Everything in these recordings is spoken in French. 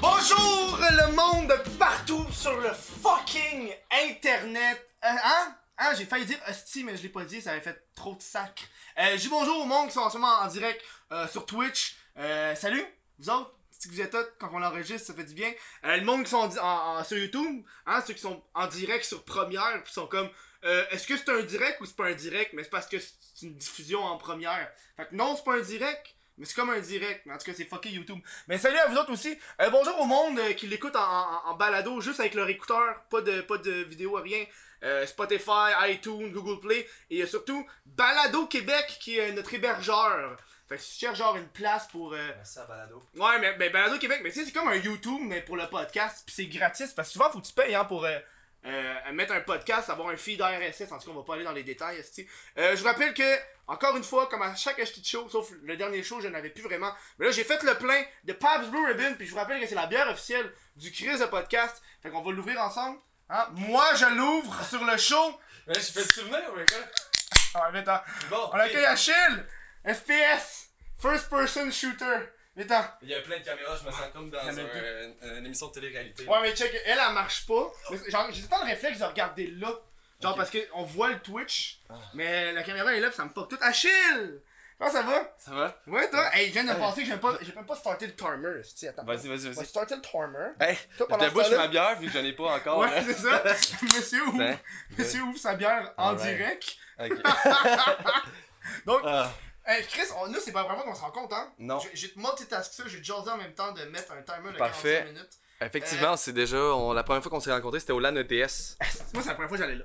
Bonjour le monde partout sur le fucking internet. Euh, hein? Hein, j'ai failli dire hostie, mais je l'ai pas dit, ça avait fait trop de sacre. Euh, je dis bonjour au monde qui sont en ce moment en direct euh, sur Twitch. Euh, salut, vous autres, si vous êtes là quand on enregistre, ça fait du bien. Le monde qui sont sur YouTube, hein, ceux qui sont en direct sur Première, puis sont comme, euh, est-ce que c'est un direct ou c'est pas un direct? Mais c'est parce que c'est une diffusion en Première. Fait que non, c'est pas un direct. Mais c'est comme un direct, mais en tout cas c'est fucké YouTube. Mais salut à vous autres aussi. Euh, bonjour au monde euh, qui l'écoute en, en- en balado, juste avec leur écouteur, pas de, pas de vidéo, rien. Euh, Spotify, iTunes, Google Play, et surtout Balado Québec qui est notre hébergeur. Fait que si tu cherches genre une place pour... euh, Balado. Ouais, mais, mais Balado Québec, mais tu sais, c'est comme un YouTube, mais pour le podcast, pis c'est gratis, parce que souvent, faut que tu payes, hein, pour euh, euh, mettre un podcast, avoir un feed RSS, en tout cas, on va pas aller dans les détails. Euh, je vous rappelle que, encore une fois, comme à chaque esti de show, sauf le dernier show, je n'avais plus vraiment, mais là, j'ai fait le plein de Pabst Blue Ribbon, puis je vous rappelle que c'est la bière officielle du Chris de podcast, fait qu'on va l'ouvrir ensemble, hein? Moi, je l'ouvre sur le show. Mais j'ai fait le souvenir, mais quoi? Ah, mais attends, Bon, on accueille Achille, FPS, First Person Shooter, attends. il y a plein de caméras, je me sens comme dans un- une émission de télé-réalité. Ouais, mais check, elle, elle marche pas. Mais Genre, j'ai tout le réflexe de regarder là. Genre, parce qu'on voit le Twitch, mais la caméra est là, pis ça me fuck tout. Achille! Comment ça va? Ça va? Ouais, toi? Hey, je viens de Ouais. penser que j'ai même pas, j'ai même pas starté le timer. Attends. Vas-y, vas-y, vas-y. starter le timer. Hey, Toi, je pendant ce débouche temps-là- ma bière vu que j'en ai pas encore. Ouais, c'est ça. Monsieur ouvre, Tiens. monsieur ouvre sa bière en direct. Ok. Donc, Ah, hey, Chris, on, nous, c'est pas vraiment qu'on se rend compte, hein? non. J'ai- multitask ça, j'ai déjà osé en même temps de mettre un timer de Parfait. 45 minutes. Effectivement, c'est déjà. on- la première fois qu'on s'est rencontrés, c'était au LAN ETS. Moi, c'est la première fois que j'allais là.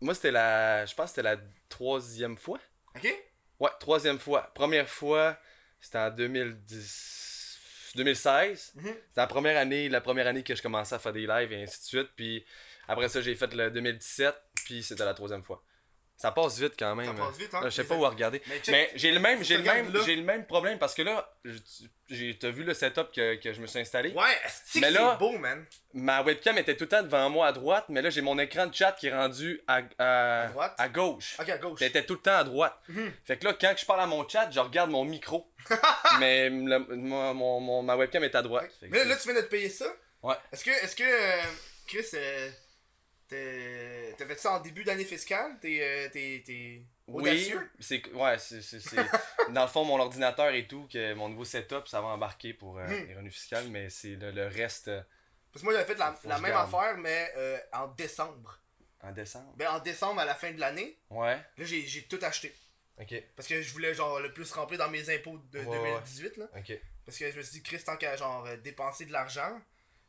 Moi, c'était la. Je pense que c'était la troisième fois. Ok? Ouais, troisième fois. Première fois, c'était en 2010... 2016. Mhm. C'était la première année, la première année que je commençais à faire des lives et ainsi de suite. Puis après ça, j'ai fait le 2017, puis c'était la troisième fois. Ça passe vite quand même. Ça passe vite, hein? Je sais pas où regarder. Mais Mais j'ai le même, j'ai le même, j'ai le même problème parce que là, t'as vu le setup que, que je me suis installé? Ouais, c'est Mais là- c'est beau, man? Ma webcam était tout le temps devant moi à droite, mais là j'ai mon écran de chat qui est rendu à, à, À droite? à gauche. Ok, à gauche. Elle était tout le temps à droite. Mhm. Fait que là, quand je parle à mon chat, je regarde mon micro. mais le- mon, mon- mon- ma webcam est à droite. Mais là, tu viens de te payer ça? Ouais. Est-ce que, est-ce que, euh, Chris, euh, fait ça en début d'année fiscale? T'es, euh, t'es, t'es Oui, c'est ouais, c'est c'est- c'est- dans le fond mon ordinateur et tout que mon nouveau setup ça va embarquer pour euh, Mhm. les revenus fiscales mais c'est le, le reste euh, Parce que moi, j'avais fait la, même garde. affaire, mais euh, en décembre. en décembre? Ben, en décembre, à la fin de l'année, Ouais. là, j'ai, j'ai tout acheté. OK. Parce que je voulais, genre, le plus remplir dans mes impôts de Ouais, 2018, là. OK. Parce que je me suis dit, Chris, tant qu'à, genre, dépenser de l'argent. De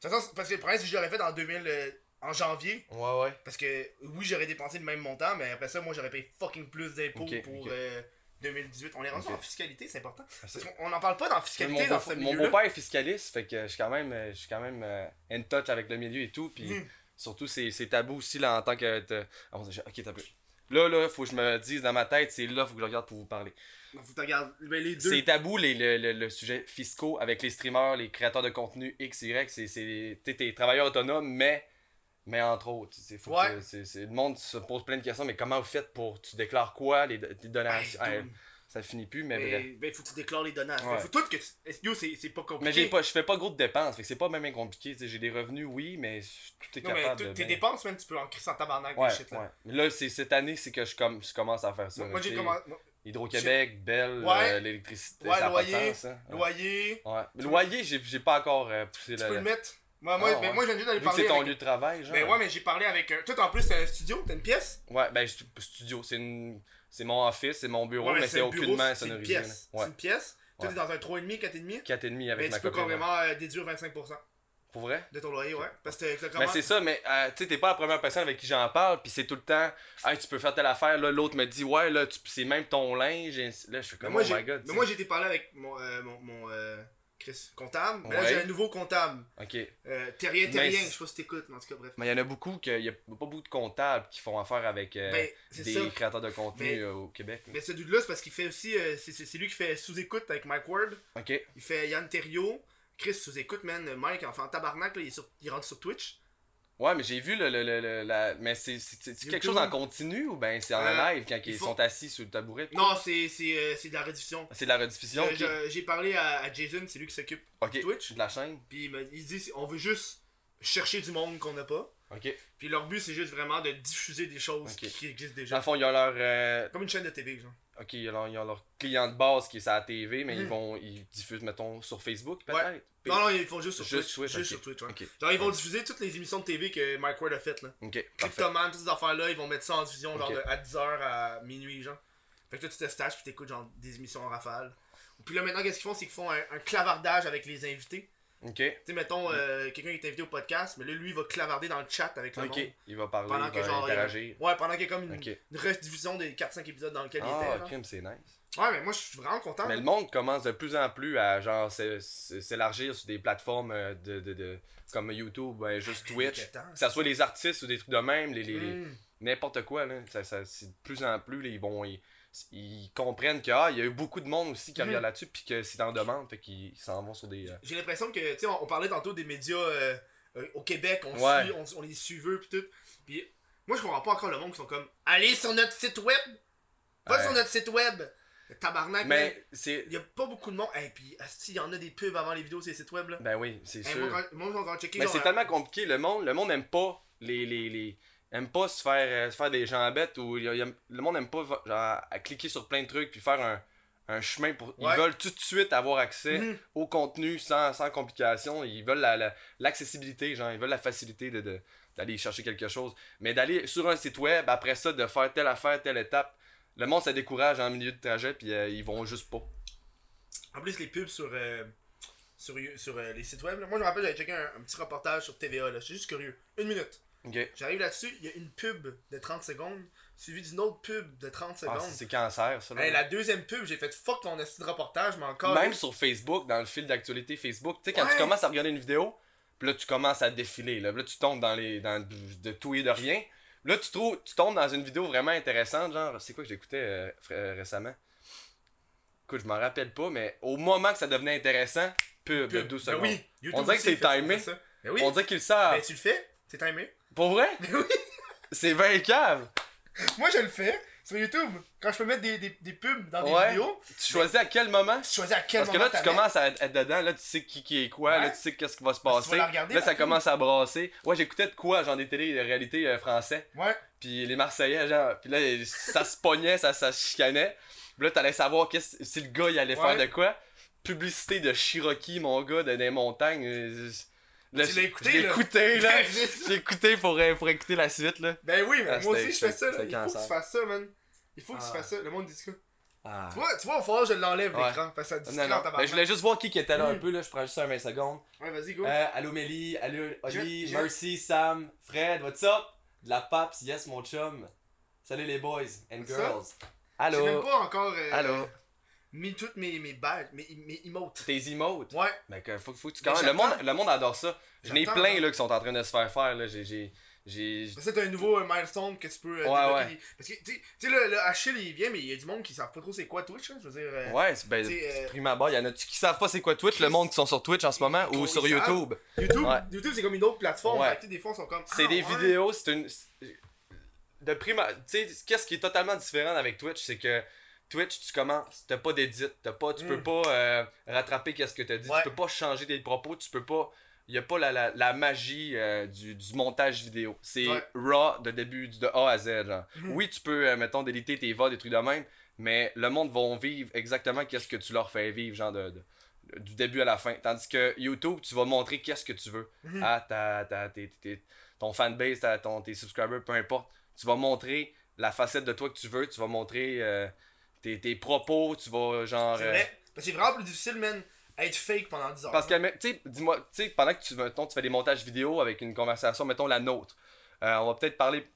toute façon, c'est- parce que le problème, que je l'aurais fait en 2000, euh, en janvier. Ouais ouais. Parce que oui, j'aurais dépensé le même montant, mais après ça, moi, j'aurais payé fucking plus d'impôts Ok, pour ok. euh, 2018. On est rendu en fiscalité, c'est important. Ah, Parce qu'on n'en parle pas dans Mon, fiscalité dans ce mon milieu beau-père est fiscaliste, fait que je suis quand même, euh, je suis quand même euh, in touch avec le milieu et tout, puis Mhm. surtout c'est tabou aussi là en tant que. Ah, bon, ok, t'as peu. Là, là, faut que je me dise dans ma tête, c'est là, faut que je regarde pour vous parler. Faut que tu regardes les deux. C'est tabou les, le, le, le sujet fiscaux avec les streamers, les créateurs de contenu X, Y, c'est t'es travailleur autonome, mais mais entre autres, c'est Ouais. c'est- le monde se pose plein de questions, mais comment vous faites pour tu déclares quoi les, les donations, dude. ça finit plus, mais Mais, bref. ben, faut que tu déclares les données. Ouais. Faut tout que tu... C'est pas compliqué. Mais pas, je fais pas gros de dépenses, fait c'est pas même compliqué. tu J'ai des revenus, oui, mais tout est Non, capable de. tes dépenses, man, tu peux en crisser en tabarnak Ouais, shit, là. là, c'est cette année, c'est que je, com- je commence à faire ça. Moi, moi, tu j'ai commencé... Hydro-Québec, Belle, Ouais. euh, l'électricité, Ouais, ça a pas de loyer, sens, hein. Loyer, Ouais. Loyer, j'ai pas encore euh, poussé tu la. peux le mettre? Moi, moi, Ah, ben, ouais. moi j'ai envie d'aller parler c'est ton avec... lieu de travail, genre. Ben ouais, mais j'ai parlé avec un... Toi, en plus, t'as un studio, t'as une pièce? Ouais, ben, stu- studio, c'est une... c'est mon office, c'est mon bureau, Ouais, mais c'est aucunement c'est une sonorisé. C'est une pièce. Toi, t'es dans un 3,5, 4,5. 4,5 avec Mais ma tu peux carrément euh, déduire 25% Pour vrai? de ton loyer, ouais. Parce que t'as Ben comment... c'est ça, mais euh, tu sais, t'es pas la première personne avec qui j'en parle, puis c'est tout le temps, hey, tu peux faire telle affaire, là, l'autre me dit, ouais, là, tu- c'est même ton linge, et là, je suis Mais comme, moi, oh my god. mais moi, j'ai été parler avec mon, euh, mon, mon euh, Chris, comptable? Mais là, Ouais. j'ai un nouveau comptable. Ok. Euh, Terrien, Terrien, je sais pas si t'écoutes, mais en tout cas, bref. Mais il y en a beaucoup, que, y a pas beaucoup de comptables qui font affaire avec euh, Ben, des ça. créateurs de contenu Mais- euh, au Québec. là. Mais ce dude-là, c'est parce qu'il fait aussi. euh, c'est- lui qui fait sous-écoute avec Mike Ward. Ok. Il fait Yann Terrio. Chris, sous-écoute, man. Mike, enfin, en tabarnak, là, il, est sur, il rentre sur Twitch. Ouais, mais j'ai vu le. le, le, le- la... Mais c'est c'est- c'est quelque chose en continu ou ben c'est en Euh, live quand ils faut- sont assis sur le tabouret? Non, c'est c'est, euh, c'est de la rediffusion. C'est de la rediffusion? Euh, ok. je- J'ai parlé à, à Jason, c'est lui qui s'occupe Ok. Twitch. De la chaîne? Puis il, il dit on veut juste chercher du monde qu'on n'a pas. Puis leur but c'est juste vraiment de diffuser des choses qui, qui existent Dans déjà. le fond, ils ont leur. euh, Comme une chaîne de TV, genre. Ok, ils ont, ils ont leur client de base qui est sa TV, mais ils Mhm. vont. Ils diffusent, mettons, sur Facebook Ouais. peut-être? Non, non, ils font juste sur Juste Twitch. Twitch, Juste sur Twitch, ouais. Genre, ils vont diffuser toutes les émissions de TV que Mike Ward a faites, là. Ok. Cryptoman, toutes ces affaires-là, ils vont mettre ça en diffusion, genre de- à 10h à minuit, genre. Fait que là, tu te stages, puis t'écoutes, genre, des émissions en rafale. Puis là, maintenant, qu'est-ce qu'ils font? C'est qu'ils font un, un clavardage avec les invités. Ok. Tu sais, mettons, euh, quelqu'un qui est invité au podcast, mais là, lui, il va clavarder dans le chat avec le Ok. monde. Il va parler, Pendant il que, va genre, il y a- interagir. Ouais, pendant qu'il y a comme une, Ok. une rediffusion des 4-5 épisodes dans lesquels il Ah, était. genre. crime, c'est nice. Ouais, mais moi, je suis vraiment content. Mais le monde commence de plus en plus à genre s'é- s'é- s'élargir sur des plateformes euh, de, de, de- comme YouTube, ben, juste Twitch. inquiétant. Que ça soit les artistes ou des trucs de même, les, les- les- Mm. n'importe quoi, là. Ça, ça- c'est de plus en plus, vont. Ils, ils comprennent qu'il y a eu beaucoup de monde aussi qui Mhm. regarde là-dessus, puis que c'est en demande, fait qu'ils ils s'en vont sur des. euh, J'ai l'impression que, tu sais, on, on parlait tantôt des médias euh, euh, au Québec, on Ouais. suit, on, on les suiveux pis tout. Puis moi, je comprends pas encore le monde qui sont comme, allez sur notre site web, va Ouais. sur notre site web. Tabarnak, mais Mais c'est. il y a pas beaucoup de monde. Et puis, il y en a des pubs avant les vidéos sur les sites web là. Ben oui, c'est Hey, sûr. moi, quand, moi, quand checker, Mais genre, c'est tellement compliqué, le monde, le monde aime pas les. les, les aime pas se faire, euh, se faire des gens bêtes ou il y a- il y a- le monde aime pas genre, à cliquer sur plein de trucs puis faire un, un chemin pour. Ouais. Ils veulent tout de suite avoir accès Mhm. au contenu sans, sans complication. Ils veulent la- la- l'accessibilité, genre, ils veulent la facilité de, d'aller chercher quelque chose. Mais d'aller sur un site web, après ça, de faire telle affaire, telle étape, le monde se décourage en milieu de trajet puis euh, ils vont juste pas. En plus, les pubs sur, euh, sur, sur euh, les sites web, là. moi je me rappelle, j'avais checké un, un petit reportage sur TVA, là. J'étais juste curieux. Une minute. J'arrive là-dessus, il y a une pub de 30 secondes, suivie d'une autre pub de 30 Ah, secondes. c'est cancer, ça. là. Hey, la deuxième pub, j'ai fait fuck ton esti de reportage, mais encore. Même sur Facebook, dans le fil d'actualité Facebook, tu sais, quand tu commences à regarder une vidéo, puis là, tu commences à défiler, là, là tu tombes dans les dans de, tout et de rien. Là, tu, trouves, tu tombes dans une vidéo vraiment intéressante, genre, c'est quoi que j'écoutais euh, fr- récemment? Écoute, je m'en rappelle pas, mais au moment que ça devenait intéressant, pub, de pub. 12 Ben secondes. oui, YouTube On dirait que c'est timé. Ben oui, On dirait le savent. ben tu le fais, c'est timé. Pour vrai? Oui, C'est 20 cave. moi je le fais sur YouTube. Quand je peux mettre des, des, des pubs dans des Ouais. vidéos, Tu choisis à quel moment? tu choisis à quel Parce que moment là, tu commences à être dedans, là, tu sais qui, qui est quoi, là, tu sais qu'est-ce qui va se Parce que passer. regarder, Là, ça commence à brasser. Ouais, j'écoutais de quoi, genre des télé réalité euh, français. Ouais. Puis les Marseillais, genre, puis là, ça se pognait, ça, ça se chicanait. Puis là, t'allais savoir qu'est-ce, si le gars, il allait Ouais. faire de quoi. Publicité de Cherokee, mon gars, de, des montagnes. euh, Là, Tu l'as écouté, je l'ai là? écouté, là. Ça. J'ai écouté pour, euh, pour écouter la suite, là. Ben oui, mais Ah, moi aussi je fais ça. là. Il faut que tu fasses ça, man. Il faut que tu Ah. fasses ça. Le monde dit quoi Ah. Tu vois, tu vois, il va falloir que je l'enlève Ouais. l'écran. Parce que ça distrait non. tabarnak. Ben, je voulais juste voir qui qui était là un Mm. peu, là. Je prends juste un 20 secondes. Ouais, vas-y, go. Euh, allô Mélie, allô Oli, Mercy, Sam, Fred, what's up? De la Paps, yes mon chum. Salut les boys and What's girls. J'ai même Allô? pas encore euh, Allô? Mis toutes mes, mes badges, mes, mes emotes. Tes emotes? Ouais. Ben que faut, faut que tu. Le monde, le monde adore ça. J'en ai plein là qui sont en train de se faire faire là. J'ai c'est un nouveau euh, milestone que tu peux. euh, Ouais, ouais. des- Parce que, tu sais- sais, le, le Achille, il vient, mais il y a du monde qui savent pas trop c'est quoi Twitch, hein, je veux dire. euh, Ouais, c'est ben prime abord, il y en a qui savent pas c'est quoi Twitch, le monde qui sont sur Twitch en ce moment ou sur. YouTube. YouTube, Ouais. YouTube c'est comme une autre plateforme. Ouais. fait des fois, ils sont comme. C'est ah, des ouais. vidéos, c'est une de prime a- tu sais qu'est-ce qui est totalement différent avec Twitch, c'est que Twitch, tu commences, t'as pas d'édit, t'as pas, tu Mm. peux pas euh, rattraper qu'est-ce que t'as dit, Ouais. tu peux pas changer des propos, tu peux pas, y a pas la, la, la magie euh, du, du montage vidéo. C'est Ouais. raw de début de A à Z. Genre. Mhm. Oui, tu peux, euh, mettons, déliter tes voix, des trucs de même, mais le monde va vivre exactement qu'est-ce que tu leur fais vivre, genre de, de- du début à la fin. Tandis que YouTube, tu vas montrer qu'est-ce que tu veux Mhm. à ta, ta- ton fanbase, ta- ton, tes subscribers, peu importe. Tu vas montrer la facette de toi que tu veux, tu vas montrer euh, tes, tes propos, tu vas genre. C'est euh, vrai. C'est vraiment plus difficile, man, à être fake pendant 10 heures. parce que, tu sais, dis-moi, tu sais, pendant que tu, mettons, tu fais des montages vidéo avec une conversation, mettons la nôtre, euh, on va peut-être parler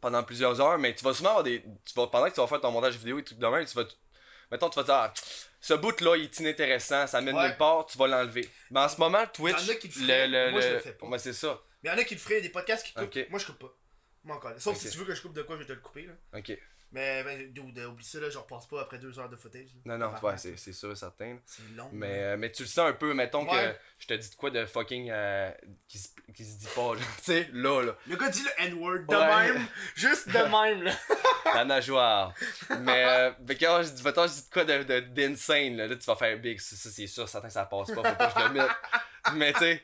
pendant plusieurs heures, mais tu vas souvent avoir des. Tu vas, pendant que tu vas faire ton montage vidéo et tout de même, tu vas. Mettons, tu vas te dire, ah, ce bout-là, il est inintéressant, ça mène Ouais. nulle part, tu vas l'enlever. Mais en ce moment, Twitch. Il y en a qui le feraient, moi, je le fais pas. Ouais, c'est ça. Mais il y en a qui le feraient, des podcasts qui coupent. Moi, je coupe pas. Moi, encore. Sauf si tu veux que je coupe de quoi, je vais te le couper, là. Ok. Mais, ben, dude, oublie ça, là, je repasse pas après deux heures de footage. là. Non, non, ouais, c'est c'est sûr et certain. C'est long. Mais, euh, mais tu le sens un peu, mettons Ouais. que je te dis de quoi de fucking. euh, qui, se, qui se dit pas, genre, tu sais, là, là. Le gars dit le N-word de Ouais. même. Juste de même, là. La nageoire. mais, euh, mais quand je dis, mettons, je dis de quoi de, de, d'insane, là, là, tu vas faire big. Ça, ça, c'est sûr, certain, ça passe pas, faut pas que je le mette. Mais, tu sais,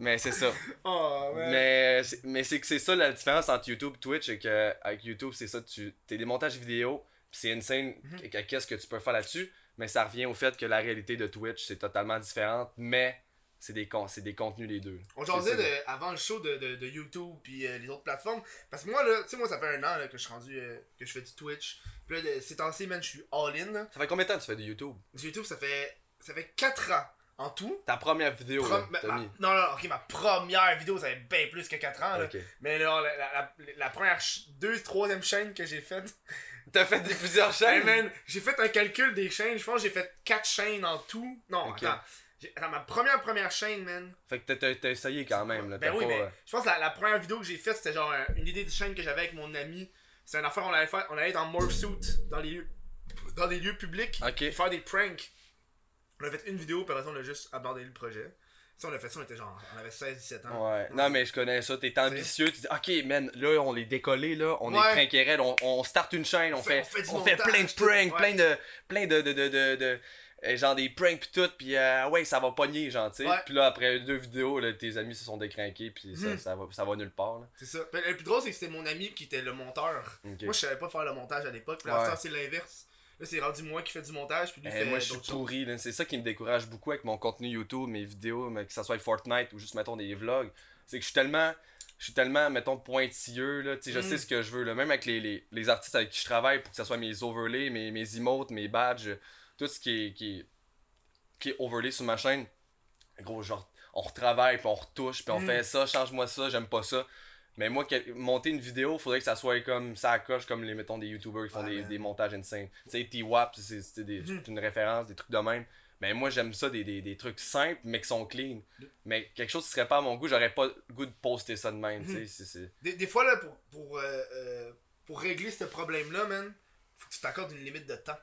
mais c'est ça. Oh, man. Mais c'est, mais c'est que c'est ça la différence entre YouTube et Twitch, c'est que avec YouTube, c'est ça, tu t'es des montages vidéo, c'est insane Mhm. qu- qu'est-ce que tu peux faire là-dessus, mais ça revient au fait que la réalité de Twitch, c'est totalement différente, mais c'est des, con- c'est des contenus les deux. On jasait de, avant le show de, de, de YouTube puis euh, les autres plateformes. Parce que moi, là, tu sais, moi, ça fait un an là, que je suis rendu, euh, que je fais du Twitch. Puis là, ces temps-ci, man, je suis all-in. Ça fait combien de temps que tu fais de YouTube? Du YouTube, ça fait, ça fait 4 ans en tout? Ta première vidéo, ma- mis. non, non, ok, ma première vidéo, ça fait bien plus que 4 ans. Là. Ok. Mais là, la, la, première, deux, troisième chaîne que j'ai faite. T'as fait des, plusieurs chaînes? j'ai fait un calcul des chaînes. Je pense que j'ai fait 4 chaînes en tout. Non, Ok. attends. Attends, ma première première chaîne, man. Fait que t'as- essayé quand même, là. Ben oui, pas, mais euh, je pense que la, la première vidéo que j'ai faite, c'était genre un- une idée de chaîne que j'avais avec mon ami. C'est une affaire, on allait faire, on allait être en morph suit dans les lieux, dans des lieux publics, Ok. et faire des pranks. On a fait une vidéo, puis après ça, on a juste abordé le projet. Ça, on a fait ça, on était genre, on avait 16-17 ans. Ouais. Non, mais je connais ça. T'es ambitieux. Tu dis, ok, man, là, on est décollé, là. On Ouais. est crinquérel. On, on starte une chaîne. On, fait, fait- on fait on plein de pranks, plein de. Plein de. de, de, de, de- euh, genre des pranks pis tout. Pis euh, ouais, ça va pogner, genre, tu. Puis là, après deux vidéos, là, tes amis se sont décrinqués. Puis ça, Mhm. ça, va, ça va nulle part, là. C'est ça. Le plus drôle, c'est que c'était mon ami qui était le monteur. Moi, je savais pas faire le montage à l'époque, puis Ouais. c'est l'inverse. Là, c'est rendu moi qui fais du montage, puis lui Eh, fait moi, je suis pourri. C'est ça qui me décourage beaucoup avec mon contenu YouTube, mes vidéos, mais que ça soit Fortnite ou juste, mettons, des vlogs. C'est que je suis tellement. Je suis tellement, mettons, pointilleux, là. Tu sais, je Mm. sais ce que je veux, là. Même avec les, les, les artistes avec qui je travaille, pour que ça soit mes overlays, mes, mes emotes, mes badges, tout ce qui est, qui est, qui est overlay sur ma chaîne. Gros, genre, on retravaille, puis on retouche, puis on Mm. fait ça, change-moi ça, j'aime pas ça. Mais moi, que- monter une vidéo, faudrait que ça soit comme ça coche, comme les, mettons, des youtubers qui font Ouais, des, des montages insane. Tu sais, T-Wap, c'est c'est des- c'est une référence, des trucs de même. Mais moi, j'aime ça, des, des, des trucs simples, mais qui sont clean. Mais quelque chose qui serait pas à mon goût, j'aurais pas le goût de poster ça de même, c'est- Des, des fois, là, pour, pour, euh, euh, pour régler ce problème-là, man, faut que tu t'accordes une limite de temps.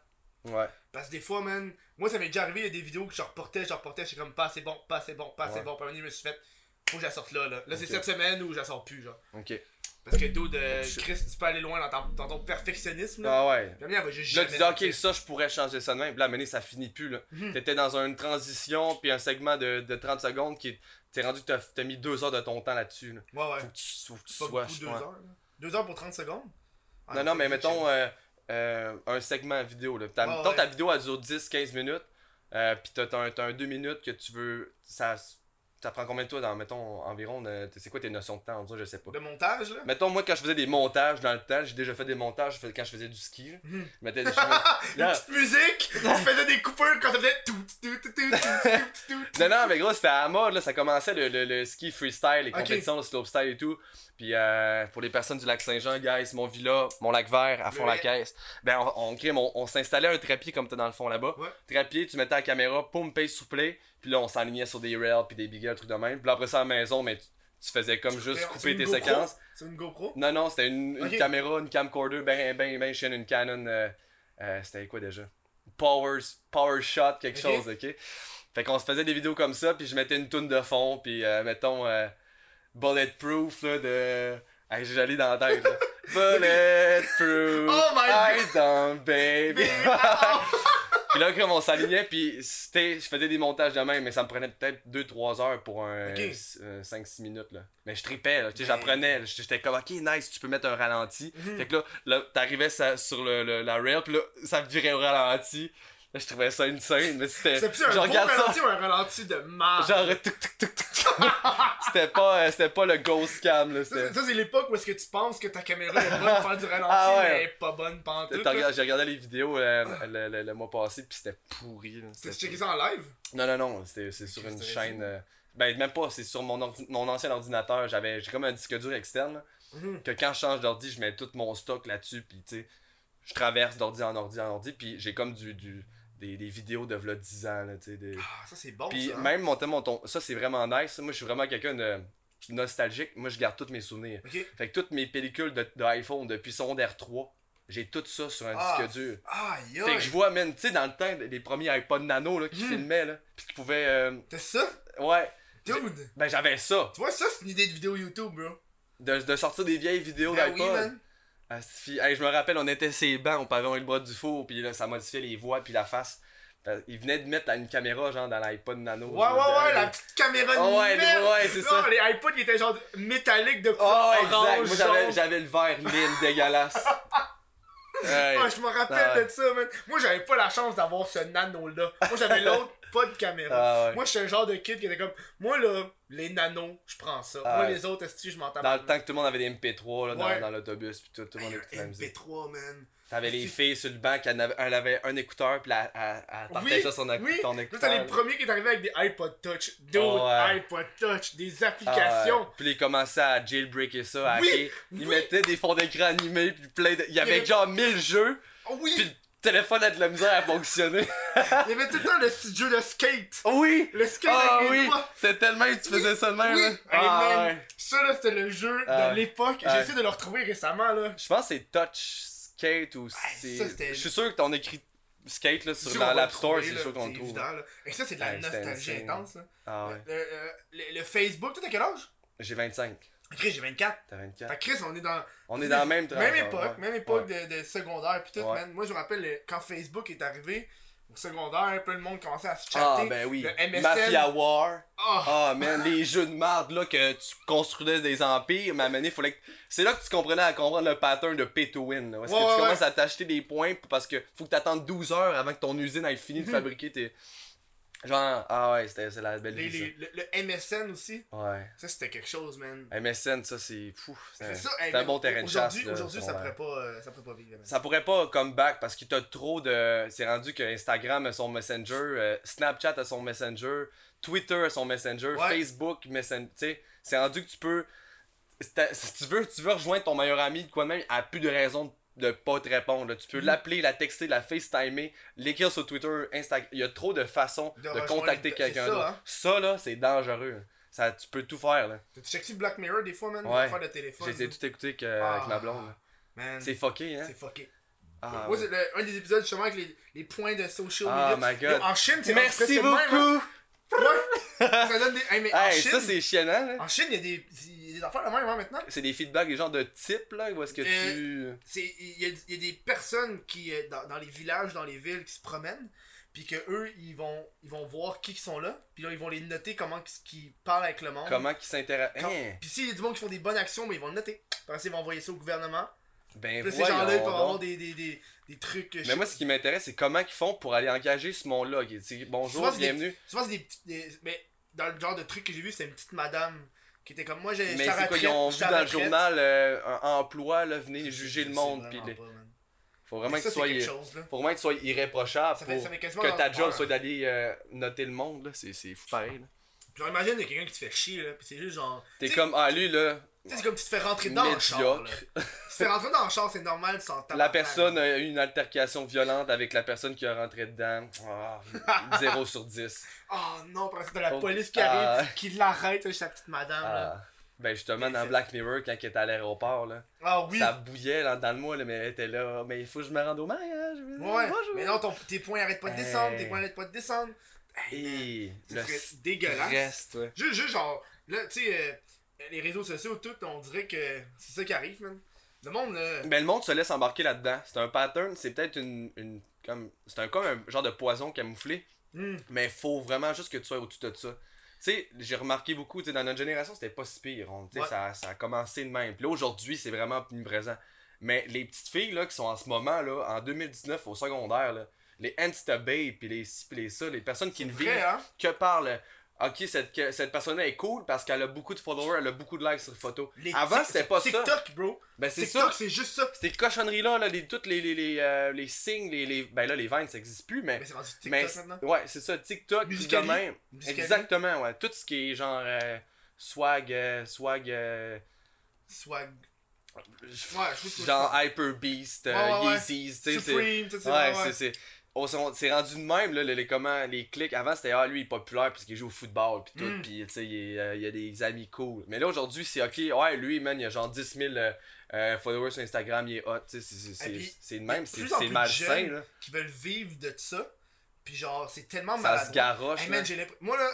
Ouais. Parce que des fois, man, moi ça m'est déjà arrivé, il y a des vidéos que je reportais, je reportais, j'étais comme pas assez bon, pas assez bon, pas assez Ouais. bon. Puis je me suis fait, faut que je la sorte là, là. Là, c'est cette semaine où je la sors plus, genre. Ok. Parce que, dude, euh, Je- Chris, tu peux aller loin dans ton, dans ton perfectionnisme, là. Ah ouais. Elle va juste Là, tu dis, ok, ça, je pourrais changer ça de même. Puis là, donné, ça finit plus, là. Mhm. T'étais dans une transition, puis un segment de, de 30 secondes qui. T'es rendu que t'as mis deux heures de ton temps là-dessus, là. Ouais, ouais. Faut que tu, faut que tu sois. beaucoup, deux heures, là. Deux heures pour 30 secondes? Ah, Non, non, mais mettons euh, euh, un segment vidéo. Là. Ta, Ouais, mettons, ouais. ta vidéo elle dure 10-15 minutes, euh, puis t'as t'as un, un 2 minutes que tu veux. Ça, ça prend combien de temps dans, mettons, environ euh, C'est quoi tes notions de temps en je sais pas. De montage, là? Mettons, moi, quand je faisais des montages dans le temps, j'ai déjà fait des montages je quand je faisais du ski. là. Mhm. Je mettais des Une petite musique! tu faisais des coupures quand ça faisait tout, tout, tout, tout, tout, tout, tout. Non, non, mais gros, c'était à la mode, là. Ça commençait le, le, le ski freestyle, les compétitions, le slopestyle et tout. Puis euh, pour les personnes du lac Saint-Jean, guys, mon villa, mon lac vert, à fond la caisse. Ben, on, on, on s'installait un trépied comme t'as dans le fond là-bas. Ouais. Trépied, tu mettais la caméra, poum, paye sous play. Puis là, on s'alignait sur des rails, puis des bigels, trucs de même. Puis là, après ça, à la maison, mais tu, tu faisais comme juste couper tes GoPro? séquences. C'est une GoPro? Non, non, c'était une, caméra, une camcorder, ben, ben, ben, chienne, une Canon. euh, euh, c'était quoi déjà? Power, Power Shot, quelque chose, ok? Fait qu'on se faisait des vidéos comme ça, puis je mettais une toune de fond, puis euh, mettons Bulletproof, là, de. Hey, j'ai allé dans la tête, là. Bulletproof, Oh my God! eyes down, baby. Puis là, comme on s'alignait, puis c'était, je faisais des montages de même, mais ça me prenait peut-être 2-3 heures pour un Ok. 5-6 minutes. Là. Mais je tripais, là, tu sais, Ben- j'apprenais. J'étais comme, ok, nice, tu peux mettre un ralenti. Mhm. Fait que là, là t'arrivais sur le, le- la rail, puis là, ça virait au ralenti. Je trouvais ça une scène, mais c'était. C'est plus un ça, ralenti ou un ralenti de marde? genre, tuk, tuk, tuk, tuk. c'était pas, euh, c'était pas le ghost cam, là. Ça, c'est- ça, c'est l'époque où est-ce que tu penses que ta caméra est bonne pour faire du ralenti, Ah ouais. mais elle est pas bonne là. regardé- J'ai regardé les vidéos euh, le, le- le mois passé, puis c'était pourri. là. C'était checké ça en live? Non, non, non, c'est sur une chaîne. euh, Ben, même pas, c'est sur mon, ordi- mon ancien ordinateur. J'avais J'ai comme un disque dur externe. là, Mhm. que quand je change d'ordi, je mets tout mon stock là-dessus. Puis, tu sais, je traverse d'ordi en ordi en ordi. Puis, j'ai comme du, du, des, des vidéos de v'là 10 ans. Là, tu sais, des... Ah, ça c'est bon Puis, ça. hein? même monter mon ton. Ça, c'est vraiment nice. Moi, je suis vraiment quelqu'un de nostalgique. Moi, je garde tous mes souvenirs. Fait que toutes mes pellicules de, de iPhone depuis secondaire 3, J'ai tout ça sur un Ah, disque dur. Aïe, Fait que je vois, man, tu sais, dans le temps, les premiers iPod Nano là, qui Hmm. filmaient, là, pis qui pouvaient. euh, T'as ça? ouais. Dude! Ben, j'avais ça. Tu vois, ça, c'est une idée de vidéo YouTube, bro. De, de sortir des vieilles vidéos Ben oui, d'iPod. man. Ah, hey, je me rappelle, on était ces bancs au pavillon et le bras du four, puis là, ça modifiait les voix, puis la face. Ils venaient de mettre une caméra, genre, dans l'iPod Nano. Ouais, ouais, ouais, la petite caméra de Oh, ouais, ouais, c'est ça. les iPods, ils étaient genre métalliques de Oh, couleur exact. orange, Moi, j'avais, le vert lime dégueulasse. Ah, je me rappelle Ah ouais. de ça, man. Moi, j'avais pas la chance d'avoir ce nano-là. Moi, j'avais l'autre, pas de caméra. Ah, ouais. Moi, je suis un genre de kid qui était comme, moi, là, les nanos, je prends ça. Ah moi, ouais. les autres, est je m'en tape. Dans le temps que tout le monde avait des MP3 là, dans, l'autobus, puis tout, tout le monde écoutait la musique. MP3, man. T'avais les filles sur le banc qui en avaient, elle avait un écouteur, puis elle, elle, elle partageait Oui, son, oui. ton écouteur. t'as les premiers qui est arrivé avec des iPod Touch. Dude, Oh, ouais. iPod Touch, des Ah, applications. ouais. Puis ils commençaient à jailbreaker ça, à Oui, hacker. Ils mettaient des fonds d'écran animés, puis plein de... Il y avait avait- genre 1000 jeux, Oh oui, puis téléphone a de la misère à fonctionner. il y avait tout le temps le petit jeu de skate. oui! Le skate Ah avec les oui! C'était tellement que tu faisais ça de même. Oui. là. Ah, ouais. Ça, là, c'était le jeu Ah, de ouais. l'époque. J'ai Ouais. essayé de le retrouver récemment, là. Je pense que c'est Touch Skate ou c'est. ça, c'était- Je suis sûr que t'en écrit Skate là, sur l'App Store, c'est sûr qu'on le trouve. évident, là. Et ça, c'est de la nostalgie intense, là. Ah ouais. Le, le- le Facebook, toi, t'as quel âge? J'ai 25. Chris, j'ai 24. T'as Fait 24. que Chris, on est dans. On est dans la même Même époque, même époque de, de secondaire pis tout, Ouais. man. Moi, je me rappelle le- quand Facebook est arrivé, au secondaire, plein de monde commençait à se Ah chatter. ben oui. Le MSN. Mafia War. Ah, Ah man, les jeux de merde là que tu construisais des empires, mais à un donné, fallait que... C'est là que tu comprenais à comprendre le pattern de pay to win. Là, parce Ouais, que tu commences à t'acheter des points parce que faut que t'attendes 12 heures avant que ton usine ait fini de Mhm. fabriquer tes. Genre, ah ouais, c'était c'est la belle les- vie. les- le, le MSN aussi. Ouais. ça c'était quelque chose, man. MSN, ça c'est fou. C'est ça, hey, un bon terrain de chasse. Aujourd'hui, ça pourrait pas, euh, ça pourrait pas vivre. Ça pourrait pas come back parce que t'as trop de. C'est rendu que Instagram a son Messenger, euh, Snapchat a son Messenger, Twitter a son Messenger, Ouais. Facebook Messenger. Tu sais, c'est rendu que tu peux. Si tu veux, tu veux rejoindre ton meilleur ami de quoi de même, a plus de raison de pas te répondre. Tu peux Mhm. l'appeler, la texter, la FaceTimer, l'écrire sur Twitter, Instagram. Il y a trop de façons De de, contacter quelqu'un ça, d'autre. hein. Ça là, c'est dangereux. Ça, tu peux tout faire là. T'as-tu checké Black Mirror des fois, man? Ouais. Faire de téléphone. J'ai essayé de tout écouter que- Ah. avec ma blonde. C'est fucké, hein? c'est fucké. Ah, Moi, ouais. c'est le- un des épisodes justement avec les, les points de social Ah, media. my God. En Chine, c'est Merci même, hein. beaucoup! Ouais. Ça donne des. Hey, mais en Chine, ça c'est chiant, là. en Chine, il y a des, il y a des affaires de même hein, maintenant. C'est des feedbacks, des genres de type là, où est-ce que Euh, tu. Il y, a, il y a des personnes qui, euh, dans, dans les villages, dans les villes, qui se promènent, puis que eux, ils vont, ils vont voir qui qui sont là, puis là, ils vont les noter comment qu'ils parlent avec le monde. Comment qu'ils s'intéressent. Quand- Hein? Puis s'il y a du monde qui font des bonnes actions, mais ils vont le noter. Après, ils vont envoyer ça au gouvernement. Ben Puis ces gens-là, ils peuvent avoir des, des, des, des trucs. euh, Mais moi, ce qui m'intéresse, c'est comment ils font pour aller engager ce monde-là. bonjour, Souvent, bienvenue. Souvent, c'est des petites. Mais dans le genre de truc que j'ai vu, c'était une petite madame qui était comme moi. J'ai, Mais c'est quoi, ils ont vu dans le journal euh, un emploi, là, venez juger le monde. Puis les- pas, faut vraiment que c'est sois. chose. Faut vraiment que tu sois irréprochable Ça fait- pour ça que ta job soit d'aller euh, noter le monde. là. C'est fou pareil. là. Genre, imagine, il y a quelqu'un qui te fait chier, là, pis c'est juste genre. T'es comme, ah lui là, c'est comme tu te fais rentrer dans le char. Là. médiocre. Tu te fais rentrer dans le char, c'est normal, tu La personne a eu une altercation violente avec la personne qui a rentré dedans. Ah, 0 sur 10. Oh non, parce que t'as la Oh, police qui ah. arrive, qui l'arrête, sa petite madame, là. Ah. Ben justement, dans c'est- Black Mirror, quand il était à l'aéroport, là, Ah oui. ça bouillait là, dans le mois, là, mais elle était là. Mais il faut que je me rende au mariage. Ouais. Bonjour. Mais non, ton, tes points arrêtent pas de descendre, Hey. tes points arrêtent pas de descendre. Et Ce le serait dégueulasse. stress, toi. Juste, juste genre, là, tu sais, euh, les réseaux sociaux, tout, on dirait que c'est ça qui arrive, man. Le monde, là. Ben, le monde se laisse embarquer là-dedans. C'est un pattern, c'est peut-être une, une. comme C'est un, comme un genre de poison camouflé. hmm, Mais faut vraiment juste que tu sois au-dessus de ça. Tu sais, j'ai remarqué beaucoup, tu sais, dans notre génération, c'était pas si pire. On- Ouais. ça, ça a commencé de même. Puis là, aujourd'hui, c'est vraiment plus présent. Mais les petites filles, là, qui sont en ce moment, là, en 2019, au secondaire, là, les Insta Babe, puis les ci, puis les ça, les personnes qui ne vivent hein? que par le. Ok, cette, cette personne-là est cool parce qu'elle a beaucoup de followers, elle a beaucoup de likes sur photos. Les Avant, tic- c'était pas ça. TikTok, bro. Ben, c'est. TikTok, c'est juste ça. Ces cochonneries-là, là, les, toutes les, les, les, euh, les signes, les, les. Ben là, les vines, ça existe plus, mais. Mais c'est rendu TikTok mais maintenant. ouais, c'est ça, TikTok, de même. Exactement, ouais. Tout ce qui est genre euh, swag, euh, swag, euh, Swag. Ouais, je genre Hyper Beast, euh, Ouais. Yeezys, tu sais, c'est. Supreme, tout ça. Ouais, c'est. On C'est rendu de même, là, les, comment, les clics. Avant, c'était, ah, lui, il est populaire parce qu'il joue au football, pis tout, Mm. pis, tu sais, il, euh, il a des amis cool. Mais là, aujourd'hui, c'est, ok, ouais, lui, man, il a genre 10 000 euh, euh, follower sur Instagram, il est hot, tu sais, c'est- puis, de même, c'est malsain, là. qui veulent vivre de ça. Puis genre, c'est tellement Ça maladroit. se garoche, Hey, man, Moi là,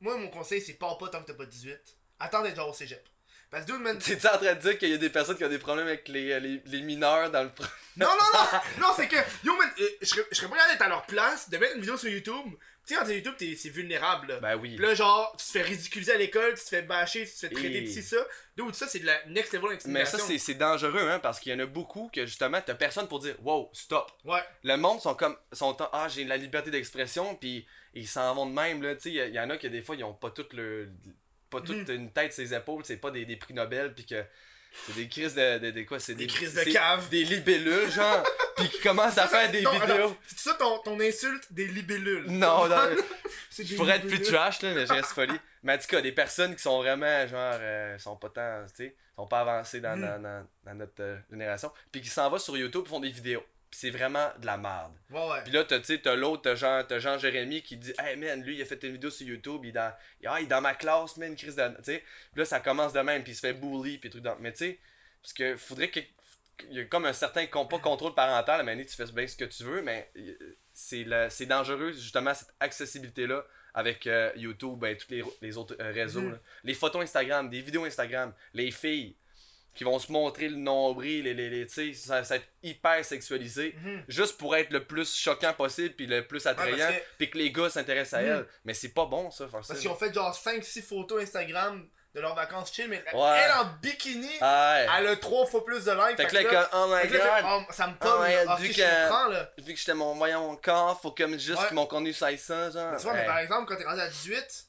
moi mon conseil c'est pars pas tant que t'as pas 18. Attends d'être genre au cégep. Parce que dude, man. T'es-tu en train de dire qu'il y a des personnes qui ont des problèmes avec les, les, les mineurs dans le... Non, non, non! non, c'est que, yo, man, euh, je serais pas capable d'être à leur place, de mettre une vidéo sur YouTube. Tu sais, quand t'es YouTube, t'es- c'est vulnérable, là. Ben oui. Puis là, genre, tu te fais ridiculiser à l'école, tu te fais bâcher, tu te fais traiter Et- de ci, ça. Dude, ça, c'est de la next level Mais ça, c'est c'est dangereux, hein, parce qu'il y en a beaucoup que justement, t'as personne pour dire Wow, stop. Ouais. Le monde sont comme. sont Ah, j'ai la liberté d'expression, puis ils s'en vont de même, là. Tu sais, il y, en a qui, des fois, ils ont pas toute le. Pas toute Mhm. une tête sur les épaules, c'est pas des, des prix Nobel, puis que. C'est des crises de, de, de quoi C'est Des des, crises de cave. Des libellules, genre, puis qui commencent à faire des Non, vidéos. C'est ça ton, ton insulte des libellules. Non, non, C'est Je des pourrais être plus trash, là, mais je reste folie. Mais en tout cas, des personnes qui sont vraiment, genre, euh, sont pas tant, tu sais, sont pas avancées dans, Mm. dans, dans, dans notre euh, génération. Puis qui s'en va sur YouTube font des vidéos. Puis c'est vraiment de la merde. Ouais, ouais. Puis là, t'as, tu sais, t'as l'autre, t'as Jean, t'as Jean Jérémy qui dit Hey man, lui, il a fait une vidéo sur YouTube, il est dans, ah, il est dans ma classe, man, crise de. Tu sais, là, ça commence de même, puis il se fait bully, puis truc dans. Mais tu sais, parce que faudrait que. Il y a comme un certain con- pas contrôle parental, à Mané, tu fais bien ce que tu veux, mais euh, c'est, la- dangereux, justement, cette accessibilité-là avec euh, YouTube, ben, tous les, les autres euh, réseaux. Mhm. là. Les photos Instagram, des vidéos Instagram, les filles qui vont se montrer le nombril, les, les, les, tu sais, ça, ça va être hyper sexualisé Mhm. juste pour être le plus choquant possible puis le plus attrayant que- puis que les gars s'intéressent à Mm. elle mais c'est pas bon ça ça Parce qu'ils ont fait genre 5-6 photos Instagram de leurs vacances chill, mais Ouais. elle en bikini, ah ouais elle a 3 fois plus de likes. fait que là, là, comme, oh my que là, god fait, oh, ça me ouais, là. Ah, vu que- là. vu que j'étais mon voyant mon corps faut comme juste que mon contenu ça ça genre Tu vois, mais par exemple, quand t'es rendu à 18,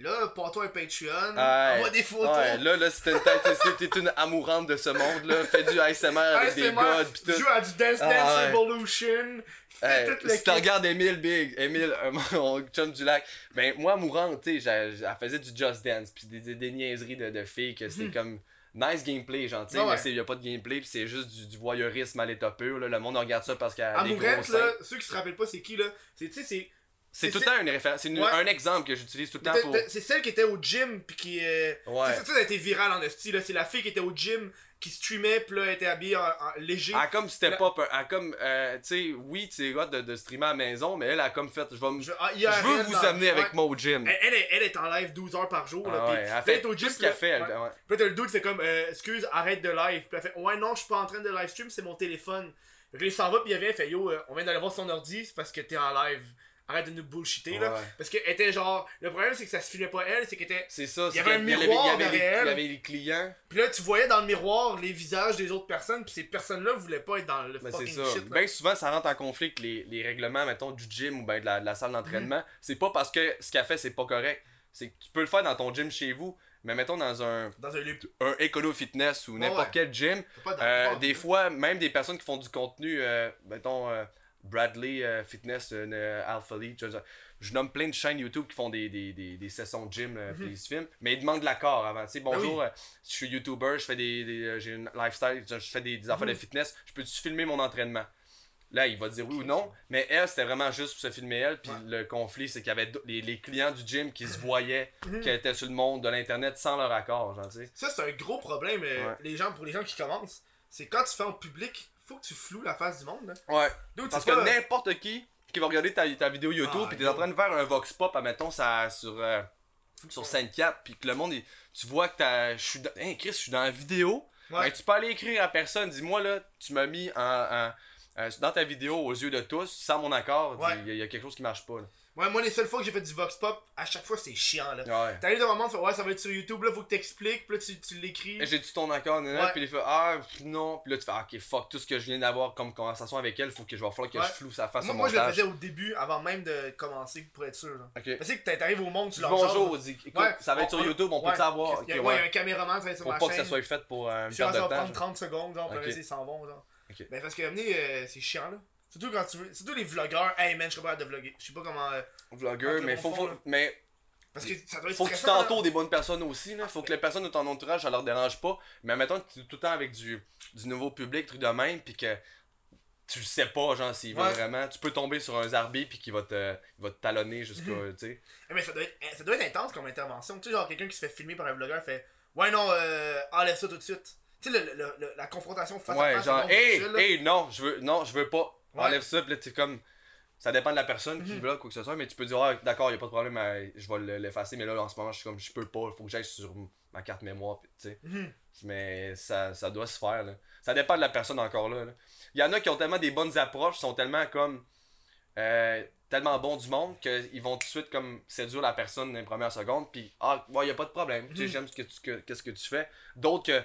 là, pour toi un Patreon, Ouais. envoie des photos. Ouais, là, là, c'était une tête, c'était une amourante de ce monde, là. Fais du ASMR avec des gods pis tout. Joue à du Dance Ah, Dance. Evolution. Hey, si tu regardes Emile Big, Emile, euh, mon chum du lac, ben moi, mourante, tu sais, elle faisait du Just Dance, puis des, des, des niaiseries de, de filles, que c'était Mhm. comme nice gameplay, genre, tu sais, Ouais, mais c'est- y a pas de gameplay, puis c'est juste du, du voyeurisme à l'état pur, là. Le monde regarde ça parce qu'elle a des gros là, ceux qui se rappellent pas, c'est qui là C'est, tu sais, c'est. C'est tout le temps une référence, c'est Ouais. un exemple que j'utilise tout le temps pour. C'est celle qui était au gym, puis qui. Euh... Ouais. Ça, ça, a été viral en esti, là. C'est la fille qui était au gym, qui streamait, puis là, elle était habillée en, en léger. Elle a comme step La- up, elle a comme, euh, tu sais, oui, c'est hot de, de streamer à la maison, mais elle a comme fait, je vais Je, ah, Je veux vous dans- amener avec ouais. moi au gym. Elle, elle est, elle est en live 12 heures par jour. là, Ah puis elle fait est au gym, ce puis qu'elle fait. elle-. Puis le dude, c'est comme, euh, excuse, arrête de live. Puis elle fait, ouais, non, je suis pas en train de live stream, c'est mon téléphone. Là, il s'en va, puis il vient, fait, yo, euh, on vient d'aller voir son ordi, c'est parce que t'es en live. Arrête de nous bullshiter, là. Ouais. Parce qu'elle était genre, le problème, c'est que ça se filmait pas elle, c'est qu'elle était. C'est ça, Il y avait un miroir il y avait derrière Il y avait les clients. Puis là, tu voyais dans le miroir les visages des autres personnes, puis ces personnes-là voulaient pas être dans le Ben, fucking ça. shit, là. Bien souvent, ça rentre en conflit avec les, les règlements, mettons, du gym ou ben de la, de la salle d'entraînement. Mhm. C'est pas parce que ce qu'elle fait, c'est pas correct. C'est que tu peux le faire dans ton gym chez vous, mais mettons dans un, Dans un un Econo Fitness ou n'importe ouais. quel gym. Euh, des fois, même des personnes qui font du contenu, euh, mettons euh, Bradley euh, Fitness, euh, Alpha League, je, je nomme plein de chaînes YouTube qui font des, des, des, des sessions de gym, euh, puis Mhm. ils se filment, mais ils demandent l'accord avant. Tu sais, bonjour, Ben euh, je suis YouTuber, je fais des, des- j'ai une lifestyle, je fais des, des affaires de Mhm. fitness, je peux-tu filmer mon entraînement? Là, il va dire oui ou non, mais elle, c'était vraiment juste pour se filmer elle, puis Ouais. le conflit, c'est qu'il y avait les, les clients du gym qui se voyaient Mhm. qu'elle était sur le monde de l'internet sans leur accord, genre, tu sais. Ça, c'est un gros problème, Ouais. les gens, pour les gens qui commencent. C'est quand tu fais en public, faut que tu floues la face du monde, là. Ouais. Dude, Parce que n'importe qui qui va regarder ta, ta vidéo YouTube Ah, puis t'es en train de faire un vox pop, admettons, ça, sur, euh, sur scène 4, puis que le monde, il- tu vois que t'as. Je suis dans. Hey Chris, je suis dans la vidéo. Ouais. Ben, tu peux aller écrire à personne, dis-moi là, tu m'as mis en, en- euh, dans ta vidéo aux yeux de tous, sans mon accord, Ouais. il y, y a quelque chose qui marche pas. Là. Ouais, moi, les seules fois que j'ai fait du vox pop, à chaque fois, c'est chiant, là. Ouais. T'arrives devant un moment, tu fais, ouais, ça va être sur YouTube, là, faut que t'expliques, puis là, tu, tu l'écris. Et J'ai-tu ton accord, nanana, Ouais. puis il fait Ah, non, puis là tu fais Ah, ok, fuck, tout ce que je viens d'avoir comme conversation avec elle, faut que je vais falloir que Ouais. je floue sa face Moi, au moi, je le faisais au début, avant même de commencer, pour être sûr, là. Ok. Sais que t'a- t'arrives au monde, tu leur bonjour, dis, écoute, ça va être sur YouTube, on peut savoir. Il y a, Ok, ouais, un caméraman, ça va être sur Pour ma pas que chaîne. ça soit fait pour euh, là, perte ça de va prendre 30 secondes, genre, ils s'en vont, genre. Ok. Mais parce que, amener, euh, c'est chiant, là. Surtout quand tu veux. Surtout les vlogueurs, hey man, je suis pas capable de vlogger. Je sais pas comment. euh, le mais faut, fond, faut- mais Parce que ça doit être faut que tu t'entoures des bonnes personnes aussi, là. Faut que les personnes de ton entourage, ça leur dérange pas. Mais mettons que tu es tout le temps avec du, du nouveau public, truc de même, puis que tu le sais pas, genre, s'il veut Ouais. vraiment. Tu peux tomber sur un zarbi, puis qu'il va te, il va te talonner jusqu'à, tu sais. Eh, Mais ça doit, être, ça doit être intense comme intervention. Tu sais, genre quelqu'un qui se fait filmer par un vlogueur fait Ouais, non, euh, enlève ça tout de suite. Tu sais, le, le- le- la confrontation face à Ouais, face. genre, au monde hey, hey, non, je veux, non, je veux pas. Ouais. Enlève ça, pis là, t'es comme. Ça dépend de la personne qui Mhm. vlog, quoi que ce soit, mais tu peux dire, ah, d'accord, y a pas de problème, je vais le- l'effacer, mais là, en ce moment, je suis comme, je peux pas, faut que j'aille sur ma carte mémoire, tu sais. Mhm. Mais ça, ça doit se faire, là. Ça dépend de la personne encore là. Il y en a qui ont tellement des bonnes approches, sont tellement comme. euh, tellement bons du monde qu'ils vont tout de suite comme séduire la personne dans les premières secondes, puis ah, ouais, y a pas de problème, tu sais, Mhm. j'aime ce que tu, que- qu'est-ce que tu fais. D'autres que.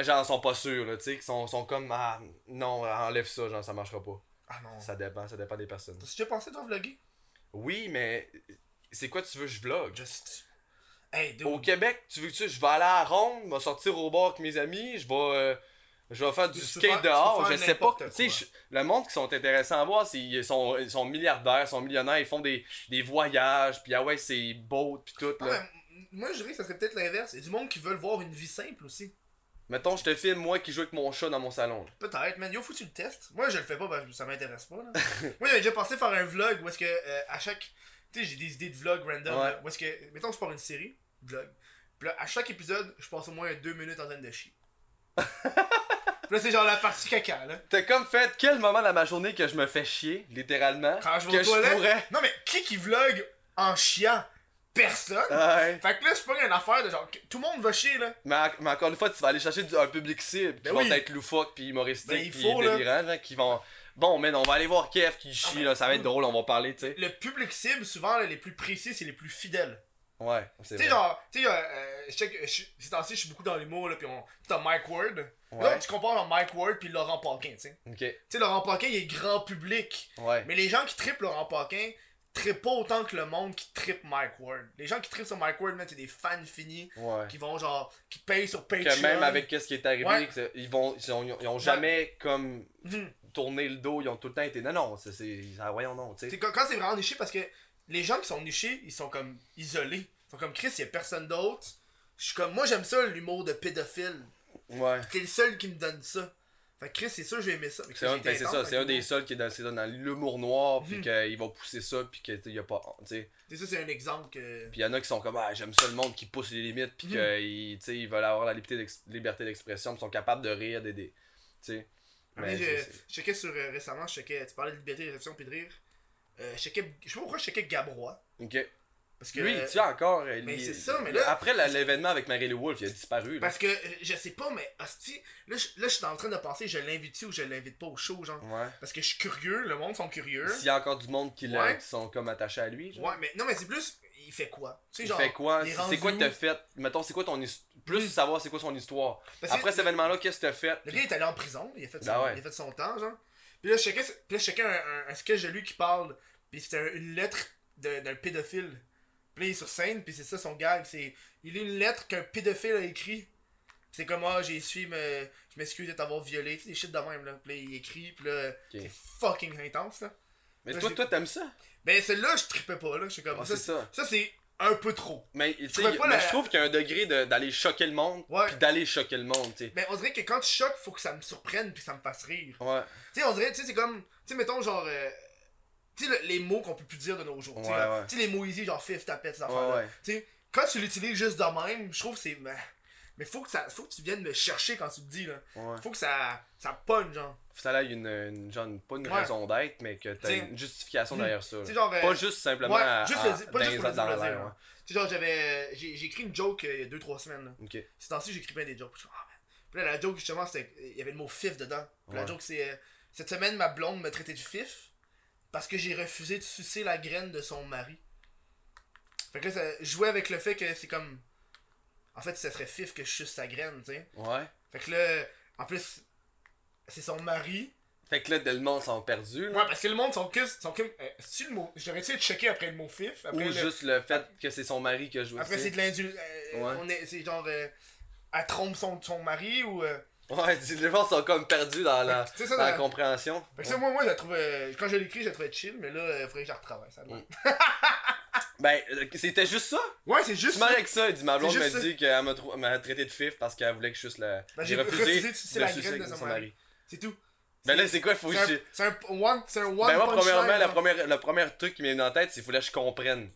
Genre, sont pas sûrs, là, tu sais, qui sont, sont comme, ah, non, enlève ça, genre, ça marchera pas. Ah non. Ça dépend, ça dépend des personnes. T'as déjà pensé, toi, vlogger? Oui, mais c'est quoi tu veux que je vlog? Just. Hey, dude. Au Québec, tu veux que tu je vais aller à Ronde, je vais sortir au bar avec mes amis, je vais euh, je vais faire du Tu skate faire- dehors, je sais pas, tu sais le monde qui sont intéressants à voir, c'est ils sont ils sont milliardaires, ils sont millionnaires, ils font des, des voyages, puis ah ouais, c'est beau puis tout Ah, là. moi, je dirais que ça serait peut-être l'inverse. Il y a du monde qui veulent voir une vie simple aussi. Mettons, je te filme moi qui joue avec mon chat dans mon salon. Peut-être, man. Yo, faut que tu le testes. Moi, je le fais pas parce que ça m'intéresse pas. Là. Moi, j'avais déjà pensé faire un vlog où est-ce que, euh, à chaque. Tu sais, j'ai des idées de vlog random. Ouais. là, où est-ce que. Mettons, je pars une série, vlog. Puis là, à chaque épisode, je passe au moins deux minutes en train de chier. Puis là, c'est genre la partie caca, là. T'as comme fait quel moment dans ma journée que je me fais chier, littéralement, Quand je vais que aux je toilettes? pourrais. Non, mais qui qui vlog en chiant? Personne. Ouais. Fait que là, c'est pas une affaire de genre. Tout le monde va chier, là. Mais, en- mais encore une fois, tu vas aller chercher du- un public cible qui Ben vont oui. être loufoques puis humoristiques Ben, puis faut, là. qui vont bon, mais on va aller voir Kev qui chie mais- là, ça va être drôle, on va parler, tu sais. Le public cible, souvent, là, les plus précis, c'est les plus fidèles. Ouais, c'est Tu sais, genre, tu sais, euh, euh, je sais que je- ces temps-ci, je suis beaucoup dans l'humour, là, pis on. T'as Mike Ward. Ouais. Là, tu compares genre Mike Ward puis Laurent Paquin, tu sais. OK. Tu sais, Laurent Paquin, il est grand public. Ouais. Mais les gens qui trippent Laurent Paquin, trippent pas autant que le monde qui trippe Mike Ward. Les gens qui trippent sur Mike Ward, c'est des fans finis Ouais. qui vont genre, qui payent sur Patreon. Que même avec ce qui est arrivé, Ouais. ils vont ils ont, ils ont jamais comme Mhm. tourné le dos, ils ont tout le temps été non non, c'est ah, voyons non, tu C'est sais. quand, quand c'est vraiment niché parce que les gens qui sont nichés, ils sont comme isolés. Ils sont comme Chris, il y a personne d'autre. Je suis comme, moi j'aime ça l'humour de pédophile. Ouais. T'es le seul qui me donne ça. Fait que Chris, c'est sûr, j'ai aimé ça. Que C'est un, ben, c'est ça, c'est un des seuls qui est dans, c'est dans l'humour noir, puis Mhm. qu'il va pousser ça, puis qu'il y a pas. Tu sais. C'est ça, c'est un exemple que. Puis il y en a qui sont comme, ah, j'aime ça le monde qui pousse les limites, puis qu'ils sais, ils veulent avoir la liberté d'ex- liberté d'expression, puis sont capables de rire, d'aider. Tu sais. Mais Mais je, checkais sur euh, récemment, je checkais, tu parlais de liberté d'expression puis de rire. Euh, je checkais, je sais pas pourquoi je checkais Gabrois. Ok. Parce que, Lui, il tient encore. mais il- c'est ça, mais là- Après l'événement avec Marie-Lou Wolfe, il a disparu. Là. Parce que, euh, je sais pas, mais hostie, là, je, là, je suis en train de penser, je l'invite ou je l'invite pas au show, genre? Ouais. Parce que je suis curieux, le monde sont curieux. S'il y a encore du monde qui, l'a- Ouais. qui sont comme attachés à lui. genre. Ouais, mais non, mais c'est plus, il fait quoi? Tu sais, Il genre. fait quoi? C'est quoi que t'as fait? Mettons, c'est quoi ton histoire Plus Mm. savoir c'est quoi son histoire. Parce Après cet événement-là, qu'est-ce que t'as fait? Le gars est allé en prison, il a fait son, Ben ouais. il a fait son temps, genre. Puis là, je checkais, puis là, je checkais un, un, un sketch de lui qui parle, puis c'était un- une lettre d'un pédophile. Puis là, il est sur scène, puis c'est ça son gag, c'est. Il lit une lettre qu'un pédophile a écrit. C'est comme, ah, j'ai su, me... je m'excuse de t'avoir violé, tu sais, des shit de même, là. Puis là, il écrit, puis là, c'est fucking intense, là. Mais Là, toi, toi, t'aimes ça? Ben, celle-là, je trippais pas, là. Je comme, Ouais, ça, c'est ça. ça c'est un peu trop. Mais, tu sais, mais la- je trouve qu'il y a un degré de- d'aller choquer le monde, Ouais. puis d'aller choquer le monde, tu sais. Ben, on dirait que quand tu choques, faut que ça me surprenne, puis ça me fasse rire. Ouais. Tu sais, on dirait, tu sais, c'est comme. Tu sais, mettons, genre. euh, tu sais, le- les mots qu'on peut plus dire de nos jours. tu sais, Ouais, les mots easy, genre fif, tapette, ces affaires-là. ouais. Tu sais, quand tu l'utilises juste de même, je trouve que c'est. Mais faut que, ça, faut que tu viennes me chercher quand tu le dis, là. Faut que ça, ça punch, genre. Faut que ça ait une, une, genre, pas une raison d'être, mais que t'as une justification derrière ça. Genre. euh, Pas juste simplement juste à- le pas juste pour le dire. Tu sais, genre, j'avais. J'ai écrit une joke euh, il y a 2-3 semaines, là. Ok. Ces temps-ci, j'écris bien des jokes. Puis ah. Puis là, la joke, justement, c'était. Il y avait le mot fif dedans. Puis la joke, c'est. euh, Cette semaine, ma blonde me traitait de fif parce que j'ai refusé de sucer la graine de son mari. Fait que là, ça jouait avec le fait que c'est comme. En fait, ça serait fif que je suce sa graine, tu sais. Ouais. Fait que là, en plus, c'est son mari. Fait que là, le monde sont perdus, là. Ouais, parce que le monde sont que. Sont comme euh, c'est-tu le mot. J'aurais essayé de checker après le mot fif. Après, Ou le- juste le fait que c'est son mari qui a joué après c'est de l'indul. euh, Ouais. on est- C'est genre. euh, elle trompe son, son mari ou. Ouais, les gens sont comme perdus dans la, C'est ça, dans la dans- compréhension. Fait que ça, moi, moi, je la quand je l'ai écrit, je la trouvais chill, mais là, il faudrait que je la retravaille. Ça, Mm. Ben, euh, c'était juste ça? Ouais, c'est juste. ça. avec ça, il dit ma blonde m'a dit qu'elle m'a trou- traité de fif parce qu'elle voulait que je suce la. Ben, j'ai refusé, refusé de sucer la graine de son mari. C'est tout. Ben là, c'est quoi, faut que C'est un, je. c'est un one, c'est un one Ben moi, premièrement, la première, le premier truc qui m'est venu en tête, c'est qu'il fallait que je comprenne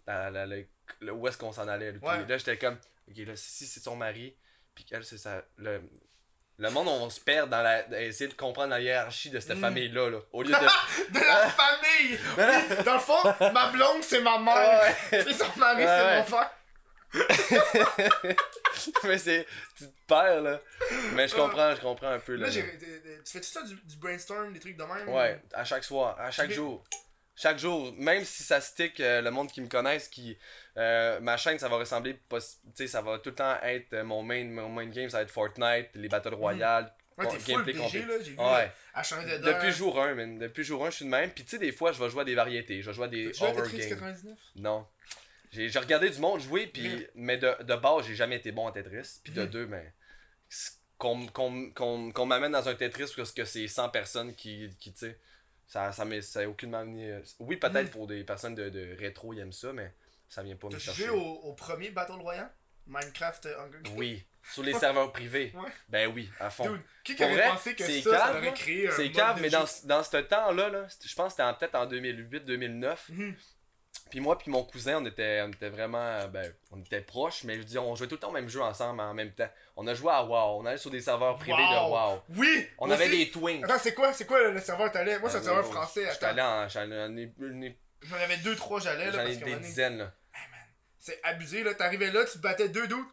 où est-ce qu'on s'en allait. là. J'étais comme, ok, là, si c'est son mari, puis qu'elle, c'est sa. Le, Le monde, on se perd dans la. essayer de comprendre la hiérarchie de cette famille-là, là. Au lieu de. De la famille! Oui, dans le fond, ma blonde, c'est ma mère. Ouais. Puis son mari, Ouais, c'est mon frère. Mais c'est. Tu te perds, là. Mais je comprends, je comprends un peu, là. Là, j'ai- euh, tu fais-tu ça du, du brainstorm, des trucs de même? Ouais, à chaque soir, à chaque jour. Chaque jour, même si ça stick, euh, le monde qui me connaisse, qui euh, ma chaîne, ça va ressembler, pas- tu sais, ça va tout le temps être euh, mon main, mon main game, ça va être Fortnite, les Battle Royale, Ouais, t'es full là, j'ai vu. Ouais. À changer de Depuis jour 1, man. Depuis jour 1, je suis de même. Puis tu sais, des fois, je vais jouer à des variétés. Je vais jouer à des Tu joues à horror Tetris games. 99? Non. J'ai regardé du monde jouer, puis, Mm. mais de, de base, j'ai jamais été bon en Tetris. Puis de Mhm. deux, ben, c- qu'on qu'on- qu'on- qu'on m'amène dans un Tetris parce que c'est 100 personnes qui, qui tu sais, ça, ça, aucunement amené. Oui, peut-être Mhm. pour des personnes de, de rétro, ils aiment ça, mais ça vient pas me chercher. joué au, au premier Battle Royale? Minecraft euh, Hunger Games? Oui, sur les serveurs privés. Ouais. Ben oui, à fond. Dude, qui qui Pour avait vrai, pensé que ça, ça aurait créé un C'est de mais jeu? dans, ce- dans ce temps-là, là, je pense que c'était en- peut-être en 2008-2009. Mhm. Puis moi puis mon cousin, on était, on était vraiment, ben, on était proches, mais je veux dire, on jouait tout le temps au même jeu ensemble en même temps. On a joué à WoW, on allait sur des serveurs privés de Wow. Oui! On avait des twins. Attends, c'est quoi, c'est quoi le, serveur t'allais? Moi, c'est un Euh, serveur oh, français. J'étais allé en, j'en ai- j'en ai- j'en avais deux, trois, j'allais. là, j'en ai des dizaines là. C'est abusé, là. T'arrivais là, tu battais deux doutes.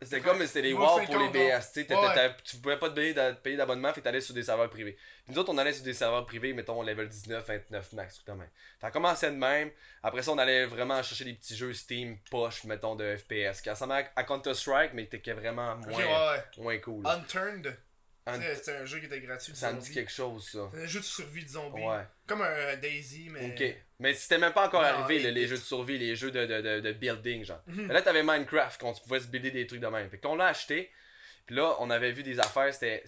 C'était comme c'était les WoW pour 50, les BS, tu t'étais- pouvais pas te payer d'a- payer d'abonnement, fait que t'allais sur des serveurs privés. Puis nous autres, on allait sur des serveurs privés, mettons level 19, 29 max, tout de même. Qu'on commençait de même, après ça, on allait vraiment chercher des petits jeux Steam, poche, mettons, de FPS, qui ressemblaient à Counter-Strike, mais étaient vraiment moins, ouais. moins cool. Unturned. Tu C'était un jeu qui était gratuit. Ça me dit quelque chose, ça. C'est un jeu de survie de zombies. Ouais. Comme un Daisy, mais. Ok. Mais c'était même pas encore Non, arrivé, là, les jeux de survie, les jeux de, de, de, de building, genre. Mais là, t'avais Minecraft, qu'on pouvait se builder des trucs de même. Fait qu'on l'a acheté. Puis là, on avait vu des affaires, c'était-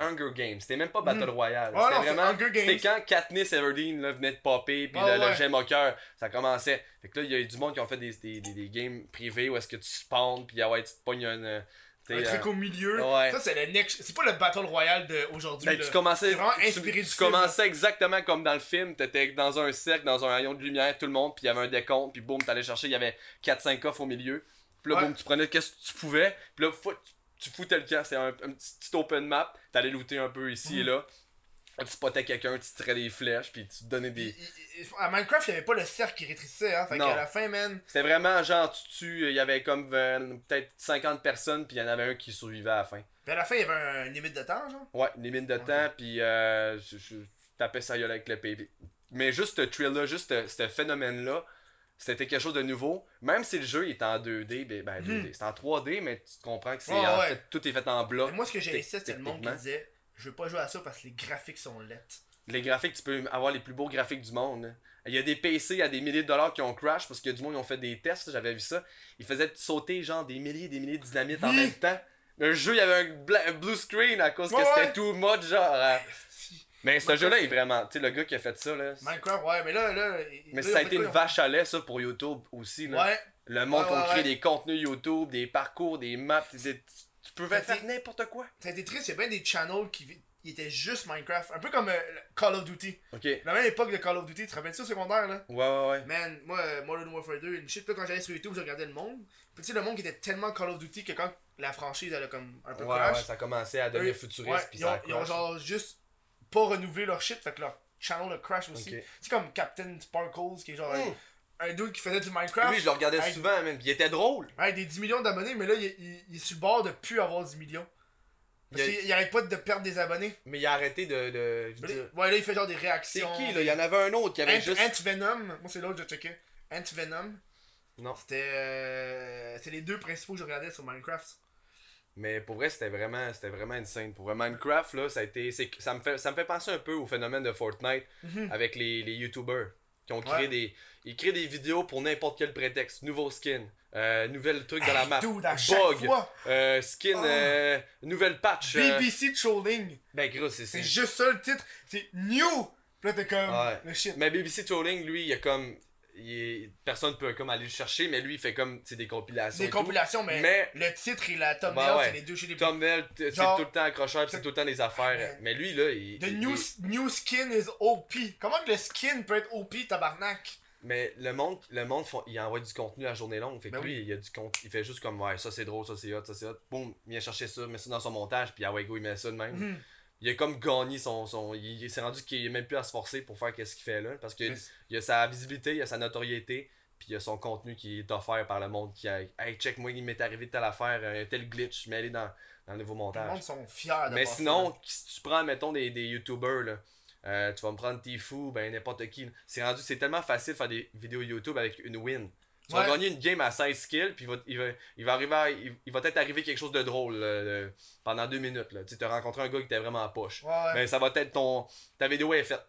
Hunger Games. C'était même pas Battle Royale. Ouais, non, c'était c'est vraiment. C'était quand Katniss Everdeen là, venait de popper, puis Ouais, le, le ouais. gemme au cœur, ça commençait. Fait que là, il y a eu du monde qui ont fait des, des, des, des games privés où est-ce que tu spawns, puis ah ouais, tu te pognes un. Tu Un truc euh, au milieu. ouais. Ça, c'est le next. C'est pas le Battle Royale d'aujourd'hui. Ben, tu commençais, vraiment tu- inspiré tu, du film, commençais exactement comme dans le film. T'étais dans un cercle, dans un rayon de lumière, tout le monde, puis il y avait un décompte, puis boum, t'allais chercher, il y avait 4-5 coffres au milieu. Puis là, Ouais. boum, tu prenais qu'est-ce que tu pouvais, puis là, faut- tu, tu foutais le camp, c'est un, un petit, open map, t'allais looter un peu ici et Mhm. là. Tu spotais quelqu'un, tu tirais des flèches, puis tu te donnais des. À Minecraft, il y avait pas le cercle qui rétrécissait, hein. Fait qu'à la fin, man. C'était vraiment genre, tu tues, il y avait comme peut-être 50 personnes, puis il y en avait un qui survivait à la fin. Puis à la fin, il y avait un une limite de temps, genre. Ouais, une limite de temps, puis euh, je, je tapais ça gueule avec le PV. Mais juste ce thrill-là, juste ce, phénomène-là, c'était quelque chose de nouveau. Même si le jeu est en 2D, ben, ben 2D, c'est en 3D, mais tu comprends que c'est en ouais. tout est fait en bloc. Mais moi, ce que j'ai essayé, c'était le monde qui disait Je veux pas jouer à ça parce que les graphiques sont laids. Les graphiques, tu peux avoir les plus beaux graphiques du monde. là. Il y a des PC à des milliers de dollars qui ont crash parce que du monde ils ont fait des tests, j'avais vu ça. Ils faisaient sauter genre des milliers et des milliers de dynamites en même temps. Le jeu, il y avait un, blue screen à cause Ouais, que c'était tout mode genre. euh, Mais ce jeu-là est vraiment. Tu sais, le gars qui a fait ça, là. Minecraft, ouais, mais là. là Mais là, ça a été une quoi, vache à lait, ça, pour YouTube aussi. Là. Ouais, Le monde qu'on ouais, crée des contenus YouTube, des parcours, des maps, des- pouvais Ça a faire été- n'importe quoi. ça a été triste, il y a bien des channels qui, étaient juste Minecraft. Un peu comme euh, Call of Duty. Ok. Ouais, La même époque de Call of Duty, tu te rappelles ça au secondaire, là? Ouais, ouais. Man, moi, euh, Modern Warfare 2, une shit, là, quand j'allais sur YouTube, je regardais le monde. Puis tu sais, le monde qui était tellement Call of Duty que quand la franchise, elle a comme un peu Ouais, crash. ouais, ça commençait à devenir eux, futuriste, ouais, puis ils, ça ont, a ils ont crash. genre juste pas renouvelé leur shit, fait que leur channel a crash aussi. Ok. C'est comme Captain Sparkles, qui est genre Mm. Un, dude qui faisait du Minecraft. Lui, je le regardais avec- souvent, même. Il était drôle. Avec des 10 millions d'abonnés, mais là, il, il- il est sur le bord de plus avoir 10 millions. Parce Il a- il arrête pas de perdre des abonnés. Mais il a arrêté de. de... je veux Mais dire, là- Ouais, là, il fait genre des C'est réactions. qui, là? Il y en avait un autre qui avait Ant, juste. Ant Venom, moi c'est l'autre que je checkais. Ant Venom, Non. c'était euh, c'était les deux principaux que je regardais sur Minecraft. Mais pour vrai, c'était vraiment, c'était vraiment insane. Pour vrai, Minecraft, là, ça a été. c'est- Ça me, fait, ça me fait penser un peu au phénomène de Fortnite Mhm. avec les, les YouTubers qui ont créé Ouais. des. Ils créent des vidéos pour n'importe quel prétexte. Nouveau skin, euh, nouvel truc dans la map, dude, à chaque bug, euh, skin, Oh. euh, nouvelle patch. euh, BBC Trolling, Ben gros, c'est c'est c'est- juste ça le titre, c'est New! Là t'es comme, Ouais. le shit. Mais BBC Trolling, lui, il y a comme. Il Personne peut comme aller le chercher, mais lui, il fait comme sais, des compilations. Des compilations, mais, Mais- le titre et la thumbnail, Ouais, ouais. c'est les deux chez les Thumbnail, c'est tout le temps accrocheur, c'est tout le temps des affaires. Mais lui, là, il. The il- new, il- new skin is OP. Comment que le skin peut être OP, tabarnak? Mais le monde, le monde font- il envoie du contenu à journée longue. Fait que Ben lui, oui. il, a du compte, il fait juste comme, ouais, ça c'est drôle, ça c'est hot, ça c'est hot. Boum, il vient chercher ça, met ça dans son montage, puis ah ouais, go, il met ça de même. Mhm. Il a comme gagné son. son il, il s'est rendu qu'il est même plus à se forcer pour faire qu'est-ce qu'il fait là. Parce Mais- il a sa visibilité, il a sa notoriété, puis il a son contenu qui est offert par le monde qui a. Hey, check, moi, il m'est arrivé telle affaire, un tel glitch, mais est dans, dans le nouveau Tout le montage. monde sont fiers de Mais sinon, si tu prends, mettons, des, des youtubers, là, euh, tu vas me prendre Tifu, ben n'importe qui. C'est rendu, c'est tellement facile de faire des vidéos YouTube avec une win. Tu vas gagner une game à 16 kills, puis il va, il va, il va arriver à- il, il va peut-être arriver quelque chose de drôle là, pendant deux minutes. Là. Tu as rencontré un gars qui était vraiment en poche. Ouais, ouais. Ben, ça va être ton. Ta vidéo est faite.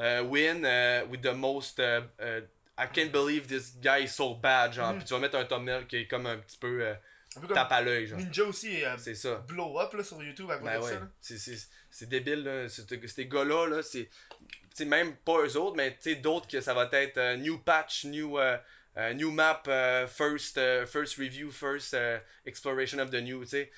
Euh, win euh, with the most. euh, euh, I can't believe this guy is so bad, genre. Mm. Puis tu vas mettre un thumbnail qui est comme un petit peu euh, Un peu comme tape à l'œil, genre. Ninja aussi euh, C'est ça. blow up là, sur YouTube à Ben de ouais, ça. là. c'est- c'est c'est débile, là. C'est- Ces gars-là, là, c'est. Même pas eux autres, mais tu sais, d'autres que ça va être euh, new patch, new, euh, euh, new map, euh, first, euh, first review, first exploration of the new, tu sais.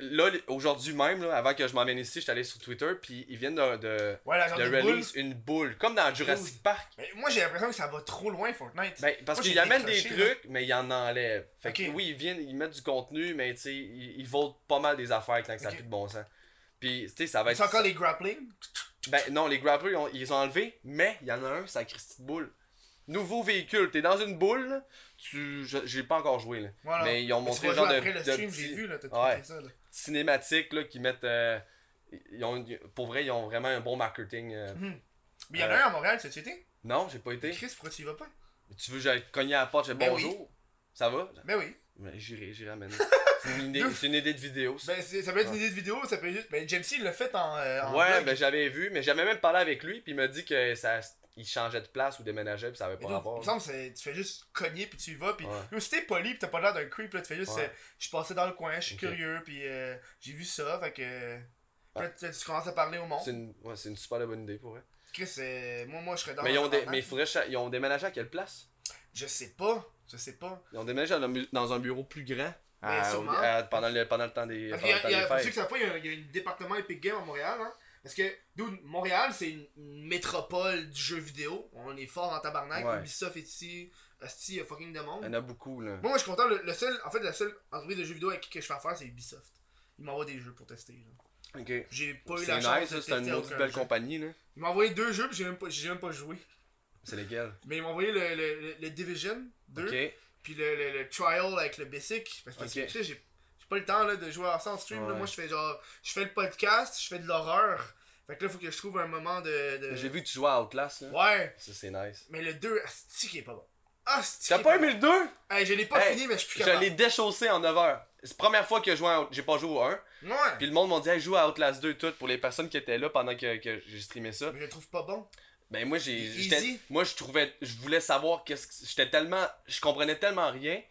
Là, aujourd'hui même, là, avant que je vienne ici, j'étais allé sur Twitter, puis ils viennent de, de, Ouais, boule. release une boule, comme dans Jurassic Park. Mais moi j'ai l'impression que ça va trop loin Fortnite. Ben, parce qu'ils amènent des là. trucs, mais ils en enlèvent. Fait que oui, ils viennent, ils mettent du contenu, mais tu sais, ils, ils votent pas mal des affaires quand ça n'a plus de bon sens. Puis, tu sais, ça va C'est être. encore les grappling. Ben non, les grapplers, ils, ont- ils ont enlevés, mais il y en a un, c'est la Christie de boule. Nouveau véhicule, t'es dans une boule, tu. J'ai pas encore joué, là. Voilà. Mais ils ont montré le genre de, après le de stream, petits- j'ai vu là, t'as Ouais. tweeté ça là. cinématiques, là, qui mettent. euh, ils ont, pour vrai, ils ont vraiment un bon marketing. euh. Mhm. Mais il y en a Euh, un à Montréal cet été? Non, j'ai pas été. Chris, pourquoi tu y vas pas? Tu veux j'aille cogner à la porte, j'ai Ben bonjour? Ça va? Ben oui. Ben, j'irai, j'irai amener. C'est une, idée- c'est une idée de vidéo. ça. Ben, ça peut être une idée de vidéo, ça peut être juste. Ben, James C l'a fait en. euh, en Ouais, vlog. ben j'avais vu, mais j'avais même parlé avec lui, puis il m'a dit que ça il changeait de place ou déménageait, puis ça avait pas rapport. que c'est- tu fais juste cogner puis tu y vas puis Ouais. si t'es poli pis t'as pas l'air d'un creep là tu fais juste Ouais. euh, je suis passé dans le coin je suis curieux puis euh, j'ai vu ça fait que puis là, tu, tu commences à parler au monde C'est une, ouais, une super bonne idée pour vrai. Chris euh, moi moi je serais dans Mais ils ont, dé- mais faudrait ils ont déménagé à quelle place? Je sais pas je sais pas Ils ont déménagé dans un, bureau plus grand à- sûrement. à- pendant, le, pendant le temps des, Parce pendant qu'il y le a, il y a- temps pour des ceux qui fêtes. savent pas, il y a, il y a un département Epic Games à Montréal, hein. Parce que, dude, Montréal, c'est une, métropole du jeu vidéo. On est fort en tabarnak. Ouais. Ubisoft est ici. Asti, il y a fucking de monde. Il y en a beaucoup, là. Moi, moi, je suis content. Le, le seul, en fait, la seule entreprise de jeux vidéo avec qui je fais affaire, c'est Ubisoft. Ils m'envoient des jeux pour tester. là. Ok. J'ai pas eu C'est la nice, chance c'est tester une autre belle jeu. compagnie, là. Ils m'ont envoyé deux jeux, puis j'ai même, pas- j'ai même pas joué. C'est lesquels Mais ils m'ont envoyé le, le, le- Division 2, Ok. puis le, le, le Trial avec le Basic. Parce que Ok. tu sais, j'ai j'ai pas le temps là, de jouer à ça en stream. là. Moi, je fais genre, je fais le podcast, je fais de l'horreur. Fait que là, faut que je trouve un moment de. de- J'ai vu que tu jouais à Outlast, là. Ouais, Ça, c'est nice. mais le 2, asti qui est pas bon. Asti T'as pas aimé le 2 Hey, je l'ai pas Hey, fini, mais je suis plus Je capable. l'ai déchaussé en 9 heures. C'est la première fois que je joué à... J'ai pas joué au 1. Ouais, Puis le monde m'a dit, hey, joue à Outlast 2 tout pour les personnes qui étaient là pendant que, que j'ai streamé ça. mais je le trouve pas bon. Ben moi j'ai j'étais- moi je trouvais je voulais savoir qu'est-ce que j'étais tellement je comprenais tellement rien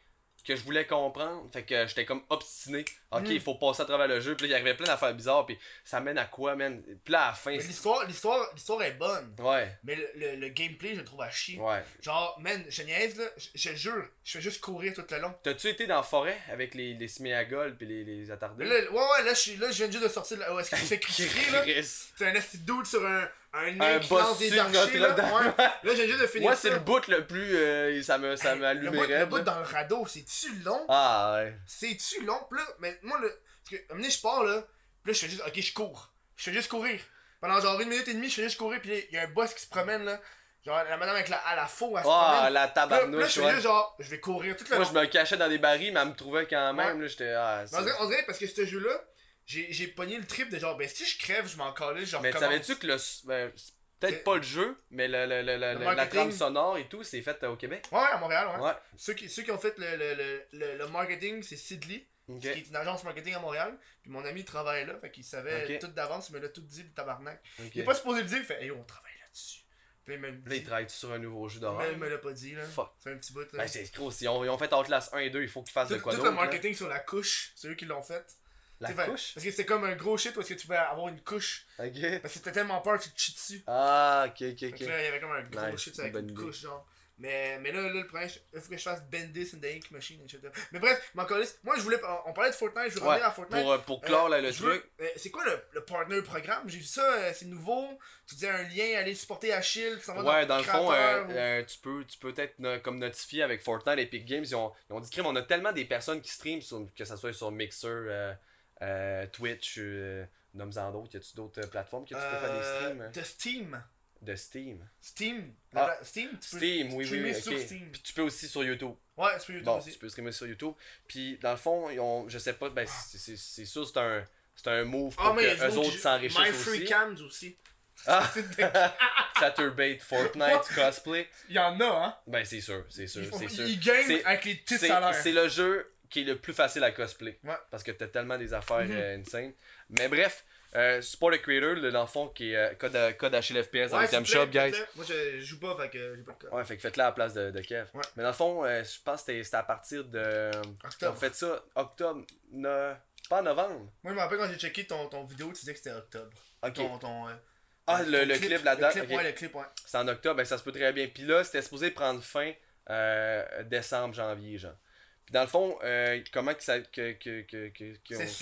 que je voulais comprendre fait que j'étais comme obstiné. OK, Mm. il faut passer à travers le jeu. Puis là, il y arrivait plein d'affaires bizarres puis ça mène à quoi man? Puis là à la fin l'histoire, l'histoire, l'histoire est bonne. Ouais. Mais le, le, le gameplay, je le trouve à chier. Ouais. Genre, man, je niaise là, je, je jure, je fais juste courir tout le long. T'as-tu été dans la forêt avec les, les sméagoles puis les, les attardés? Là, ouais, ouais, là, je, là, je viens juste de sortir de là. Où est-ce qu'il s'est crié, là? Chris. C'est un esti dude sur un, un nez Un qui lance bossu des archers, là. Ouais. Là, viens juste de finir Moi c'est le bout le plus euh, ça me ça Hey, m'a allumé le bout, le bout dans le radeau, c'est-tu long? Ah ouais. C'est-tu long? Pis là, mais moi, le. Parce que, à un moment donné, je pars, là. Pis là, je fais juste. Ok, je cours. Je fais juste courir. Pendant genre une minute et demie, je fais juste courir. Pis là, il y a un boss qui se promène, là. Genre, la madame avec la, à la faux, elle se Ah promène. la Puis là, puis là, tabarnouche je fais ouais. juste genre, je vais courir tout le Moi long. je me cachais dans des barils mais elle me trouvait quand même Ouais. là j'étais ah, dirait, on dirait parce que ce jeu-là, j'ai pogné le trip de genre, ben si je crève, je m'en calais, genre. Mais savais-tu que le. ben, peut-être pas le jeu, mais le, le- le- le- la trame sonore et tout, c'est fait euh, au Québec? Ouais, à Montréal, ouais. Ouais. Ceux, qui, ceux qui ont fait le, le, le, le, le marketing, c'est Sidley, qui est une agence marketing à Montréal. Puis mon ami travaille là, fait qu'il savait Ok. tout d'avance, il me l'a tout dit, le tabarnak. Il est pas supposé le dire, il fait, hey, on travaille là-dessus. Puis il Là, ils dit. travaillent sur un nouveau jeu d'horreur. il me l'a pas dit, là. Fuck. C'est un petit bout, là. Ben, c'est gros, ils ont, ils ont fait Outlast 1 et 2, il faut qu'ils fassent tout, de quoi tout le là. marketing sur la couche, c'est eux qui l'ont fait. La couche? Parce que c'était comme un gros shit où est-ce que tu pouvais avoir une couche. Ok. Parce que t'as tellement peur que tu te chies dessus. Ah, ok, ok, ok. là, il y avait comme un gros Nice, shit avec une idée. couche, genre. Mais, mais là, là, le problème, il faut que je fasse Bendis and the Ink Machine, etc. Mais bref, m'en. Moi, je voulais. On parlait de Fortnite, je veux Ouais, revenir à Fortnite. Pour, euh, pour clore là, le truc. c'est quoi le, le partner programme? J'ai vu ça, euh, c'est nouveau. Tu disais un lien, aller supporter Achille. ça Ouais, dans le fond, euh, tu peux, tu peux être comme notifié avec Fortnite, Epic Games. Ils ont, ils ont dit, crime, on a tellement des personnes qui streament, que ce soit sur Mixer, euh, Twitch, euh, nomme-en d'autres. Y a-tu d'autres euh, plateformes que tu peux faire des Euh, streams? de Steam. de Steam Steam. Ah. Steam, tu peux Steam, oui, oui, streamer oui. sur ok. Steam. Puis tu peux aussi sur YouTube. Ouais, peux YouTube Bon, aussi. tu peux streamer sur YouTube. Puis dans le fond, ils ont, je sais pas, ben, c'est- c'est c'est sûr, c'est un, c'est un move pour mais a que eux autres qui- My s'enrichissent Free aussi. Cams aussi. Ah! Chatterbait, Fortnite, cosplay. Il y en a, hein. Ben c'est sûr, c'est sûr, c'est sûr. ils gagnent avec les petits C'est salaires. c'est le jeu qui est le plus facile à cosplay. Ouais. Parce que t'as tellement des affaires Mhm. euh, insane. Mais bref, euh, Support a Creator, le, dans le fond, qui est euh, code, code HLFPS dans Ouais, le Theme Shop, guys. Moi, je joue pas, fait que j'ai pas de code. Ouais, fait que faites-le à la place de, de Kev. Ouais. Mais dans le fond, euh, je pense que c'était- à partir de. Octobre. ont fait ça octobre. no- Pas en novembre. Moi, je me rappelle quand j'ai checké ton, ton vidéo, tu disais que c'était octobre. Ok. Ton, ton, euh, Ah, le, le clip, la date. Le clip, ouais, le clip, ouais. C'est en octobre, ben ça se peut très bien. Puis là, c'était supposé prendre fin euh, décembre, janvier, genre. Dans le fond, euh, comment que ça,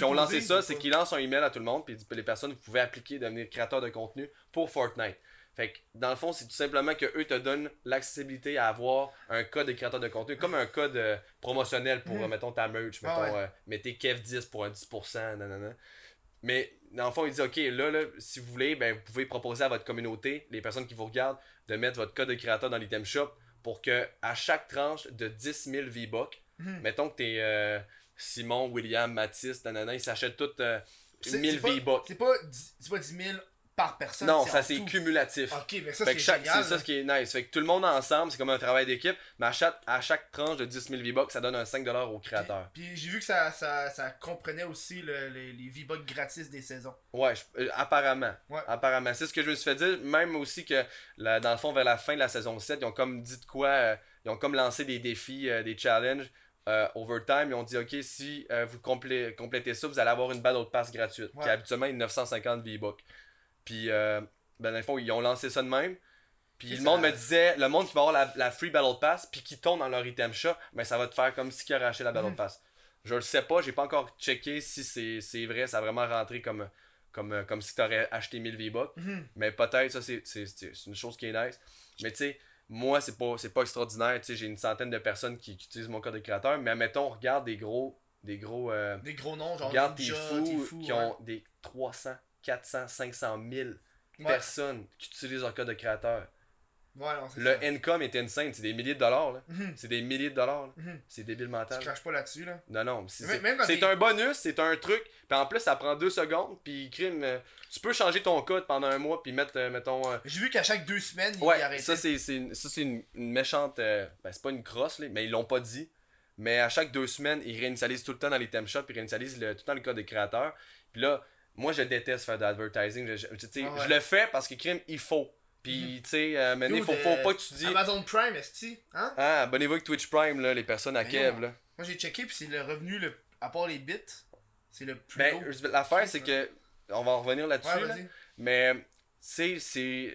ont, lancé ça, c'est qu'ils lancent un email à tout le monde, puis ils disent, les personnes, vous pouvez appliquer, devenir créateur de contenu pour Fortnite. Fait que dans le fond, c'est tout simplement que eux te donnent l'accessibilité à avoir un code de créateur de contenu, comme un code euh, promotionnel pour, Mhm. euh, mettons, ta merch, Ah mettons, ouais. mettez Kev10 pour un 10%, nanana. Mais dans le fond, il dit ok, là, là, si vous voulez, ben, vous pouvez proposer à votre communauté, les personnes qui vous regardent, de mettre votre code de créateur dans l'item shop pour que à chaque tranche de 10 000 V-Bucks, Mhm. mettons que t'es euh, Simon, William, Mathis, nanana, ils s'achètent toutes euh, C'est- 1000 c'est pas- V-Bucks. C'est pas, pas 10 000 par personne. Non, ça c'est cumulatif. Ok, mais ça c'est c'est ça ce qui est nice. Fait que tout le monde ensemble, c'est comme un travail d'équipe, mais à chaque, à chaque tranche de 10 000 V-Bucks, ça donne un 5$ au créateur. Puis j'ai vu que ça, ça, ça comprenait aussi le- les, les V-Bucks gratis des saisons. Ouais, je- euh, apparemment. Ouais. Apparemment. C'est ce que je me suis fait dire. Même aussi que, là, dans le fond, vers la fin de la saison 7, ils ont comme dit de quoi. euh, ils ont comme lancé des défis, euh, des challenges. Euh, overtime, ils ont dit ok, si euh, vous complé- complétez ça, vous allez avoir une Battle Pass gratuite, Ouais. qui habituellement est 950 V-Bucks. Puis, euh, ben, dans le fond, ils ont lancé ça de même. Puis le monde me disait, le monde qui va avoir la, la free Battle Pass, puis qui tombe dans leur item shop, ben ça va te faire comme si qui aurait acheté la Battle Mhm. Pass. Je le sais pas, j'ai pas encore checké si c'est vrai, ça a vraiment rentré comme, comme, comme si t'aurais acheté 1000 V-Bucks. Mhm. Mais peut-être, ça, c'est une chose qui est nice. Mais tu sais, moi, c'est pas, c'est pas extraordinaire. J'ai une centaine de personnes qui, qui utilisent mon code de créateur. Mais admettons, regarde des gros. Des gros. euh, Des gros noms, genre regarde Ninja, fous, fou, qui ouais. ont des 300, 400, 500 000 Ouais. personnes qui utilisent leur code de créateur. Ouais, non, c'est Le ça. income est insane. C'est des milliers de dollars. là. Mhm. C'est des milliers de dollars. Mhm. C'est débile Tu mental. craches pas là-dessus, là. Non, non. C'est un bonus, c'est un truc. Puis en plus, ça prend deux secondes. Puis crime, euh, tu peux changer ton code pendant un mois. Puis mettre, euh, mettons. euh, J'ai vu qu'à chaque deux semaines, il Ouais, arrêtait. ça c'est une, ça, c'est une, une méchante. euh, ben, c'est pas une crosse, là, mais ils l'ont pas dit. Mais à chaque deux semaines, ils réinitialisent tout le temps dans les theme shops, ils réinitialisent le- tout le temps le code des créateurs. Puis là, moi je déteste faire de l'advertising. Je, je- tu Ah ouais. je le fais parce que crime, il faut. Puis tu sais, euh, maintenant, faut, faut pas que tu dis. Amazon Prime, est-ce Hein? Ah, abonnez-vous avec Twitch Prime, là, les personnes à Mais Kev. Là. Moi, j'ai checké, puis c'est le revenu, le... à part les bits, c'est le plus Ben, l'affaire, c'est que. On va en revenir là-dessus. Ouais, là. Mais, tu sais, c'est.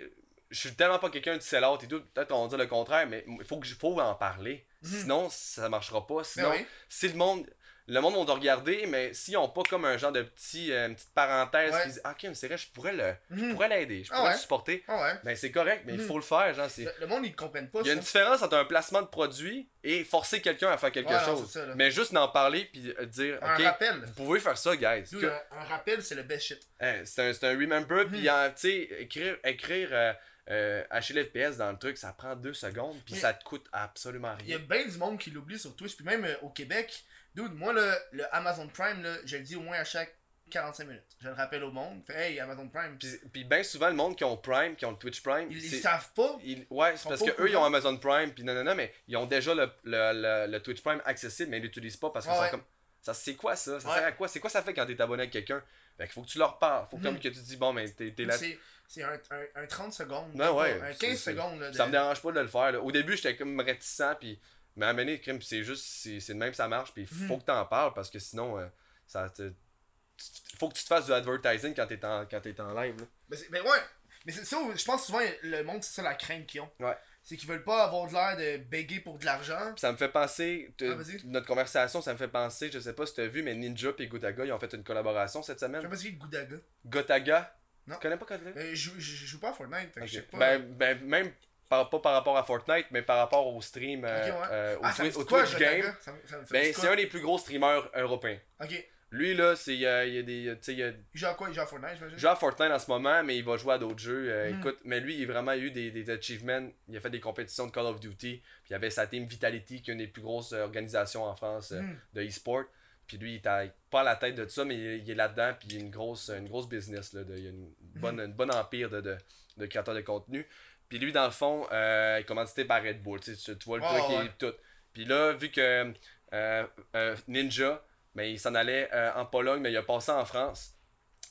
Je suis tellement pas quelqu'un de sell-out et tout. Peut-être qu'on va dire le contraire, mais il faut, que faut en parler. Mhm. Sinon, ça marchera pas. Sinon, Ben oui. si le monde. Le monde va regarder, mais s'ils ont pas comme un genre de petit, euh, une petite parenthèse Ouais. qui dit Ah, ok, mais c'est vrai, je pourrais le, je Mhm. pourrais l'aider, je Ah pourrais ouais. le supporter. Ah ouais. Ben c'est correct, mais il Mhm. faut le faire. Genre, c'est... Le, le monde, ils comprennent pas Il y a ça. une différence entre un placement de produit et forcer quelqu'un à faire quelque non, chose. ça, mais juste d'en parler puis euh, dire Un Ok, rappel. vous pouvez faire ça, guys. Dude, Que- un, un rappel, c'est le best shit. Hein, c'est un, c'est un remember, puis Mhm. en- tu sais, écrire, écrire euh, euh, HLFPS dans le truc, ça prend deux secondes, puis ça te coûte absolument Il y a rien. bien du monde qui l'oublie sur Twitch, puis même euh, au Québec. Dude, moi, le, le Amazon Prime, là, je le dis au moins à chaque 45 minutes. Je le rappelle au monde. Fait, hey, Amazon Prime. Puis, puis bien souvent, le monde qui ont Prime, qui ont le Twitch Prime, Ils, ils savent pas. ils- ouais, c'est parce pas que au eux ils ont. Amazon Prime, puis non, non, non, mais ils ont déjà le, le, le, le Twitch Prime accessible, mais ils l'utilisent pas parce que ouais. comme. Ça, c'est quoi ça? Ça Ouais. sert à quoi? C'est quoi ça fait quand t'es abonné avec quelqu'un? Fait qu'il faut que tu leur parles. Faut Mhm. comme que tu dis, bon, mais t'es là. C'est un, un, un 30 secondes. Ouais, ouais, Un c'est- 15 c'est- secondes. Là, de- Ça me dérange pas de le faire. là. Au début, j'étais comme réticent, puis. Mais donné, crime, c'est juste, c'est c'est de même que ça marche, puis il faut Mhm. que t'en parles parce que sinon, euh, ça te. tu- Faut que tu te fasses du advertising quand t'es en, quand t'es en live. là. Mais, mais ouais, mais c'est ça, je pense souvent le monde, c'est ça la crainte qu'ils ont. Ouais. c'est qu'ils veulent pas avoir de l'air de béguer pour de l'argent. Ça me fait penser, te- Ah, vas-y. notre conversation, ça me fait penser, je sais pas si t'as vu, mais Ninja et Gotaga, ils ont fait une collaboration cette Je sais semaine. pas si. Gotaga Non. Tu connais pas Gotaga? Mais je, je, je joue pas à Fortnite, fait que je sais pas. Ben, ben, même par, pas par rapport à Fortnite, mais par rapport au stream, euh, ouais. euh, au, ah, Twi- au quoi, Twitch game? Ben, c'est un des plus gros streamers européens. Lui, là, c'est, euh, il y a des, il y a- Il joue à quoi? Il joue à Fortnite, j'imagine? Il joue à Fortnite en ce moment, mais il va jouer à d'autres jeux. Euh, Mm. Écoute, mais lui, il a vraiment eu des, des achievements. Il a fait des compétitions de Call of Duty. Puis il avait sa team Vitality, qui est une des plus grosses organisations en France euh, Mm. de e-sport. Puis lui, il est pas à la tête de ça, mais il, est là-dedans. Puis il a une grosse, une grosse business. Là, de- il a une bonne, une bonne empire de, de, de créateurs de contenu. Puis lui, dans le fond, euh, il est commandité par Red Bull. Tu, vois le truc ouais. et tout. Puis là, vu que euh, euh, Ninja, mais il s'en allait euh, en Pologne, mais il a passé en France.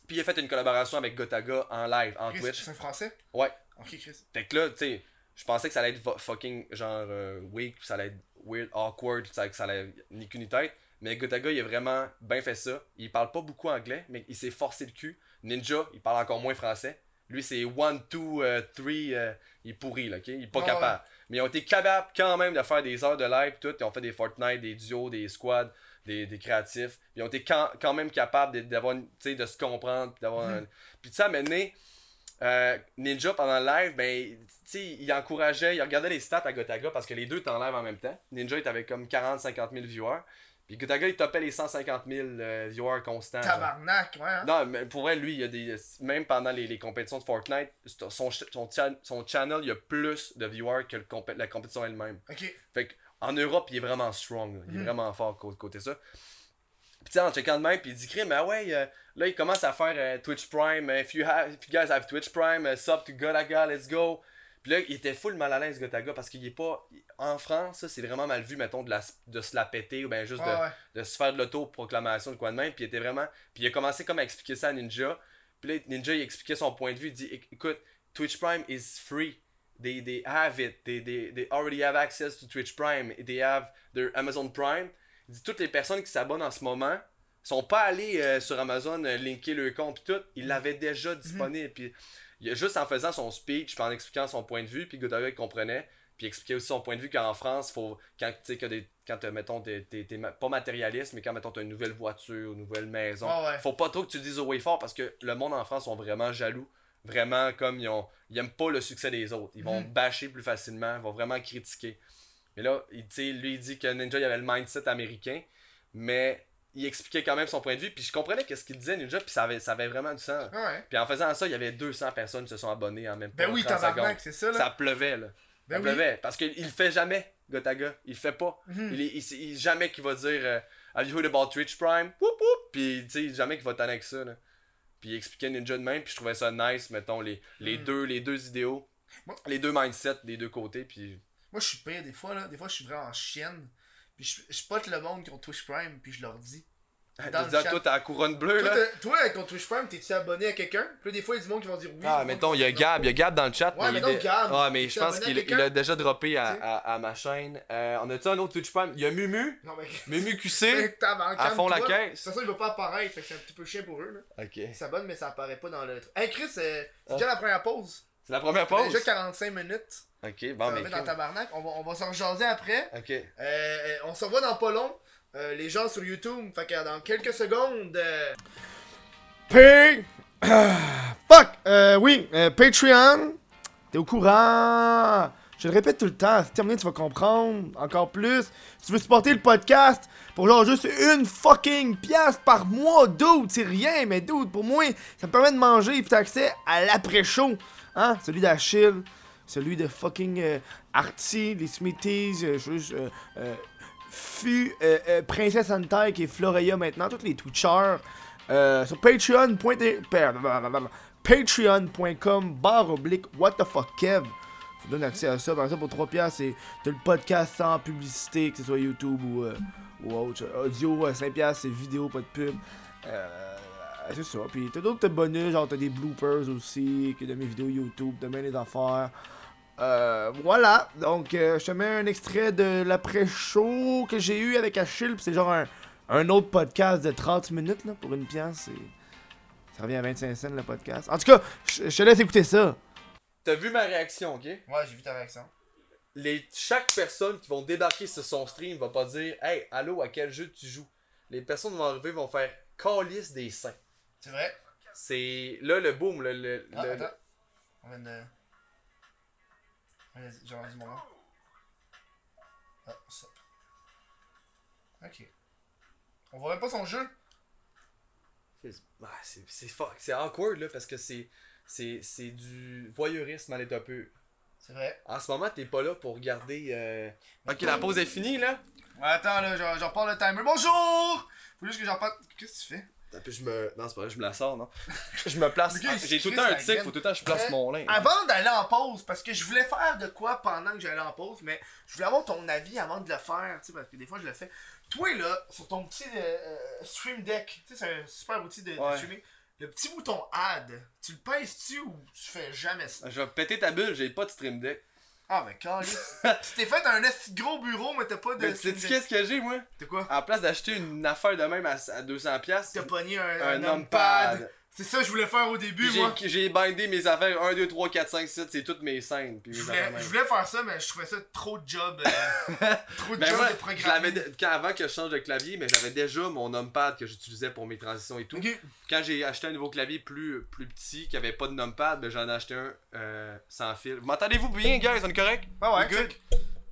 Puis il a fait une collaboration avec Gotaga en live, en Chris, Twitch. C'est un français? Ouais. Ok, Chris. Fait que là, tu sais, je pensais que ça allait être fucking genre weak, ça allait être weird, awkward, ça, que ça allait ni queue ni tête. Mais Gotaga, il a vraiment bien fait ça. Il parle pas beaucoup anglais, mais il s'est forcé le cul. Ninja, il parle encore moins français. Lui, c'est 1, 2, 3, euh, il est pourri, là, ok? Il est pas capable. Mais ils ont été capables quand même de faire des heures de live, tout. Ils ont fait des Fortnite, des duos, des squads, des, des créatifs. Ils ont été quand, quand même capables de- d'avoir, de se comprendre, puis d'avoir un- Puis sais, à un moment donné, euh, Ninja pendant le live, ben, il encourageait, il regardait les stats à Gotaga parce que les deux étaient en live en même temps. Ninja il avait comme 40-50 000 viewers. Puis Gotaga il topait les 150 000 euh, viewers constants. genre. Tabarnak, ouais. hein? Non, mais pour elle, lui, il y a des. Même pendant les, les compétitions de Fortnite, son, son, son channel, il y a plus de viewers que le compé- la compétition elle-même. Ok. Fait que, en Europe, il est vraiment strong. là. Il est Mhm. vraiment fort côté, côté ça. Puis tu sais, en checkant de même, puis il dit crime, ah ouais, euh, là, il commence à faire euh, Twitch Prime. if, you have, if you guys have Twitch Prime, uh, sub to Gotaga, let's go. Puis là, il était full mal à l'aise, Gotaga, parce qu'il est pas. En France, ça, c'est vraiment mal vu, mettons, de, la, de se la péter ou bien juste de, ouais. de se faire de l'auto-proclamation de quoi de même. Puis il était vraiment. Puis il a commencé comme à expliquer ça à Ninja. Puis là, Ninja, il expliquait son point de vue. Il dit Éc- écoute, Twitch Prime is free. They, they have it. They, they, they already have access to Twitch Prime. They have their Amazon Prime. Il dit toutes les personnes qui s'abonnent en ce moment sont pas allées euh, sur Amazon euh, linker leur compte pis tout. Il l'avait déjà disponible. Puis juste en faisant son speech, puis en expliquant son point de vue, puis Gotaga il comprenait. Puis expliquait aussi son point de vue qu'en France, faut, quand tu sais des, quand t'as, mettons, t'es, pas matérialiste, mais quand mettons t'as une nouvelle voiture, une nouvelle maison, Ouais, ouais. faut pas trop que tu le dises au way fort parce que le monde en France sont vraiment jaloux. Vraiment comme ils ont. Ils aiment pas le succès des autres. Ils vont Mhm. bâcher plus facilement, ils vont vraiment critiquer. Mais là, il, lui il dit que Ninja il avait le mindset américain, mais il expliquait quand même son point de vue. Puis je comprenais qu'est-ce qu'il disait Ninja, puis ça avait, ça avait vraiment du sens. Ouais. Puis en faisant ça, il y avait 200 personnes qui se sont abonnées en même temps. Ben oui, 30 tabarnak, secondes. c'est ça, là. Ça pleuvait, là. Ben ça oui. pleuvait. Parce qu'il le fait jamais, Gotaga. Il le fait pas. Mhm. Il, est, il, jamais qu'il va dire euh, Have you heard about Twitch Prime? Whoop whoop! Puis tu sais, jamais qu'il va t'en avec ça. Là. Puis il expliquait Ninja de même, puis je trouvais ça nice, mettons, les, les, Mm. deux, les deux idéaux, Moi- les deux mindsets des deux côtés. Puis Moi, je suis pire des fois, là. Des fois, je suis vraiment chienne. Puis je, je spot le monde qui ont Twitch Prime, puis je leur dis. tu Dans le dis, ah, chat. toi, t'as la couronne bleue, Toi, là. toi, avec ton Twitch Prime, t'es-tu abonné à quelqu'un? Puis là, des fois, il y a du monde qui vont dire oui. Ah, mettons, il y a Gab, il y a Gab dans le chat. Ouais, mais il mettons est- Gab. Ah, mais je pense qu'il il a déjà droppé à, à, à ma chaîne. Euh, on a-tu un autre Twitch Prime? Il y a Mumu, Non, mais. Mumu QC. À fond la caisse. De toute façon, il va pas apparaître, fait que c'est un petit peu chiant pour eux, là. Ok. S'abonnent, mais ça apparaît pas dans le. truc. Hey, Chris, euh, c'est Ah. déjà la première pause? C'est la première Ça pause? déjà 45 minutes. Ok, bon, mais. mettre dans tabarnak. On va, on va s'en rejaser après. Ok. Euh, on se revoit dans pas long. Euh, les gens sur YouTube. Fait que dans quelques secondes. euh, P. Fuck! Euh, oui, euh, Patreon. T'es au courant. Je le répète tout le temps. C'est terminé, tu vas comprendre encore plus. Si tu veux supporter le podcast pour genre juste une fucking pièce par mois, dude, c'est rien, mais dude, pour moi, ça me permet de manger et puis t'as accès à l'après-show. Hein? Celui d'Achille, celui de fucking euh, Artie, les Smithies, euh, juste, euh, euh, Fu, euh, euh, Princesse Antaille qui est Floreya maintenant, tous les Twitchers. Sur patreon.com patreon.com barre oblique what the fuck Kev? Je vous donne accès à ça par exemple pour 3 piastres c'est t'as le podcast sans publicité que ce soit YouTube ou, ou autre audio euh, 5 piastres c'est vidéo pas de pub euh, c'est ça puis t'as d'autres bonus genre t'as des bloopers aussi que de mes vidéos YouTube de mes affaires euh, voilà, donc euh, je te mets un extrait de l'après-show que j'ai eu avec Achille, c'est genre un, un autre podcast de 30 minutes là, pour une pièce. et Ça revient à 25 cents le podcast. En tout cas, je je te laisse écouter ça. T'as vu ma réaction, ok? Ouais, j'ai vu ta réaction. les, chaque personne qui vont débarquer sur son stream va pas dire Hey, allô, à quel jeu tu joues? Les personnes vont arriver, vont faire calice des seins. C'est vrai? C'est là le boom, le. le, Ah, le- attends. On vient de. Vas-y, J'ai rendu mon nom. Ah, ça. Ok. On voit même pas son jeu. Ah, c'est c'est fuck, c'est awkward là parce que c'est c'est c'est du voyeurisme à l'état peu. C'est vrai. En ce moment, t'es pas là pour regarder. euh, Ok, la pause est finie là. Ouais, attends, là, je, je repars le timer. Bonjour! Faut juste que j'en parle. Qu'est-ce que tu fais? Puis je me. Non, c'est pas vrai, je me la sors, non. je me place. J'ai tout le temps un tic, faut tout le temps que je place Euh, mon linge. Avant d'aller en pause, parce que je voulais faire de quoi pendant que j'allais en pause, mais je voulais avoir ton avis avant de le faire, tu sais, parce que des fois je le fais. Toi là, sur ton petit euh, euh, stream deck, tu sais, c'est un super outil de, de Ouais. streaming. Le petit bouton add, tu le pèses-tu ou tu fais jamais ça? Je vais péter ta bulle, j'ai pas de stream deck. Ah, mais câlisse. tu t'es fait un esti gros bureau, mais t'as pas de. Tu sais qu'est-ce que j'ai moi? T'as quoi? En place d'acheter une affaire de même à, à 200$, piastres, T'as pogné un, un un numpad. C'est ça que je voulais faire au début, moi. J'ai bindé mes affaires 1, 2, 3, 4, 5, 6, c'est toutes mes scènes. Puis mes Je voulais, je voulais faire ça, mais je trouvais ça trop de job. euh, trop de Ben job moi, de quand, avant que je change de clavier, mais j'avais déjà mon numpad que j'utilisais pour mes transitions et tout. Quand j'ai acheté un nouveau clavier plus, plus petit, qui avait pas de numpad, ben j'en ai acheté un euh, sans fil. Vous m'entendez-vous bien, guys? On est correct? Ah ouais, Good?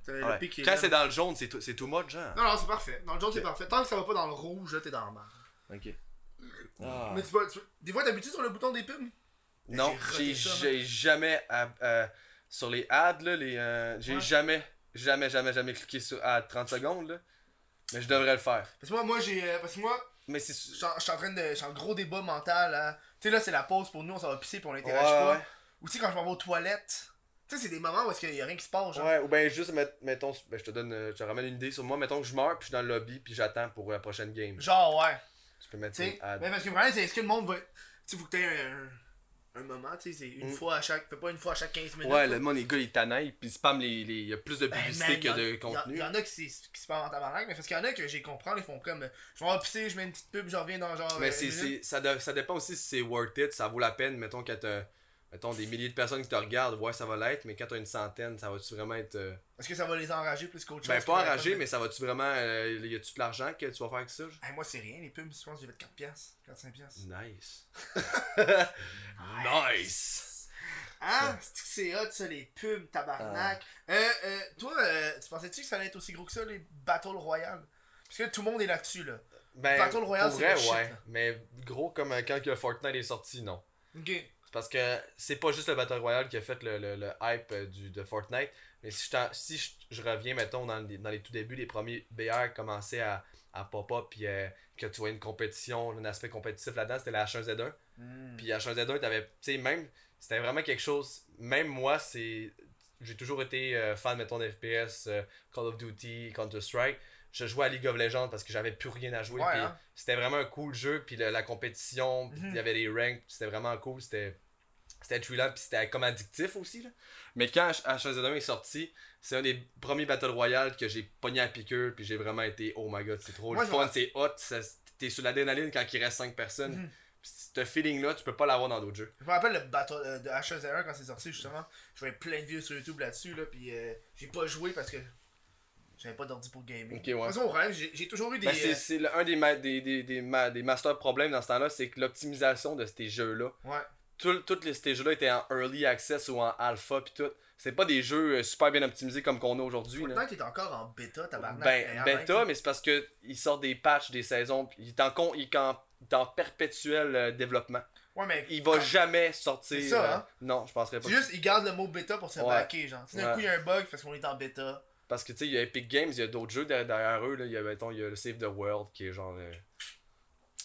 Ouais. Quand là. c'est dans le jaune, c'est tout, c'est too much, genre. Non, non, c'est parfait. Dans le jaune, c'est parfait. Tant que ça va pas dans le rouge, là, t'es dans le mal. Ok. Ah. Mais tu vois, tu- des fois, t'habitues sur le bouton des pubs? Non, J'ai jamais. euh, sur les ads, là, les, euh, j'ai Ouais. jamais, jamais, jamais, jamais cliqué sur ad 30 secondes, là. Mais je devrais le faire. Parce que moi, moi j'ai. euh, parce que moi, Mais c'est. je suis en- train de. Je suis en gros débat mental. là. Tu sais, là, c'est la pause pour nous, on s'en va pisser, puis on Ouais, pas. ouais. Ou tu sais, quand je m'en vais aux toilettes. Tu sais, c'est des moments où il y a rien qui se passe, genre. Ouais, ou ben juste, met- mettons, ben, je te donne, euh, je te ramène une idée sur moi. Mettons que je meurs, puis je suis dans le lobby, puis j'attends pour la prochaine game. Genre, ouais. Tu peux mettre Tu sais. une ad. Mais parce que le problème, c'est est-ce que le monde va. Tu sais, faut que t'aies un, un moment, tu sais, c'est une Mm. fois à chaque. Fais pas une fois à chaque 15 minutes. Ouais, là. le monde, les gars, ils t'anaillent, puis ils spamment les, les. Il y a plus de Ben, publicité que y'en- de contenu. Y en a qui, qui se parlent en tabarnak, mais parce qu'il y en a que j'ai compris, ils font comme. Je vais en pisser, je mets une petite pub, je reviens dans genre. Mais euh, c'est, ça, de- ça dépend aussi si c'est worth it, ça vaut la peine, mettons, quand t'as, mettons, des milliers de personnes qui te regardent, ouais, ça va l'être, mais quand t'as une centaine, ça va-tu vraiment être... euh, Est-ce que ça va les enrager plus qu'autre chose Ben, pas pub? mais ça va-tu vraiment... euh, y a-tu de l'argent que tu vas faire avec ça? Hey, moi, c'est rien, les pubs, je pense que j'ai fait 4 piastres, 45 piastres. Nice. nice. Hein? C'est que c'est hot, ça, les pubs, tabarnak? Ah. Euh, euh, toi, euh, tu pensais-tu que ça allait être aussi gros que ça, les Battle Royale? Parce que tout le monde est là-dessus, là. Ben, Battle Royale, c'est vrai, shit, ouais. Mais gros, comme euh, quand que Fortnite est sorti, non. Ok. Parce que c'est pas juste le Battle Royale qui a fait le, le, le hype euh, du, de Fortnite, mais si je, si je, je reviens, mettons, dans, les- dans les tout débuts, les premiers BR commençaient à, à pop-up, puis euh, que tu vois une compétition, un aspect compétitif là-dedans, c'était la H1Z1. Hmm. Puis H1Z1, t'avais, tu sais, même, c'était vraiment quelque chose, même moi, c'est, j'ai toujours été euh, fan, mettons, de FPS, euh, Call of Duty, Counter-Strike. Je jouais à League of Legends parce que j'avais plus rien à jouer. Ouais, hein. C'était vraiment un cool jeu, puis la, la compétition, puis il Mhm. y avait des ranks, c'était vraiment cool. C'était c'était thrillant, puis c'était comme addictif aussi. Là. Mais quand H- H1Z1 est sorti, c'est un des premiers Battle Royale que j'ai pogné à piqûre, puis j'ai vraiment été, oh my god, c'est trop Moi, le fun, c'est hot, t'es sur l'adrénaline quand il reste 5 personnes. Mhm. Puis Ce feeling-là, tu peux pas l'avoir dans d'autres jeux. Je me rappelle le Battle euh, de H1Z1 quand c'est sorti, justement. Je voyais plein de vidéos sur YouTube là-dessus, là, puis euh, j'ai pas joué parce que j'avais pas d'ordi pour gamer. Ok, ouais. De j'ai toujours eu des. Ben, c'est euh, un des, ma- des, des, des, ma- des master problèmes dans ce temps-là, c'est que l'optimisation de ces jeux-là, Ouais. Tous les- ces jeux-là étaient en early access ou en alpha pis tout. C'est pas des jeux euh, super bien optimisés comme qu'on a aujourd'hui. là. Fortnite est encore en bêta, tabarnak. Ben, bêta, mais c'est parce que ils sortent des patchs, des saisons, il est en, con, il est en, il est en perpétuel euh, développement. Ouais, mais. Il va jamais sortir. C'est ça, euh, hein? Non, je penserais pas. C'est juste, ils gardent le mot bêta pour se Ouais. backer, genre. Si d'un Ouais. coup, il y a un bug parce qu'on est en bêta. Parce que tu sais, il y a Epic Games, il y a d'autres jeux derrière, derrière eux. Là. Il, y a, mettons, il y a le Save the World qui est genre. euh,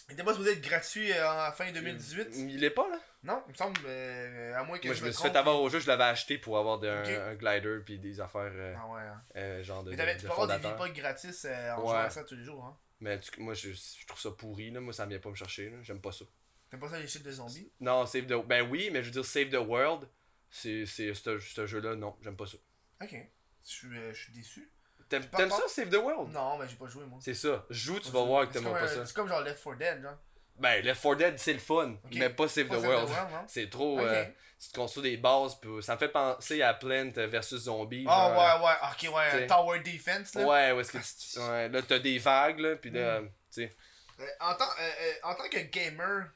Il était pas supposé être gratuit euh, en fin 2018. Il est pas là. Non, il me semble, euh, à moins que Moi, je, je me suis fait avoir au jeu, je l'avais acheté pour avoir de- un, un glider puis des affaires euh, Ah ouais. hein. euh, genre de, Mais t'avais- de tu peux avoir des. V-Pods gratis en Ouais. jouant à ça tous les jours. Hein. Mais tu- moi, je, je trouve ça pourri. Là. Moi, ça vient pas me chercher. là. J'aime pas ça. T'aimes pas ça les shit de zombies? Non, Save the Ben oui, mais je veux dire, Save the World, c'est c'est ce ce jeu-là, non, j'aime pas ça. Ok. Je suis, euh, je suis déçu. T'aimes t'aimes ça, Save the World? Non, mais j'ai pas joué moi. C'est ça. Joue, tu vas joué. voir que comme pas ça. C'est comme genre Left 4 Dead, genre. Ben, Left 4 Dead, c'est le fun, mais pas Save Pas the Save World. C'est trop. Euh, tu te construis des bases, puis ça me fait penser à Plant versus Zombie. Ah genre, ouais, ouais, ok, ouais, t'sais. Tower Defense là. Ouais, où est-ce que tu. Ouais, là, t'as des vagues, là, puis là, Mm. tu sais. Euh, en, tant, euh, en tant que gamer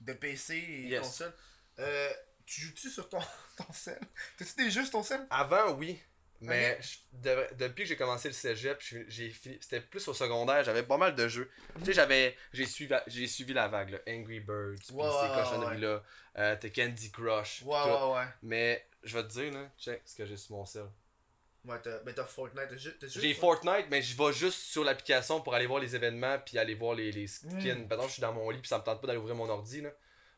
de PC et Yes. console, euh, tu joues-tu sur ton, ton cell T'as-tu des jeux sur ton cell Avant, oui. Mais je- de- depuis que j'ai commencé le cégep, je- j'ai fini- c'était plus au secondaire, j'avais pas mal de jeux. Tu sais, j'avais j'ai suivi j'ai suivi la vague là, Angry Birds, puis ces ouais, là, euh, t'as Candy Crush, puis Ouais, tout. ouais, ouais. Mais je vais te dire là, check ce que j'ai sur mon cell. Ouais, t'as, ben t'as Fortnite, t'as. J'ai Fortnite, mais je vais juste sur l'application pour aller voir les événements puis aller voir les, les skins. Mm. Par exemple, je suis dans mon lit puis ça me tente pas d'aller ouvrir mon ordi là.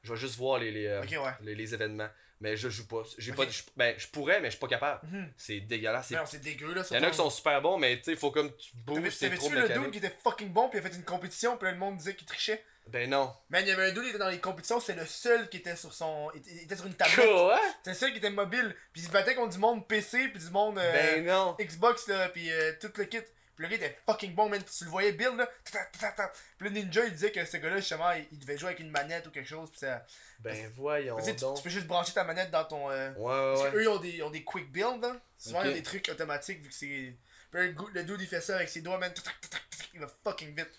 Je vais juste voir les, les, euh, Ok, ouais. les, les événements. Mais je joue pas. J'ai Ok. pas je- ben, je pourrais, mais je suis pas capable. Mhm. C'est dégueulasse. c'est Non, c'est dégueu là. Il y en a qui sont super bons, mais tu sais, faut comme tu T'avais- bouges, c'est trop le dude qui était fucking bon puis il a fait une compétition puis là, le monde disait qu'il trichait? Ben non. Man, il y avait un dude qui était dans les compétitions, c'est le seul qui était sur son. Il était- il était sur une tablette. Quoi? C'est le seul qui était mobile. Puis il se battait contre du monde PC puis du monde euh, Ben non. Xbox là, puis euh, tout le kit. Puis le gars était fucking bon, man. Tu le voyais build là. Puis le ninja il disait que ce gars-là, justement, il, il devait jouer avec une manette ou quelque chose. Puis ça. Ben voyons Tu tu, donc. tu peux juste brancher ta manette dans ton. euh, Ouais, Parce ouais, qu'eux ouais. ils ont des, ils ont des quick builds. Hein. Souvent Ok. il y a des trucs automatiques vu que c'est. Le, dude il fait ça avec ses doigts, man. Il va fucking vite.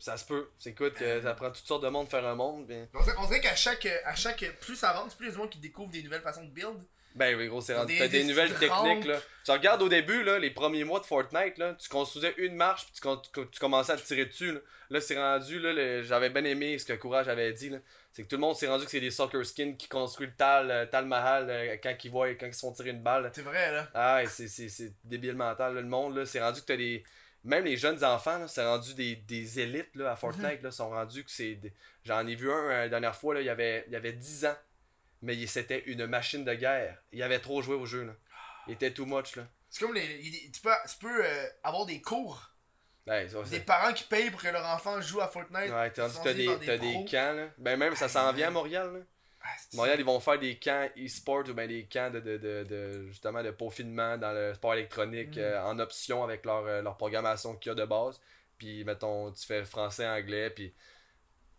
Ça se peut. C'est écoute, que ça prend toutes sortes de monde de faire un monde. On dirait, qu'à chaque, à chaque. Plus ça avance, plus il y a monde qui découvre des nouvelles façons de build. Ben oui, gros, c'est rendu. T'as des, des nouvelles techniques, là. Tu regardes au début, là, les premiers mois de Fortnite, là, tu construisais une marche, puis tu, tu, commençais à te tirer dessus, là. Là, c'est rendu, là, j'avais bien aimé ce que Courage avait dit, là. C'est que tout le monde s'est rendu que c'est des soccer skins qui construisent le Tal, euh, Tal Mahal euh, quand ils voient, quand ils se font tirer une balle. C'est vrai là. Ah, c'est, débile mental. là. Le monde, là, c'est rendu que t'as des. Même les jeunes enfants, là, c'est rendu des, des élites là, à Fortnite. là, sont rendus que c'est. des- J'en ai vu un euh, la dernière fois, là, il, avait, il avait 10 ans. Mais c'était une machine de guerre. Il avait trop joué au jeu. Là. Il était too much. Là. C'est comme les. Tu peux, tu peux euh, avoir des cours. Ouais, Des parents qui payent pour que leur enfant joue à Fortnite. ouais, t'as des, par t'as des camps. Là. Ben, même ça s'en vient à Montréal. Là. Ah, Montréal, ils vont faire des camps e-sport ou ben des camps de, de, de, de- justement de peaufinement dans le sport électronique Mm. euh, en option avec leur, euh, leur programmation qu'il y a de base. Puis mettons, tu fais français, anglais, puis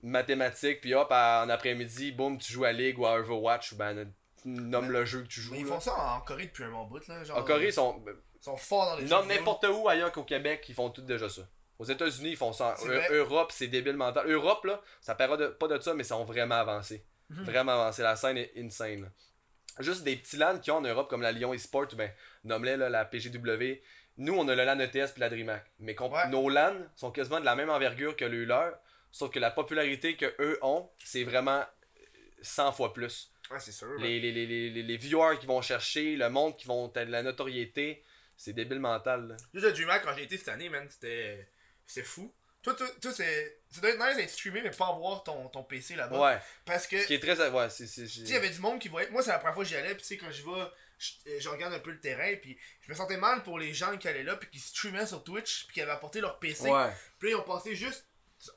mathématiques, puis hop, à- en après-midi, boum, tu joues à League ou à Overwatch, ou ben nomme Mais- le jeu que tu joues. Mais ils là. font ça en Corée depuis un bon bout là. Genre, En Corée, ils sont. ils sont forts dans les jeux. Nomme n'importe où ailleurs qu'au Québec, ils font tout déjà ça. Aux États-Unis, ils font ça. Europe, c'est débile mental. Europe, là, ça paraît de- pas de ça, mais ils sont vraiment avancés. Mhm. Vraiment avancés. La scène est insane. là. Juste des petits LAN qui ont en Europe, comme la Lyon eSport, ou ben, nomme-les là, la PGW. Nous, on a le LAN ETS puis la DreamHack. Mais Ouais. nos LAN sont quasiment de la même envergure que le leur. Sauf que la popularité que eux ont, c'est vraiment 100 fois plus. Ouais, c'est sûr. Les, les, les, les, viewers qui vont chercher, le monde qui vont de la notoriété, c'est débile mental. là. Juste le DreamHack quand j'ai été cette année, man, c'était. C'était fou. Toi, toi, toi c'est. Ça doit être nice d'être streamé, mais pas avoir ton, ton PC là-bas. Ouais. Parce que. Ce qui est très. Ouais, c'est. c'est- Tu sais, il y avait du monde qui voyait. Moi, c'est la première fois que j'y allais, puis tu sais, quand je vais, je, je regarde un peu le terrain, puis je me sentais mal pour les gens qui allaient là, puis qui streamaient sur Twitch, puis qui avaient apporté leur PC. Ouais. Puis là, ils ont passé juste.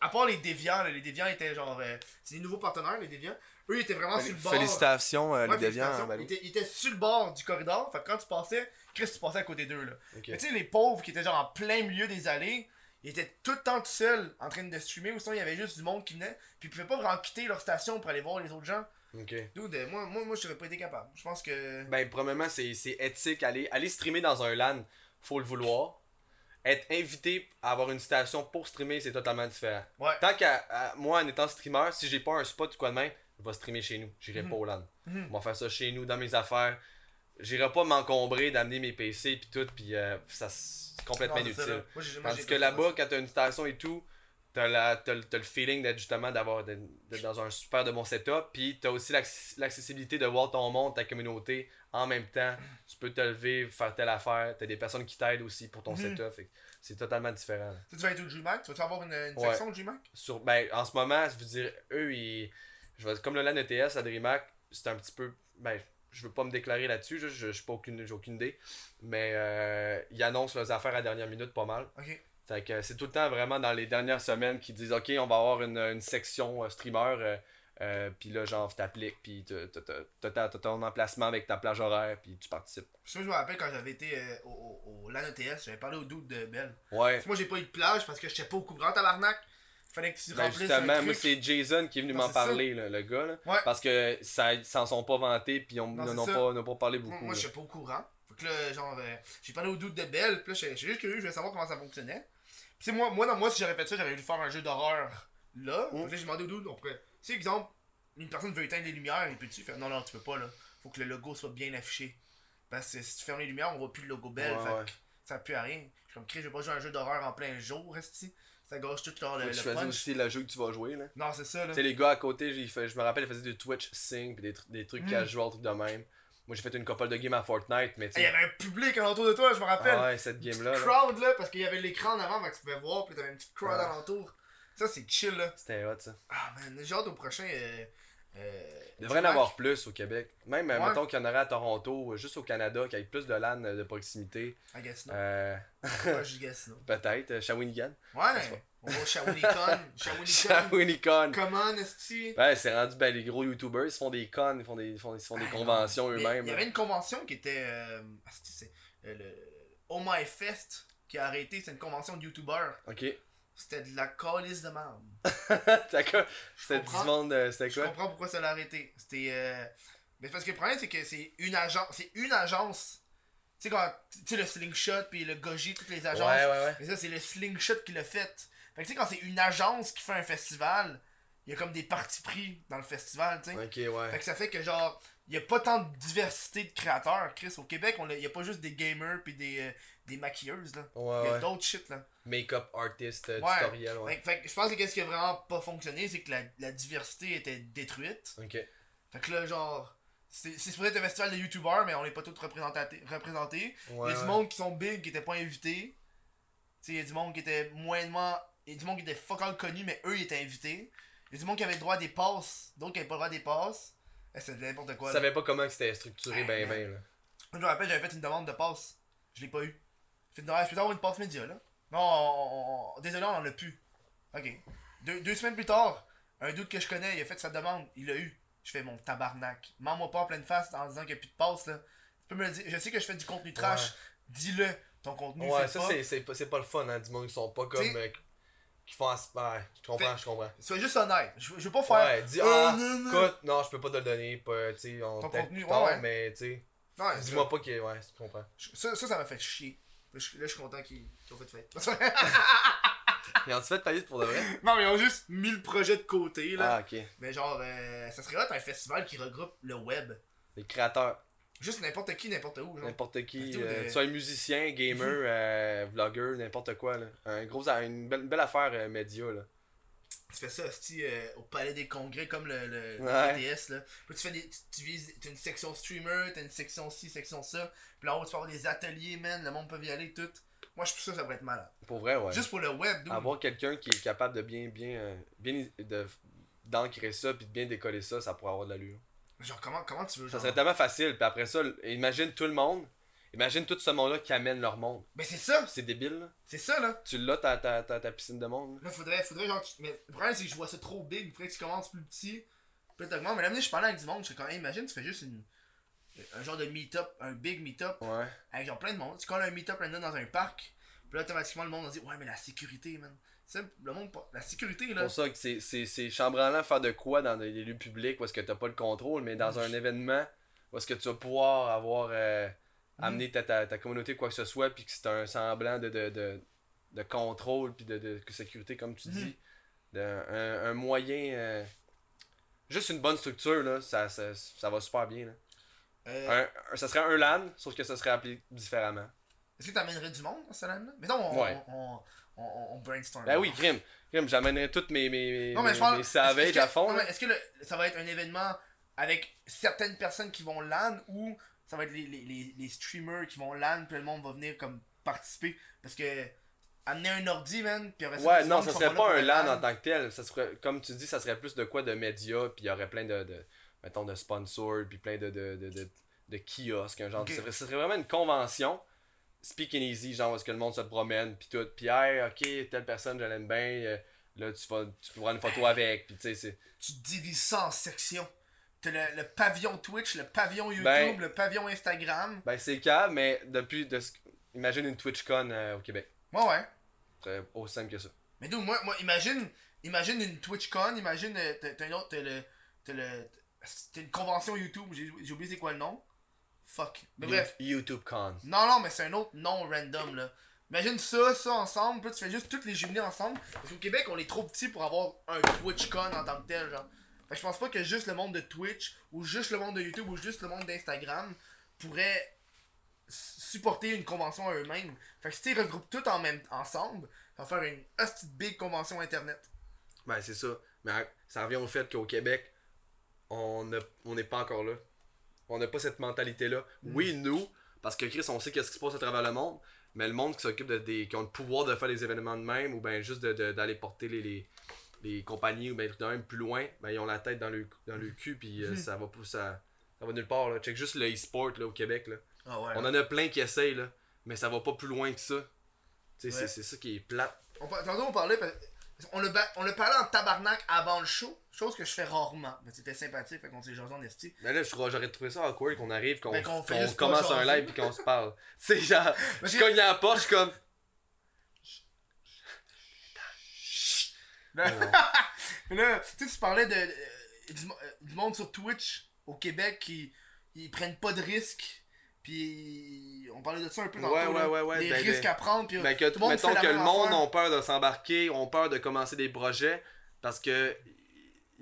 À part les déviants, là, les déviants étaient genre. euh, c'est des nouveaux partenaires, les déviants. Eux, ils étaient vraiment sur le bord. Félicitations, euh, Ouais, les déviants. Ils étaient, ils étaient sur le bord du corridor, fait que quand tu passais, Chris, tu passais à côté d'eux, là. Mais tu sais, les pauvres qui étaient genre en plein milieu des allées, ils étaient tout le temps tout seuls en train de streamer, ou sinon il y avait juste du monde qui venait, puis ils pouvaient pas vraiment quitter leur station pour aller voir les autres gens. Ok. Dude, euh, moi, moi, moi j'aurais pas été capable. Je pense que. Ben, premièrement, c'est c'est éthique. Aller, aller streamer dans un LAN, faut le vouloir. Être invité à avoir une station pour streamer, c'est totalement différent. Ouais. Tant qu'à moi, en étant streamer, si j'ai pas un spot ou quoi de même, je vais streamer chez nous. J'irai Mhm. pas au LAN. Mhm. On va faire ça chez nous, dans mes affaires. J'irai pas m'encombrer d'amener mes PC puis tout, puis euh, ça c'est complètement Non, inutile. Moi, Tandis que là-bas, quand t'as une station et tout, t'as, la, t'as, le- t'as le feeling d'être justement d'avoir dans un super de bon setup. Puis t'as aussi l'acc- l'accessibilité de voir ton monde, ta communauté en même temps. Tu peux te lever, faire telle affaire. T'as des personnes qui t'aident aussi pour ton Mhm. setup. C'est totalement différent. Tu vas être au GMAC? Tu vas avoir une, une Ouais. section de GMAC? Sur, ben, en ce moment, je veux dire, eux, ils, je vais, comme le LAN ETS à DreamHack, c'est un petit peu. Ben, je veux pas me déclarer là-dessus, je, je, je aucune, j'ai aucune idée. Mais euh, ils annoncent leurs affaires à la dernière minute pas mal. Ok. Fait que c'est tout le temps vraiment dans les dernières semaines qu'ils disent OK, on va avoir une, une section euh, streamer. euh, euh, puis là, genre, t'appliques, puis t'as- t'as- t'as t'as ta- t'as ton emplacement avec ta plage horaire, puis tu participes. Je me rappelle quand j'avais été euh, au, au, au LAN ETS, j'avais parlé au doute de Belle. Ouais. Parce que moi, j'ai pas eu de plage parce que j'étais pas au courant, tabarnak. Fallait que tu Ben remplisses un justement, moi c'est Jason qui est venu m'en parler, là, le gars. Là, Ouais. Parce que ça s'en sont pas vantés, puis c'est n'en ont pas, n'ont pas parlé beaucoup. moi, je suis pas au courant. Fait que là, genre, euh, j'ai parlé au doute de Belle, puis là, j'étais j'étais juste curieux, je voulais savoir comment ça fonctionnait. Puis, tu moi, moi, non, moi, si j'aurais fait ça, j'aurais dû faire un jeu d'horreur là. Mm. Que là, j'ai demandé au doute, on pourrait. Si, exemple, une personne veut éteindre les lumières, il peut-tu faire non, non, tu peux pas, là. Faut que le logo soit bien affiché. Parce que si tu fermes les lumières, on voit plus le logo Belle, Ouais, fait ouais. que ça pue à rien. Je suis comme, Chris, je vais pas jouer à un jeu d'horreur en plein jour, resti. Ça gâche tout Faut le, le tu choisis punch. aussi le jeu que tu vas jouer. Là. Non, c'est ça, là. Tu sais, les gars à côté, je me rappelle, ils faisaient du Twitch Sing, puis des, des trucs Mm. casual, trucs de même. Moi, j'ai fait une couple de games à Fortnite, mais tu Il y sais. avait un public alentour de toi, je me rappelle. Ah ouais, cette game-là. là, crowd là, parce qu'il y avait l'écran en avant, que tu pouvais voir, puis t'avais une petite crowd Ouais. alentour. Ça, c'est chill là. C'était hot, ça. Ah man, j'ai hâte au prochain. Euh, euh, Il devrait en avoir plus au Québec. Même, euh, Ouais. mettons qu'il y en aurait à Toronto, euh, juste au Canada, qu'il y ait plus de LAN de proximité. À Gatineau. Euh. Peut-être, Shawinigan. Ouais. On va Shawinigan. Shawinigan. Comment, Esti? Ouais, c'est rendu, ben, les gros youtubers, ils se font des cons, ils font des, ils font, ils se font des conventions eux-mêmes. Il y avait une convention qui était. Euh, c'est euh, le Oh My Fest qui a arrêté. C'est une convention de youtubeurs. Ok. C'était de la calice de merde. Je C'était du monde, euh, c'était Je quoi? comprends pourquoi ça l'a arrêté. C'était. Euh... Mais parce que le problème, c'est que c'est une agence. C'est une agence. Tu sais, quand. Tu sais, le slingshot puis le goji, toutes les Ouais, agences. ouais, ouais. Mais ça, c'est le slingshot qui l'a fait. Fait que tu sais, quand c'est une agence qui fait un festival, il y a comme des parties pris dans le festival, tu sais. Fait que ça fait que genre, il y a pas tant de diversité de créateurs, Chris. Au Québec, il y a pas juste des gamers puis des, euh, des maquilleuses, là. Il y a ouais. d'autres shit, là. Make-up artist, euh, Ouais. tutoriel, ouais. Fait, que- fait que je pense que qu'est-ce qui a vraiment pas fonctionné, c'est que la, la diversité était détruite. Ok. Fait que là, genre, c'est supposé être un festival de youtubeurs, mais on n'est pas tous représentés. représentés. Ouais, il y a du monde qui sont big qui étaient pas invités. Tu sais, il y a du monde qui était moyennement. Il y a du monde qui était fucking connu, mais eux ils étaient invités. Il y a du monde qui avait le droit à des passes, d'autres qui avaient pas le droit à des passes. Eh, C'est de n'importe Je quoi. là. savais pas comment c'était structuré, Ouais, ben, ben, là. Je me rappelle, j'avais fait une demande de passe. Je l'ai pas eu. J'ai fait une je peux avoir une passe média là. Non, on- on- désolé, on en a plus. Ok. Deux, deux semaines plus tard, un doute que je connais, il a fait sa demande, il l'a eu. Je fais mon tabarnak. Mens-moi pas en pleine face en disant qu'il n'y a plus de passe là. Tu peux me le dire. Je sais que je fais du contenu trash. Dis-le. Ton contenu Ouais, ça, c'est- c'est pas, c'est pas le fun, hein, du monde qui sont pas comme. T'sais- qui font. Ouais, je comprends, je comprends. Sois juste honnête. Je, je veux pas faire. Ouais, dis, Euh, ah, écoute, non, je peux pas te le donner, pas, tu sais, on Ton contenu, tard, ouais, mais, tu sais, dis-moi pas que, ouais, je comprends. Ça, ça, m'a fait chier. Là, je, là, suis content qu'ils qu'ils ont fait fête. Et on se fait faillite pour de vrai? non, mais ils ont juste mis le projet de côté, là. Ah, ok. Mais genre, euh, ça serait hot un festival qui regroupe le web. Les créateurs, Juste n'importe qui, n'importe où, genre. n'importe qui, euh, de- soit un musicien, gamer, euh, vlogueur, n'importe quoi, là. Un gros, une belle, belle affaire euh, média, là. Tu fais ça, hostie, euh, au palais des congrès, comme le, le. BTS, là. Puis tu fais des. Tu, tu vises. T'as une section streamer, t'as une section ci, section ça. Puis là-haut, tu peux avoir des ateliers, man. Le monde peut y aller, tout. Moi, je suis sûr que ça va être malade. Pour vrai, ouais. Juste pour le web, dude. Avoir quelqu'un qui est capable de bien, bien, bien, d'ancrer ça, puis de bien décoller ça, ça pourrait avoir de l'allure. Genre, comment, comment tu veux, Ça genre. serait tellement facile, puis après ça, imagine tout le monde, imagine tout ce monde-là qui amène leur monde. Mais c'est ça, C'est débile, là. c'est ça, là. Tu l'as, ta, ta, ta, ta piscine de monde, là. Là, faudrait, faudrait genre. tu- Mais le problème, c'est que je vois ça trop big. Il faudrait que tu commences plus petit. Puis là. Mais là, je parlais avec du monde. Je suis quand même, imagine, tu fais juste une. Un genre de meet-up, un big meet-up, Ouais. avec genre plein de monde. Tu colles un meet-up random dans un parc. Puis là, automatiquement, le monde va dire Ouais, mais la sécurité, man. Le monde. pas- La sécurité, C'est là. pour ça que c'est, c'est, c'est chambranlant faire de quoi dans des lieux publics où est-ce que t'as pas le contrôle, mais dans un événement où est-ce que tu vas pouvoir avoir euh, amené ta, ta, ta communauté quoi que ce soit, puis que c'est un semblant de, de, de, de contrôle, puis de, de sécurité, comme tu Mhm. dis. De- un, un moyen. euh, juste une bonne structure, là, ça, ça, ça va super bien. Là. Euh, Un, ça serait un LAN, sauf que ça serait appelé différemment. Est-ce que t'amènerais du monde dans ce land-là Mettons, on, Ouais. on, on, on, on brainstorm. Ben oui, Grim. Grim, j'amènerais toutes mes, mes, Non, mais mes- parle. mes savages que- à fond. Est-ce que le- ça va être un événement avec certaines personnes qui vont LAN ou ça va être les, les, les, les streamers qui vont LAN puis le monde va venir comme participer? Parce que amener un ordi, man, puis Ouais, non, ça serait pas un LAN en tant que tel. Ça serait, comme tu dis, ça serait plus de quoi de médias, puis il y aurait plein de, de mettons, de sponsors, puis plein de, de, de, de, de kiosques, un genre. Ok. Ça, serait, ça serait vraiment une convention, speak and easy, genre, est-ce que le monde se promène, puis tout. Puis, hey, ok, telle personne, je l'aime bien, euh, là, tu, vas, tu pourras une photo avec, puis tu sais, c'est. Tu divises ça en sections. T'as le, le pavillon Twitch, le pavillon YouTube, Ben- le pavillon Instagram. Ben, c'est le cas, mais depuis. De ce- Imagine une TwitchCon euh, au Québec. Ouais, ouais. C'est aussi simple que ça. Mais d'où, moi, moi, imagine, imagine une TwitchCon, imagine, euh, t'as t'as un autre, t'as le, t'as le, t'as une convention YouTube, j'ai j'ai oublié c'est quoi le nom. Fuck. Mais bref. YouTube Con. Non, non, mais c'est un autre nom random, là. Imagine ça, ça ensemble, puis tu fais juste toutes les jumelés ensemble. Parce qu'au Québec, on est trop petit pour avoir un TwitchCon en tant que tel, genre. Fait que je pense pas que juste le monde de Twitch, ou juste le monde de YouTube, ou juste le monde d'Instagram pourrait supporter une convention à eux-mêmes. Fait que si ils regroupent tout en même ensemble, ça va faire une hostie big convention internet. Ben, c'est ça. Mais ça revient au fait qu'au Québec, on n'a- on n'est pas encore là. On n'a pas cette mentalité-là. Oui, nous, parce que Chris, on sait qu'est-ce qui se passe à travers le monde, mais le monde qui s'occupe de des. qui ont le pouvoir de faire des événements de même, ou ben juste d'aller porter les, les, les compagnies, ou ben de même plus loin, ben ils ont la tête dans le, dans le cul, puis euh, Mhm. ça va pas. Ça, ça va nulle part, là. Check juste le e-sport, là, au Québec, là. Ah ouais. On en a plein qui essayent, là, mais ça va pas plus loin que ça. Ouais. c'est- c'est ça qui est plate. On, tantôt, on parlait. On le, on le parlait en tabarnak avant le show, chose que je fais rarement. Mais c'était sympathique, fait qu'on s'est jasé en esti. Mais là, je crois- j'aurais trouvé ça awkward qu'on arrive, qu'on Ben, commence un live puis qu'on se parle. Tu sais, genre, je cogne à la porte, je suis comme. Là, Non. Mais là, tu sais, tu parlais de, du, mo- euh, du monde sur Twitch au Québec qui ils prennent pas de risques. Puis on parlait de ça un peu tantôt. Ouais, ouais, ouais, ouais, Des ben, risques ben, à prendre. Puis Ben, que, tout le monde mettons que le monde ont peur de s'embarquer, ont peur de commencer des projets parce que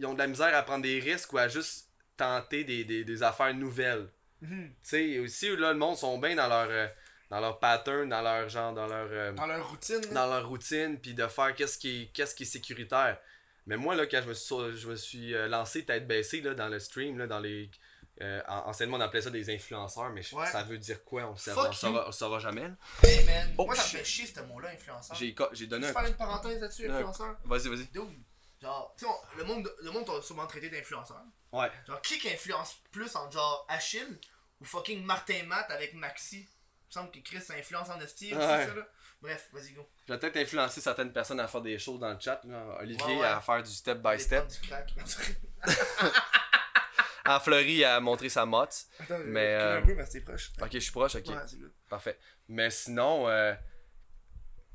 ils ont de la misère à prendre des risques ou à juste tenter des, des, des affaires nouvelles. Mhm. Tu sais, aussi, là, le monde sont bien dans leur, euh, dans leur pattern, dans leur genre, dans leur. euh, Dans leur routine. dans leur routine puis de faire qu'est-ce qui est, qu'est-ce qui est sécuritaire. Mais moi là quand je me suis je me suis euh, lancé tête baissée là, dans le stream là, dans les euh, en- anciennement on appelait ça des influenceurs mais Ouais. ça veut dire quoi? On, on saura, jamais. Hey man, Oh, moi ça me fait chier ce mot-là, influenceur. J'ai donné un faire une parenthèse là-dessus, influenceur Vas-y vas-y. Genre, tu sais, on- le monde, le monde t'a souvent traité d'influenceur. Ouais. Genre, qui qui influence plus entre genre Achille ou fucking Martin Matt avec Maxi? Il me semble que Chris influence en esti, Ouais. c'est ça là Bref, vas-y go. Je vais peut-être influencer certaines personnes à faire des choses dans le chat. Olivier Ouais, ouais. à faire du step by step. du crack. À Fleury à montrer sa motte. Attends, Mais, je euh, un peu parce que t'es proche. Ok je suis proche ok. Ouais, c'est good. Parfait. Mais sinon, euh,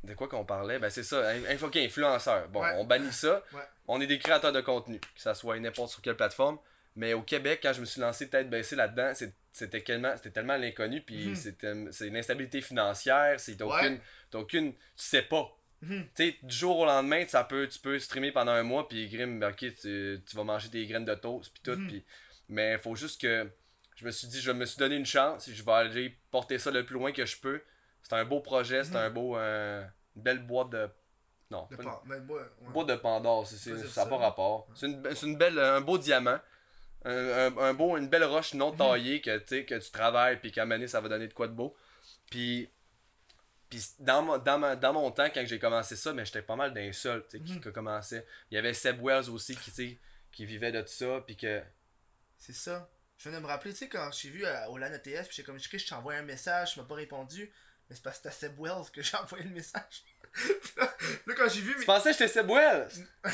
de quoi qu'on parlait? Ben c'est ça, un, un fucking influenceur. Bon, Ouais. on bannit ça. Ouais. On est des créateurs de contenu, que ça soit n'importe sur quelle plateforme. Mais au Québec, quand je me suis lancé tête baissée là-dedans, c'était tellement, c'était tellement l'inconnu, puis Mhm. c'était c'est une instabilité financière, c'est Ouais. aucune, aucune, tu sais pas. Mhm. Tu sais, du jour au lendemain, ça peut, tu peux streamer pendant un mois, puis grim, ben, ok, tu, tu vas manger des graines de toast, puis tout, Mhm. puis mais il faut juste que je me suis dit, je me suis donné une chance, je vais aller porter ça le plus loin que je peux. C'est un beau projet, c'est un beau, euh, une belle boîte de, non, De pas une- ouais, ouais. boîte de Pandore, c'est, Ouais, ça n'a pas rapport. C'est, une, c'est une belle, un beau diamant, un, un- un beau, une belle roche non Mhm. taillée que, que tu travailles, puis qu'à donné, ça va donner de quoi de beau. Puis, puis dans, mon- dans, ma- dans mon temps, quand j'ai commencé ça, mais j'étais pas mal d'un seul tu sais, qui, Mhm. qui commençait. Il y avait Seb Wells aussi qui, qui vivait de ça, puis que. C'est ça. Je viens de me rappeler, tu sais, quand j'ai vu à, au LAN ETS, puis j'ai comme, je t'ai envoyé un message, tu m'as pas répondu. Mais c'est parce que c'était Seb Wells que j'ai envoyé le message. là, là, quand j'ai vu. Tu mais- pensais que j'étais Seb Wells?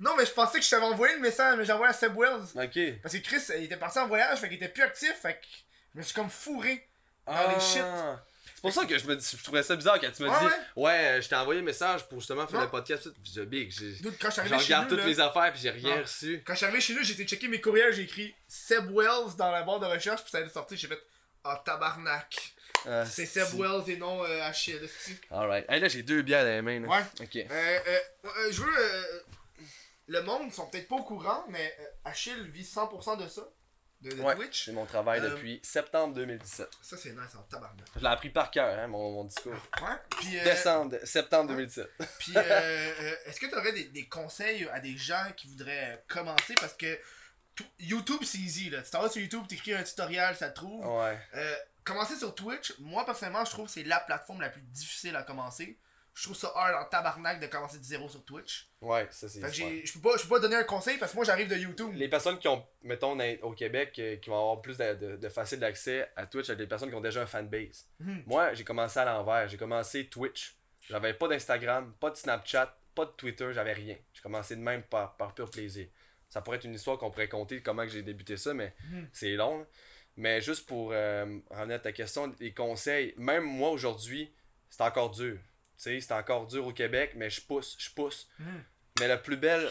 Non, mais je pensais que je t'avais envoyé le message, mais j'ai envoyé à Seb Wells. Ok. Parce que Chris, il était parti en voyage, fait qu'il était plus actif, fait que je me suis comme fourré. Dans les shit. Ah. C'est pour ça que je me dis, je trouvais ça bizarre quand tu me Ouais, dis, ouais. ouais, je t'ai envoyé un message pour justement faire Non. le podcast. Puis je dis, big, j'ai. Regarde toutes là, les affaires puis j'ai rien Non. reçu. quand je suis arrivé chez nous, j'ai été checker mes courriels, j'ai écrit Seb Wells dans la barre de recherche, puis ça allait sortir, j'ai fait Ah, tabarnak. Ah, C'est Seb Wells et non euh, Achille. Alright. Hey, là, j'ai deux bières dans les mains. Là. Ouais. Ok. Euh, euh, euh, je veux. euh, le monde sont peut-être pas au courant, mais euh, Achille vit 100% de ça. De, de Ouais. Twitch. C'est mon travail Euh, depuis septembre 2017. Ça, c'est nice en tabarnak. Je l'ai appris par cœur, hein, mon, mon discours. Ouais. Puis, euh, Décembre, septembre 2017. Puis, euh, euh, est-ce que tu aurais des, des conseils à des gens qui voudraient euh, commencer? Parce que YouTube, c'est easy. Là. Tu t'en vas sur YouTube, tu écris un tutoriel, ça te trouve. Ouais. Commencer sur Twitch, moi personnellement, je trouve que c'est la plateforme la plus difficile à commencer. Je trouve ça hard en tabarnak de commencer de zéro sur Twitch. Ouais, ça c'est. Fait que j'ai- je peux pas, je peux pas donner un conseil parce que moi j'arrive de YouTube. Les personnes qui ont, mettons, dans- au Québec, euh, qui vont avoir plus de, de- de facile d'accès à Twitch, c'est des personnes qui ont déjà un fanbase. Mhm. Moi, j'ai commencé à l'envers. J'ai commencé Twitch. J'avais pas d'Instagram, pas de Snapchat, pas de Twitter, j'avais rien. J'ai commencé de même par, par pur plaisir. Ça pourrait être une histoire qu'on pourrait compter comment que j'ai débuté ça, mais Mhm. c'est long. là. Mais juste pour euh, revenir à ta question, les conseils, même moi aujourd'hui, c'est encore dur. Tu sais, c'est encore dur au Québec, mais je pousse, je pousse. Mhm. Mais le plus belle,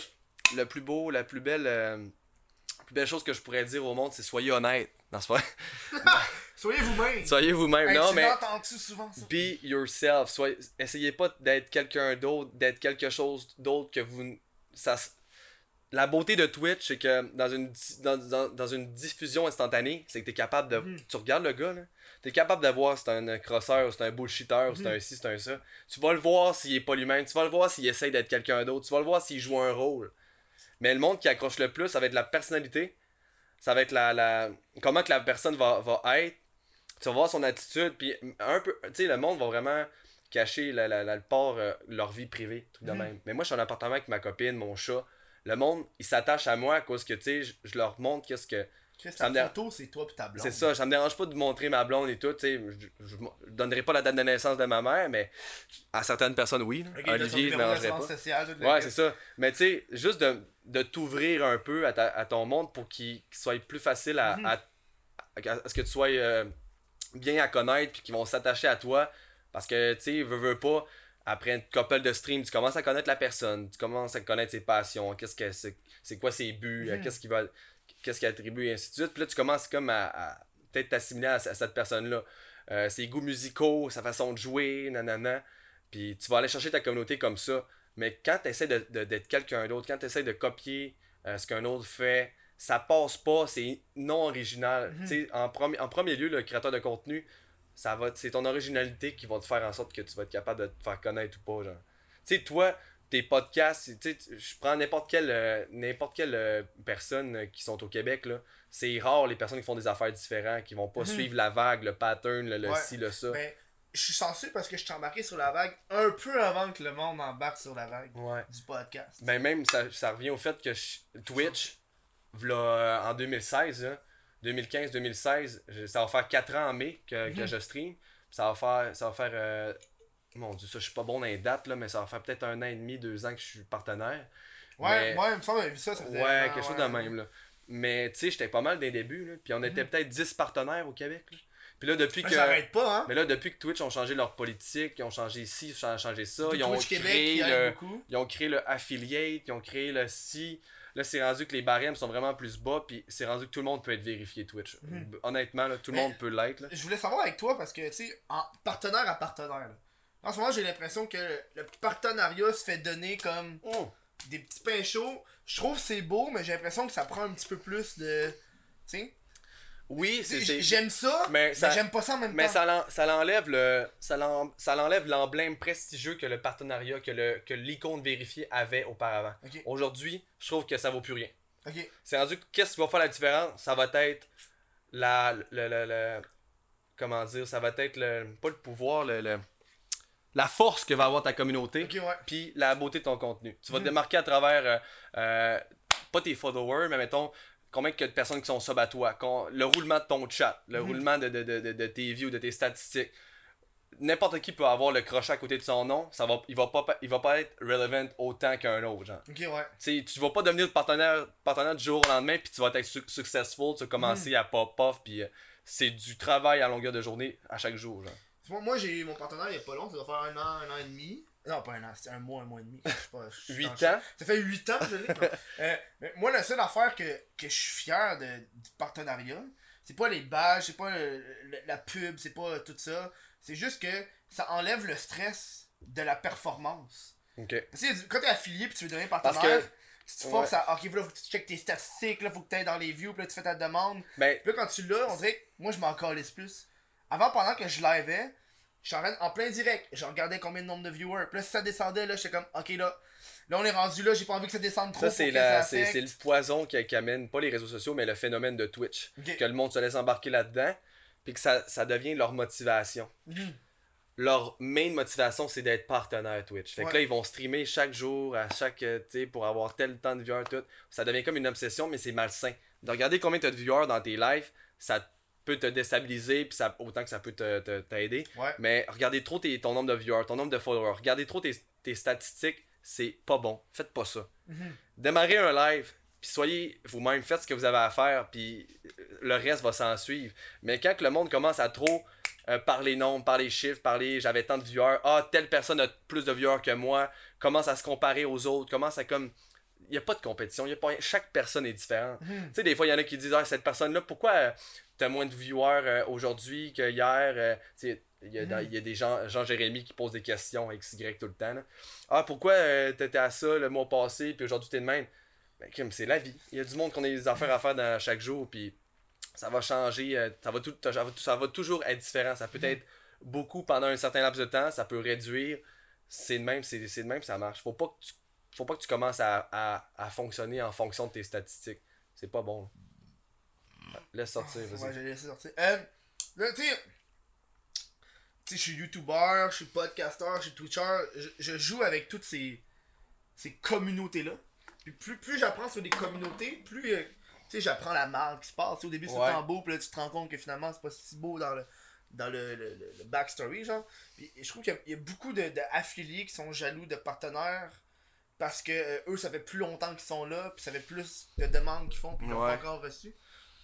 le plus beau, la plus belle, euh, la plus belle chose que je pourrais dire au monde, c'est soyez honnête. Non, c'est pas. Soyez vous-même. soyez vous-même. Hey, non, tu mais souvent ça? be yourself. Soyez, essayez pas d'être quelqu'un d'autre, d'être quelque chose d'autre que vous. Ça, la beauté de Twitch, c'est que dans une, dans, dans, dans une diffusion instantanée, c'est que t'es capable de. Mhm. Tu regardes le gars, là. T'es capable de voir si c'est un crosseur, ou c'est un bullshitter, ou c'est un ci, c'est un ça. Tu vas le voir s'il est pas lui-même. Tu vas le voir s'il essaye d'être quelqu'un d'autre. Tu vas le voir s'il joue un rôle. Mais le monde qui accroche le plus, ça va être la personnalité. Ça va être la, la... comment que la personne va, va être. Tu vas voir son attitude. Puis un peu. Tu sais, le monde va vraiment cacher la, la, la- le port, euh, leur vie privée, truc de Mhm. même. Mais moi, je suis en appartement avec ma copine, mon chat. Le monde, il s'attache à moi à cause que, tu sais, je, je leur montre qu'est-ce que. Chris, ça me photo, c'est toi pis ta blonde. C'est ça, ça me dérange pas de montrer ma blonde et tout, tu sais. Je, je, je donnerai pas la date de naissance de ma mère, mais à certaines personnes, oui. là. Ok, t'as son Olivier, je d'assurance pas. sociale, Ouais, c'est ça. Mais tu sais, juste de, de t'ouvrir un peu à, ta- à ton monde pour qu'il soit plus facile à, Mhm. à, à- à ce que tu sois euh, bien à connaître puis qu'ils vont s'attacher à toi. Parce que, tu sais, veux, veux pas, après une couple de streams, tu commences à connaître la personne, tu commences à connaître ses passions, qu'est-ce que c'est, c'est quoi ses buts, Mhm. qu'est-ce qu'il va, qu'est-ce qu'il attribue et ainsi de suite. Puis là, tu commences comme à, à peut-être t'assimiler à, à cette personne-là. Euh, ses goûts musicaux, sa façon de jouer, nanana. Puis tu vas aller chercher ta communauté comme ça. Mais quand tu essaies de, de- d'être quelqu'un d'autre, quand tu essaies de copier euh, ce qu'un autre fait, ça passe pas, c'est non original. Mhm. En, premi- en premier lieu, le créateur de contenu, ça va, c'est ton originalité qui va te faire en sorte que tu vas être capable de te faire connaître ou pas. Genre. Tu sais, toi, tes podcasts, tu sais, je prends n'importe quelle, euh, n'importe quelle euh, personne euh, qui sont au Québec, là. C'est rare les personnes qui font des affaires différentes, qui vont pas Mhm. suivre la vague, le pattern, le, le Ouais. ci, le ça. Ben, je suis chanceux parce que je suis embarqué sur la vague un peu avant que le monde embarque sur la vague Ouais. du podcast. Ben même, ça, ça revient au fait que je- Twitch, v'là, euh, en 2016, là, 2015-2016, je- ça va faire 4 ans en mai que, que Mhm. je stream. Ça va faire, ça va faire euh, mon dieu, ça je suis pas bon dans les dates, là, mais ça va faire peut-être un an et demi, deux ans que je suis partenaire. ouais, mais- ouais, il me semble que vu ça. ça faisait- Ouais, quelque chose de même. Là. Mais tu sais, j'étais pas mal dès le début, là, puis on était Mhm. peut-être 10 partenaires au Québec. là. Puis là, depuis Mais que. ça pas, hein. Mais là, depuis que Twitch ont changé leur politique, ils ont changé ci, ils ont changé ça, ils ont Twitch Québec créé le. Ils ont créé le affiliate, ils ont créé le si. Là, c'est rendu que les barèmes sont vraiment plus bas, puis c'est rendu que tout le monde peut être vérifié Twitch. Mhm. Honnêtement, là, tout le monde peut l'être. là. Je voulais savoir avec toi parce que, tu sais, en partenaire à partenaire, là. en ce moment, j'ai l'impression que le partenariat se fait donner comme des petits pains chauds. Je trouve que c'est beau, mais j'ai l'impression que ça prend un petit peu plus de. Tu sais, Oui, c'est. j'aime ça, Mais mais, ça- j'aime pas ça en même Mais temps. l'en- ça l'enlève le. Ça l'en- ça l'enlève l'emblème prestigieux que le partenariat, que le que l'icône vérifiée avait auparavant. Aujourd'hui, je trouve que ça vaut plus rien. C'est rendu que qu'est-ce qui va faire la différence? Ça va être la. Le, le- le- comment dire? Ça va être le. Pas le pouvoir, le. la force que va avoir ta communauté. Ouais. Puis la beauté de ton contenu. Tu vas te Mhm. démarquer à travers. euh, euh, pas tes followers, mais mettons. Combien que de personnes qui sont sub à toi, le roulement de ton chat, le Mhm. roulement de, de, de, de, de tes views, de tes statistiques. N'importe qui peut avoir le crochet à côté de son nom, ça va, il, va pas, il va pas être relevant autant qu'un autre. Genre. Ok, ouais. Tu vas pas devenir partenaire, partenaire du jour au lendemain, puis tu vas être su- successful, tu vas commencer à pop-off, puis euh, c'est du travail à longueur de journée à chaque jour. Genre. Moi, moi, j'ai eu mon partenaire il y a pas long, ça doit faire un an, un an et demi. Non, pas un an, c'était un mois, un mois et demi. Je sais pas, je suis 8 dans le- ans, Ça fait 8 ans que je l'ai. Euh, mais moi, la seule affaire que, que je suis fier de, du partenariat, c'est pas les badges, c'est pas le- le- la pub, c'est pas tout ça. C'est juste que ça enlève le stress de la performance. ok. Parce que quand t'es affilié puis tu veux devenir Parce partenaire, que- si tu forces à. Ok, là, faut que tu checkes tes statistiques, là, faut que tu dans les views, puis là, tu fais ta demande. Ben, Puis là, quand tu l'as, on dirait moi, je m'en calisse plus. Avant, pendant que je liveais, je suis en, en plein direct. Je regardais combien de nombre de viewers. Puis là, si ça descendait, là, j'étais comme, ok, là, là, on est rendu là, j'ai pas envie que ça descende trop. Ça, c'est la- le poison qui, qui amène, pas les réseaux sociaux, mais le phénomène de Twitch. Que le monde se laisse embarquer là-dedans, puis que ça, ça devient leur motivation. Mhm. Leur main motivation, c'est d'être partenaire Twitch. Fait Ouais. que là, ils vont streamer chaque jour, à chaque, euh, tu sais, pour avoir tel temps de viewers, tout. Ça devient comme une obsession, mais c'est malsain. De regarder combien tu as de viewers dans tes lives, ça peut te déstabiliser, puis ça, autant que ça peut te- te- t'aider. Ouais. Mais regarder trop tes- ton nombre de viewers, ton nombre de followers, regarder trop tes, tes statistiques, c'est pas bon. Faites pas ça. Mhm. Démarrez un live, puis soyez vous-même, faites ce que vous avez à faire, puis euh, le reste va s'en suivre. Mais quand le monde commence à trop euh, par les nombres, par les chiffres, par les j'avais tant de viewers, ah, telle personne a plus de viewers que moi, commence à se comparer aux autres, commence à comme. N'y a pas de compétition, y a pas... chaque personne est différente. Tu sais, des fois, il y en a qui disent, ah, cette personne-là, pourquoi euh, t'as moins de viewers euh, aujourd'hui que hier euh, Tu sais, il y, a, il y a des gens, Jean-Jérémy qui posent des questions XY tout le temps. là. Ah, pourquoi euh, t'étais à ça le mois passé, puis aujourd'hui t'es de même Ben, c'est la vie. Il y a du monde qu'on a des affaires à faire dans chaque jour, puis ça va changer, euh, ça, va tout, ça, va, ça va toujours être différent. Ça peut être beaucoup pendant un certain laps de temps, ça peut réduire. C'est de même, c'est c'est de même, ça marche. Faut pas que tu, faut pas que tu commences à, à, à fonctionner en fonction de tes statistiques. C'est pas bon. Laisse sortir, vas-y. Ouais, j'ai laissé sortir. Euh, là, tu sais, je suis YouTuber, je suis podcasteur, je suis Twitcher, je, je joue avec toutes ces, ces communautés-là. Puis plus, plus j'apprends sur des communautés, plus, euh, sais, j'apprends la marque qui se passe. Au début, c'est Ouais. tant beau, puis là, tu te rends compte que finalement, c'est pas si beau dans le dans le, le, le- le backstory, genre. Puis je trouve qu'il y y, a beaucoup de, de qui sont jaloux de partenaires parce que euh, eux, ça fait plus longtemps qu'ils sont là, puis ça fait plus de demandes qu'ils font, puis ils l'ont Ouais. pas encore reçu.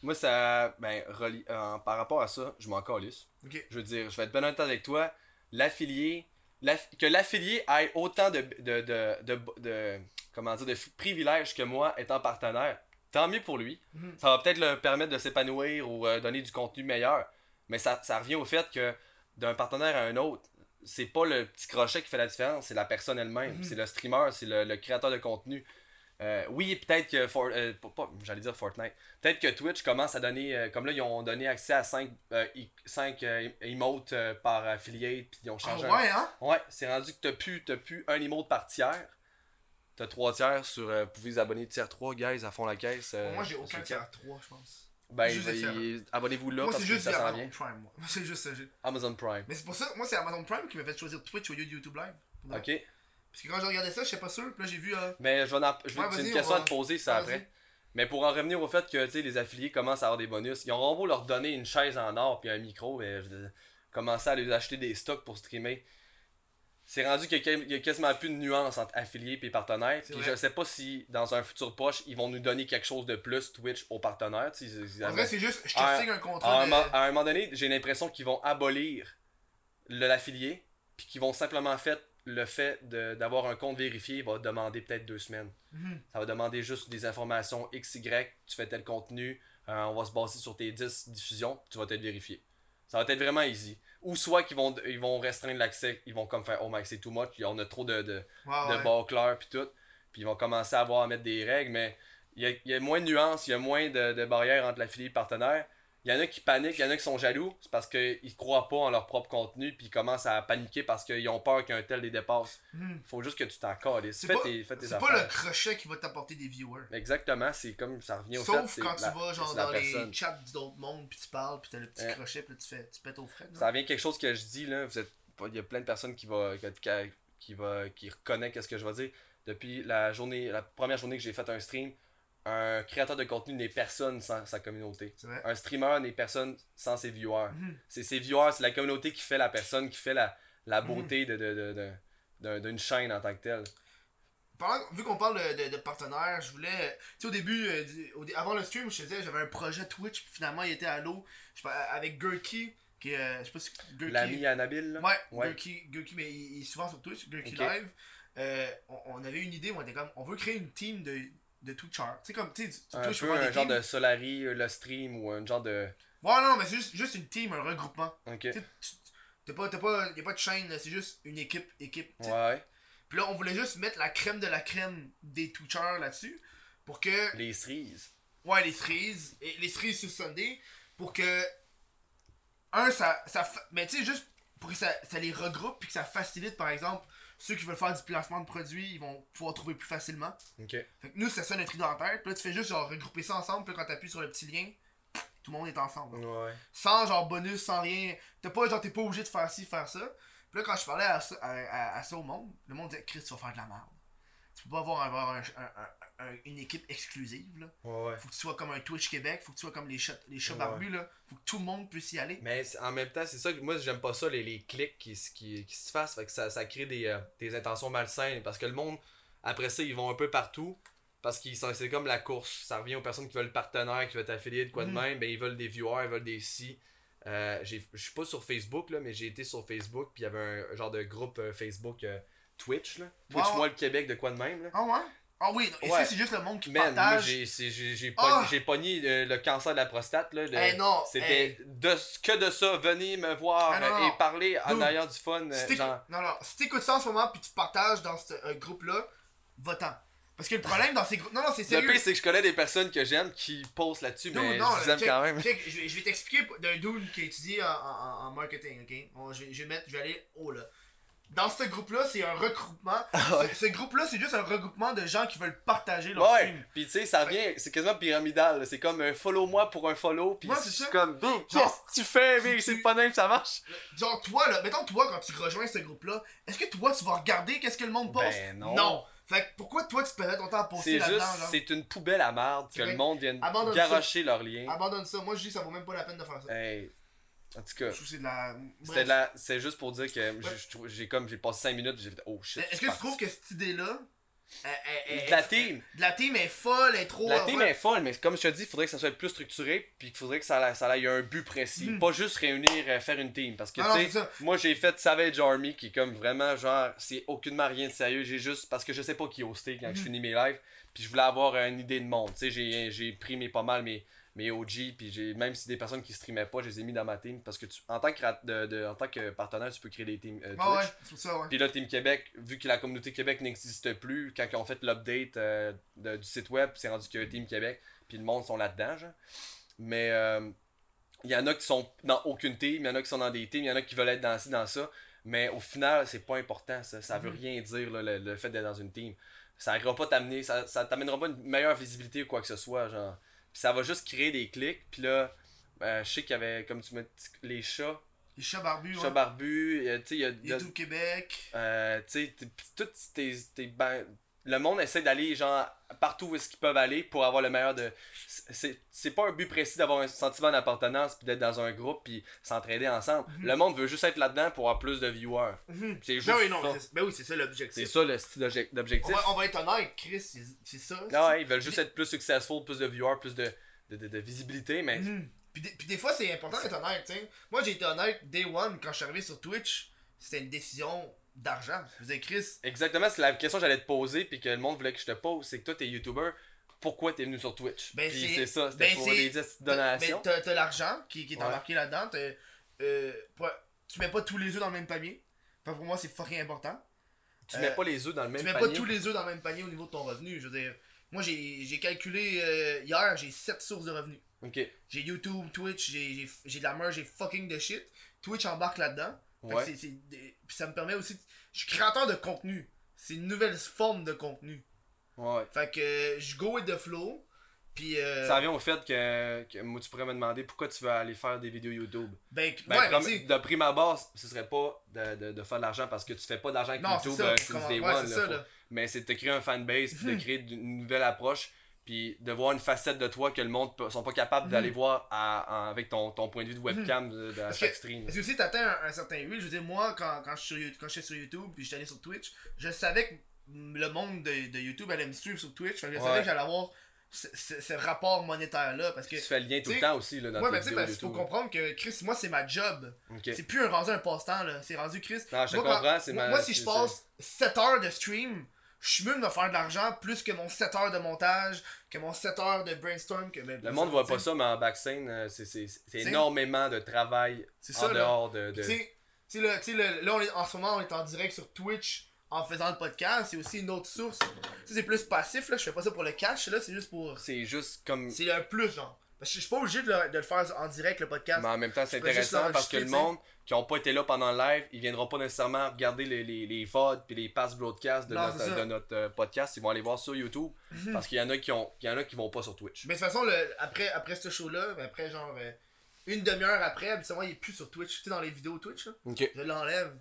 Moi, ça. Ben, reli- euh, par rapport à ça, je m'en calisse. Je veux dire, je vais être bien honnête avec toi. L'affilié. l'aff- que l'affilié ait autant de, de, de, de, de- Comment dire, de privilèges que moi étant partenaire, tant mieux pour lui. Mhm. Ça va peut-être le permettre de s'épanouir ou euh, donner du contenu meilleur. Mais ça, ça revient au fait que d'un partenaire à un autre, c'est pas le petit crochet qui fait la différence, c'est la personne elle-même. Mhm. C'est le streamer, c'est le, le créateur de contenu. Euh, oui, peut-être que. For- euh, J'allais dire Fortnite. Peut-être que Twitch commence à donner. euh, comme là, ils ont donné accès à 5 emotes euh, par affiliate, puis ils ont Ah changé. un- ouais, hein? Ouais, c'est rendu que t'as plus, t'as plus un emote par tiers. T'as 3 tiers sur. euh, vous pouvez vous abonner tiers 3, guys, à fond la caisse. moi, j'ai aucun tiers cap. 3, je pense. Ben, il- abonnez-vous là moi, parce c'est que juste ça s'en Amazon vient. Prime, moi. C'est juste ça. j'ai- Amazon Prime. Mais c'est pour ça, moi, c'est Amazon Prime qui m'a fait choisir Twitch au lieu de YouTube Live. Vrai. Ok. Parce que quand j'ai regardé ça, je sais pas sûr. Puis là, j'ai vu. euh, Mais je vais en- je Ouais, une on question va- à te poser, ça après. Mais pour en revenir au fait que tu sais, les affiliés commencent à avoir des bonus, ils auront beau leur donner une chaise en or puis un micro, mais je commencer à les acheter des stocks pour streamer. C'est rendu qu'il y a quasiment plus de nuance entre affiliés et partenaires. Puis je sais pas si dans un futur proche, ils vont nous donner quelque chose de plus Twitch aux partenaires. En vrai, c'est juste. Je te signe un à, contrat. de- à un moment donné, j'ai l'impression qu'ils vont abolir l'affilié, puis qu'ils vont simplement fait le fait d'avoir un compte vérifié va demander peut-être deux semaines. Mhm. Ça va demander juste des informations XY, tu fais tel contenu, euh, on va se baser sur tes 10 diffusions, tu vas être vérifié. Ça va être vraiment easy. Ou soit qu'ils vont, ils vont restreindre l'accès, ils vont comme faire Oh my c'est too much, on a trop de, de, de ouais. puis tout. Puis ils vont commencer à avoir à mettre des règles, mais il y a, y a moins de nuances, il y a moins de, de barrières entre l'affilié et le partenaire. Il y en a qui paniquent, il y en a qui sont jaloux, c'est parce qu'ils croient pas en leur propre contenu, puis ils commencent à paniquer parce qu'ils ont peur qu'un tel les dépasse. Mhm. Faut juste que tu t'en calisses. C'est pas, tes, fais tes pas le crochet qui va t'apporter des viewers. Exactement, c'est comme ça revient au fait. Sauf quand la- tu vas genre dans les chats d'autres mondes, puis tu parles, puis t'as le petit Ouais. crochet, puis là tu fais, tu pètes aux frais. Ça revient quelque chose que je dis là, vous êtes il y a plein de personnes qui va qui, qui, qui va qui reconnaît qu'est-ce que je vais dire depuis la journée la première journée que j'ai fait un stream, un créateur de contenu n'est personne sans sa communauté. Un streamer n'est personne sans ses viewers. Mhm. C'est ses viewers, c'est la communauté qui fait la personne, qui fait la, la Mhm. beauté de, de, de, de- d'un- d'une chaîne en tant que telle. Vu qu'on parle de, partenaires, je voulais. Tu sais, au début, euh, au avant le stream, je te disais, j'avais un projet Twitch, puis finalement, il était à l'eau. Pas, Avec Gurky, qui euh, je sais pas si. Gurky. L'ami à Nabil, là? Ouais, Ouais. Gurky, Gurky, mais il, il est souvent sur Twitch, Gurky. Live. Euh, on, on avait une idée, on était comme, on veut créer une team de, de Twitchers. Tu sais, comme, tu sais, sur Un peu un genre teams. de Solari, euh, le stream, ou un genre de. Ouais, non, mais c'est juste, juste une team, un regroupement. Ok. Tu tu- T'as pas, t'as pas, y a pas de chaîne, c'est juste une équipe, équipe. tu. Ouais. Puis là, on voulait juste mettre la crème de la crème des Twitchers là-dessus. Pour que. Les cerises. Ouais, les cerises. Et les cerises sur Sunday. Pour que. Un, ça. ça mais tu sais, juste pour que ça, ça les regroupe. Puis que ça facilite, par exemple, ceux qui veulent faire du placement de produits, ils vont pouvoir trouver plus facilement. Ok. Fait que nous, c'est ça notre idée en tête. Puis là, tu fais juste genre regrouper ça ensemble. Puis là, quand t'appuies sur le petit lien, tout le monde est ensemble. Ouais. Sans genre bonus, sans rien. T'es pas, genre, t'es pas obligé de faire ci, faire ça. Puis là, quand je parlais à ça, à, à- à ça au monde, le monde disait Chris, tu vas faire de la merde. Peux pas avoir, avoir un- un- un- un- une équipe exclusive. Là. Ouais, ouais. Faut que tu sois comme un Twitch Québec, faut que tu sois comme les chats, les chats Ouais. barbus. Là. Faut que tout le monde puisse y aller. Mais en même temps, c'est ça que moi j'aime pas ça, les, les clics qui, qui, qui se fassent, fait que ça, ça crée des, euh, des intentions malsaines parce que le monde, après ça, ils vont un peu partout parce que c'est comme la course. Ça revient aux personnes qui veulent le partenaire, qui veulent t'affilier de quoi de Mhm. même, ben ils veulent des viewers, ils veulent des si. Euh, je suis pas sur Facebook, là, mais j'ai été sur Facebook, puis il y avait un, genre de groupe euh, Facebook euh, Twitch, là. Twitch, moi, le Québec, de quoi de même, là. Ah ouais? Ah oui, est-ce Ouais. c'est juste le monde qui Man, moi, partage? j'ai c'est- j'ai- Ah! pogné, pogné, euh, le cancer de la prostate, là. le- Eh non, C'était de, que de ça, venez me voir Ah, non, euh, non. et parler en ayant du fun. euh, Si genre, Non, non, si t'écoutes ça en ce moment puis tu partages dans ce euh, groupe-là, va-t'en. Parce que le problème dans ces groupes. Non, non, c'est le sérieux. pire, c'est que je connais des personnes que j'aime qui postent là-dessus, mais non, je les aime check, quand même. check, je, vais, je vais t'expliquer d'un dude qui a étudié en, en- en marketing, ok? Bon, je, vais- je vais mettre, je vais aller haut là. Dans ce groupe-là, c'est un regroupement. Ah ouais. ce, ce groupe-là, c'est juste un regroupement de gens qui veulent partager leur Ouais, stream. pis tu sais, ça vient, c'est quasiment pyramidal. C'est comme un follow-moi pour un follow, pis Ouais, c'est comme, qu'est-ce que tu fais, mec? C'est pas même, ça marche. Genre, toi, là, mettons, toi, quand tu rejoins ce groupe-là, est-ce que toi, tu vas regarder qu'est-ce que le monde poste? Ben non. Non. Fait que pourquoi toi, tu perds ton temps à poster C'est là-dedans, juste, genre? c'est une poubelle à marde C'est que le monde vienne garocher leurs liens. Abandonne ça. Moi, je dis, ça vaut même pas la peine de faire ça. Hey, en tout cas, Je trouve que c'est de la. c'était Bref. de la- c'est juste pour dire que trouve- j'ai comme, j'ai passé 5 minutes, j'ai fait, oh shit. Est-ce je que tu trouves que cette idée-là. elle- elle- De la team. De la team est folle, elle est trop. La euh, team est folle, mais comme je te dis, il faudrait que ça soit plus structuré, puis qu'il faudrait que ça, ça ait un but précis. Mhm. Pas juste réunir, euh, faire une team. Parce que, Non, non, tu c'est sais, ça. moi j'ai fait Savage Army, qui est comme vraiment genre, c'est aucunement rien de sérieux. J'ai juste, parce que je sais pas qui hoster quand je Mhm. finis mes lives, puis je voulais avoir euh, une idée de monde. Tu sais, j'ai- j'ai pris mes, pas mal mes, mes OG, puis j'ai même si des personnes qui streamaient pas, je les ai mis dans ma team. Parce que tu, en, tant que, de, de- en tant que partenaire, tu peux créer des teams euh, Ah ouais, c'est ça, ouais. Puis là, Team Québec, vu que la communauté Québec n'existe plus, quand ils ont fait l'update euh, du site web, c'est rendu qu'il y a Team Québec, puis le monde sont là-dedans, genre. Mais euh, il y en a qui sont dans aucune team, il y en a qui sont dans des teams, il y en a qui veulent être dans ci, dans ça. Mais au final, c'est pas important, ça. Ça veut Mhm. rien dire, là, le, le fait d'être dans une team. Ça n'arrivera pas t'amener, ça, ça t'amènera pas une meilleure visibilité ou quoi que ce soit, genre. Puis ça va juste créer des clics, puis là, euh, je sais qu'il y avait, comme tu me dis, les chats, Les chats barbus, ouais. chats barbus, euh, tu sais, il y a- il y a Et tout Québec. euh, tu sais, t- pis tout tes, tes ban- le monde essaie d'aller genre partout où est-ce qu'ils peuvent aller pour avoir le meilleur de c'est c'est pas un but précis d'avoir un sentiment d'appartenance puis d'être dans un groupe puis s'entraider ensemble Mhm. le monde veut juste être là-dedans pour avoir plus de viewers Mhm. c'est juste Ben oui, non, ça. c'est- ben oui, c'est ça c'est l'objectif. ça le style On d'objectif va, on va être honnête, Chris, c'est c'est ça. ah ouais, ils veulent juste être plus successful plus de viewers plus de, de, de- de visibilité mais Mhm. Puis, des, puis des fois, c'est important d'être honnête, tu sais. Moi, j'ai été honnête, day one, quand je suis arrivé sur Twitch, c'était une décision d'argent. Je vous Chris, exactement c'est la question que j'allais te poser puis que le monde voulait que je te pose c'est que toi t'es youtuber pourquoi t'es venu sur Twitch? Ben, puis c'est- ça c'était ben, pour des petites donations t'as t'as l'argent qui, qui est Ouais. embarqué là-dedans. euh, tu mets pas tous les œufs dans le même panier. Enfin, pour moi, c'est fucking important. tu euh, mets pas les œufs dans le même tu mets panier? pas tous les œufs dans le même panier au niveau de ton revenu. Je veux dire, moi, j'ai j'ai calculé euh, hier, j'ai 7 sources de revenus. J'ai YouTube, Twitch, j'ai- de la merge, j'ai fucking de shit. Twitch embarque là-dedans. Puis ça me permet aussi. Je suis créateur de contenu. C'est une nouvelle forme de contenu. Ouais. Fait que euh, je go with the flow. Puis. euh, Ça revient au fait que, que moi, tu pourrais me demander pourquoi tu veux aller faire des vidéos YouTube. Ben, Ben, ouais, prom- de prime abord, ce serait pas de, de, de faire de l'argent parce que tu fais pas d'argent avec Non, YouTube since day one. Mais c'est de créer un fanbase, puis de créer une nouvelle approche, puis de voir une facette de toi que le monde sont pas capables Mhm. d'aller voir à- en- avec ton, ton point de vue de webcam de, de- à Parce chaque que- stream. Parce que aussi, t'atteins un, un certain reach. Je veux dire, moi, quand, quand, je suis sur, quand j'étais sur YouTube puis j'étais allé sur Twitch, je savais que le monde de, de YouTube allait me suivre sur Twitch. Je Ouais. savais que j'allais avoir ce, ce- ce rapport monétaire-là. Parce que. Tu fais le lien tout le temps aussi là, dans Ouais, mais tu sais, vidéos parce qu'il faut comprendre que Chris, moi, c'est ma job. C'est plus un, rendu un passe-temps, là. C'est rendu Chris. Non, je Moi, quand- comprends, c'est moi, ma- moi, si je passe 7 heures de stream, je suis mieux de me faire de l'argent plus que mon 7 heures de montage, que mon 7 heures de brainstorm. Que, Le monde voit pas ça, mais en backscene, euh, c'est- énormément de travail C'est en ça, là. dehors de. de- Tu sais, tu sais, là, là, là, on est, en ce moment, on est en direct sur Twitch en faisant le podcast. C'est aussi une autre source. C'est plus passif, là. Je fais pas ça pour le cash, là. C'est juste pour. C'est juste comme. C'est un plus, genre. Parce que je suis pas obligé de le, de le faire en direct, le podcast. Mais en même temps, c'est intéressant parce que le monde qui ont pas été là pendant le live, ils viendront pas nécessairement regarder les, les, les VOD puis les pass broadcasts de Non, notre, de euh, podcast. Ils vont aller voir sur YouTube Mhm. parce qu'il y en a qui ont il y en a qui vont pas sur Twitch. Mais de toute façon, le, après, après ce show-là, après genre euh, une demi-heure après, habituellement, il est plus sur Twitch. Tu sais, dans les vidéos Twitch, là, Ok. je l'enlève.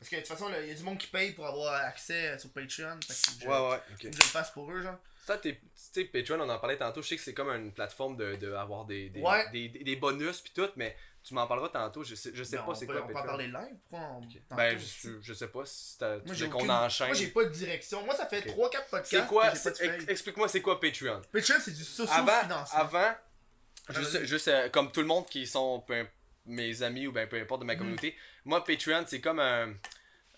Parce que de toute façon, il y a du monde qui paye pour avoir accès euh, sur Patreon. Fait que je, Ouais, ouais, je le fasse pour eux, genre. Ça, tu sais, Patreon, on en parlait tantôt. Je sais que c'est comme une plateforme de, de avoir des, des, Ouais. des, des- des bonus puis tout, mais tu m'en parleras tantôt. Je sais, je sais Ben, pas c'est quoi On peut en parler live. Pourquoi on. Ben, je, je sais pas si t'as- tu Moi, j'ai veux qu'on aucune- enchaîne. Moi, j'ai pas de direction. Moi, ça fait Ok. 3-4 podcasts. C'est quoi. Explique-moi, c'est quoi Patreon Patreon, c'est du Avant, socio-financement. avant juste, Vas-y. juste euh, comme tout le monde qui sont peu- mes amis ou ben peu importe de ma communauté. Moi, Patreon, c'est comme un,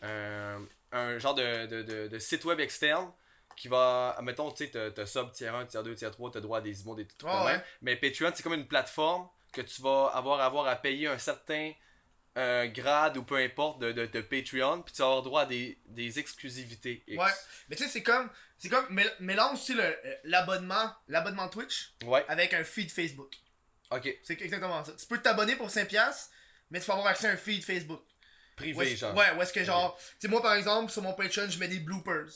un, un genre de, de, de, de site web externe qui va, mettons, tu sais, t'as- sub tier 1, tier 2, tier 3, t'as droit à des emotes, des trucs Ouais, de même. ouais. Mais Patreon, c'est comme une plateforme que tu vas avoir à, avoir à payer un certain euh, grade ou peu importe de, de, de Patreon, puis tu vas avoir droit à des, des exclusivités. X. Ouais. Mais tu sais, c'est comme. C'est comme. mél- Mélange, le- euh, l'abonnement. L'abonnement Twitch Ouais, avec un feed Facebook. ok. C'est exactement ça. Tu peux t'abonner pour 5$, mais tu peux avoir accès à un feed Facebook. Privé, genre. Ouais, où est-ce que genre. Tu sais, moi par exemple, sur mon Patreon, je mets des bloopers.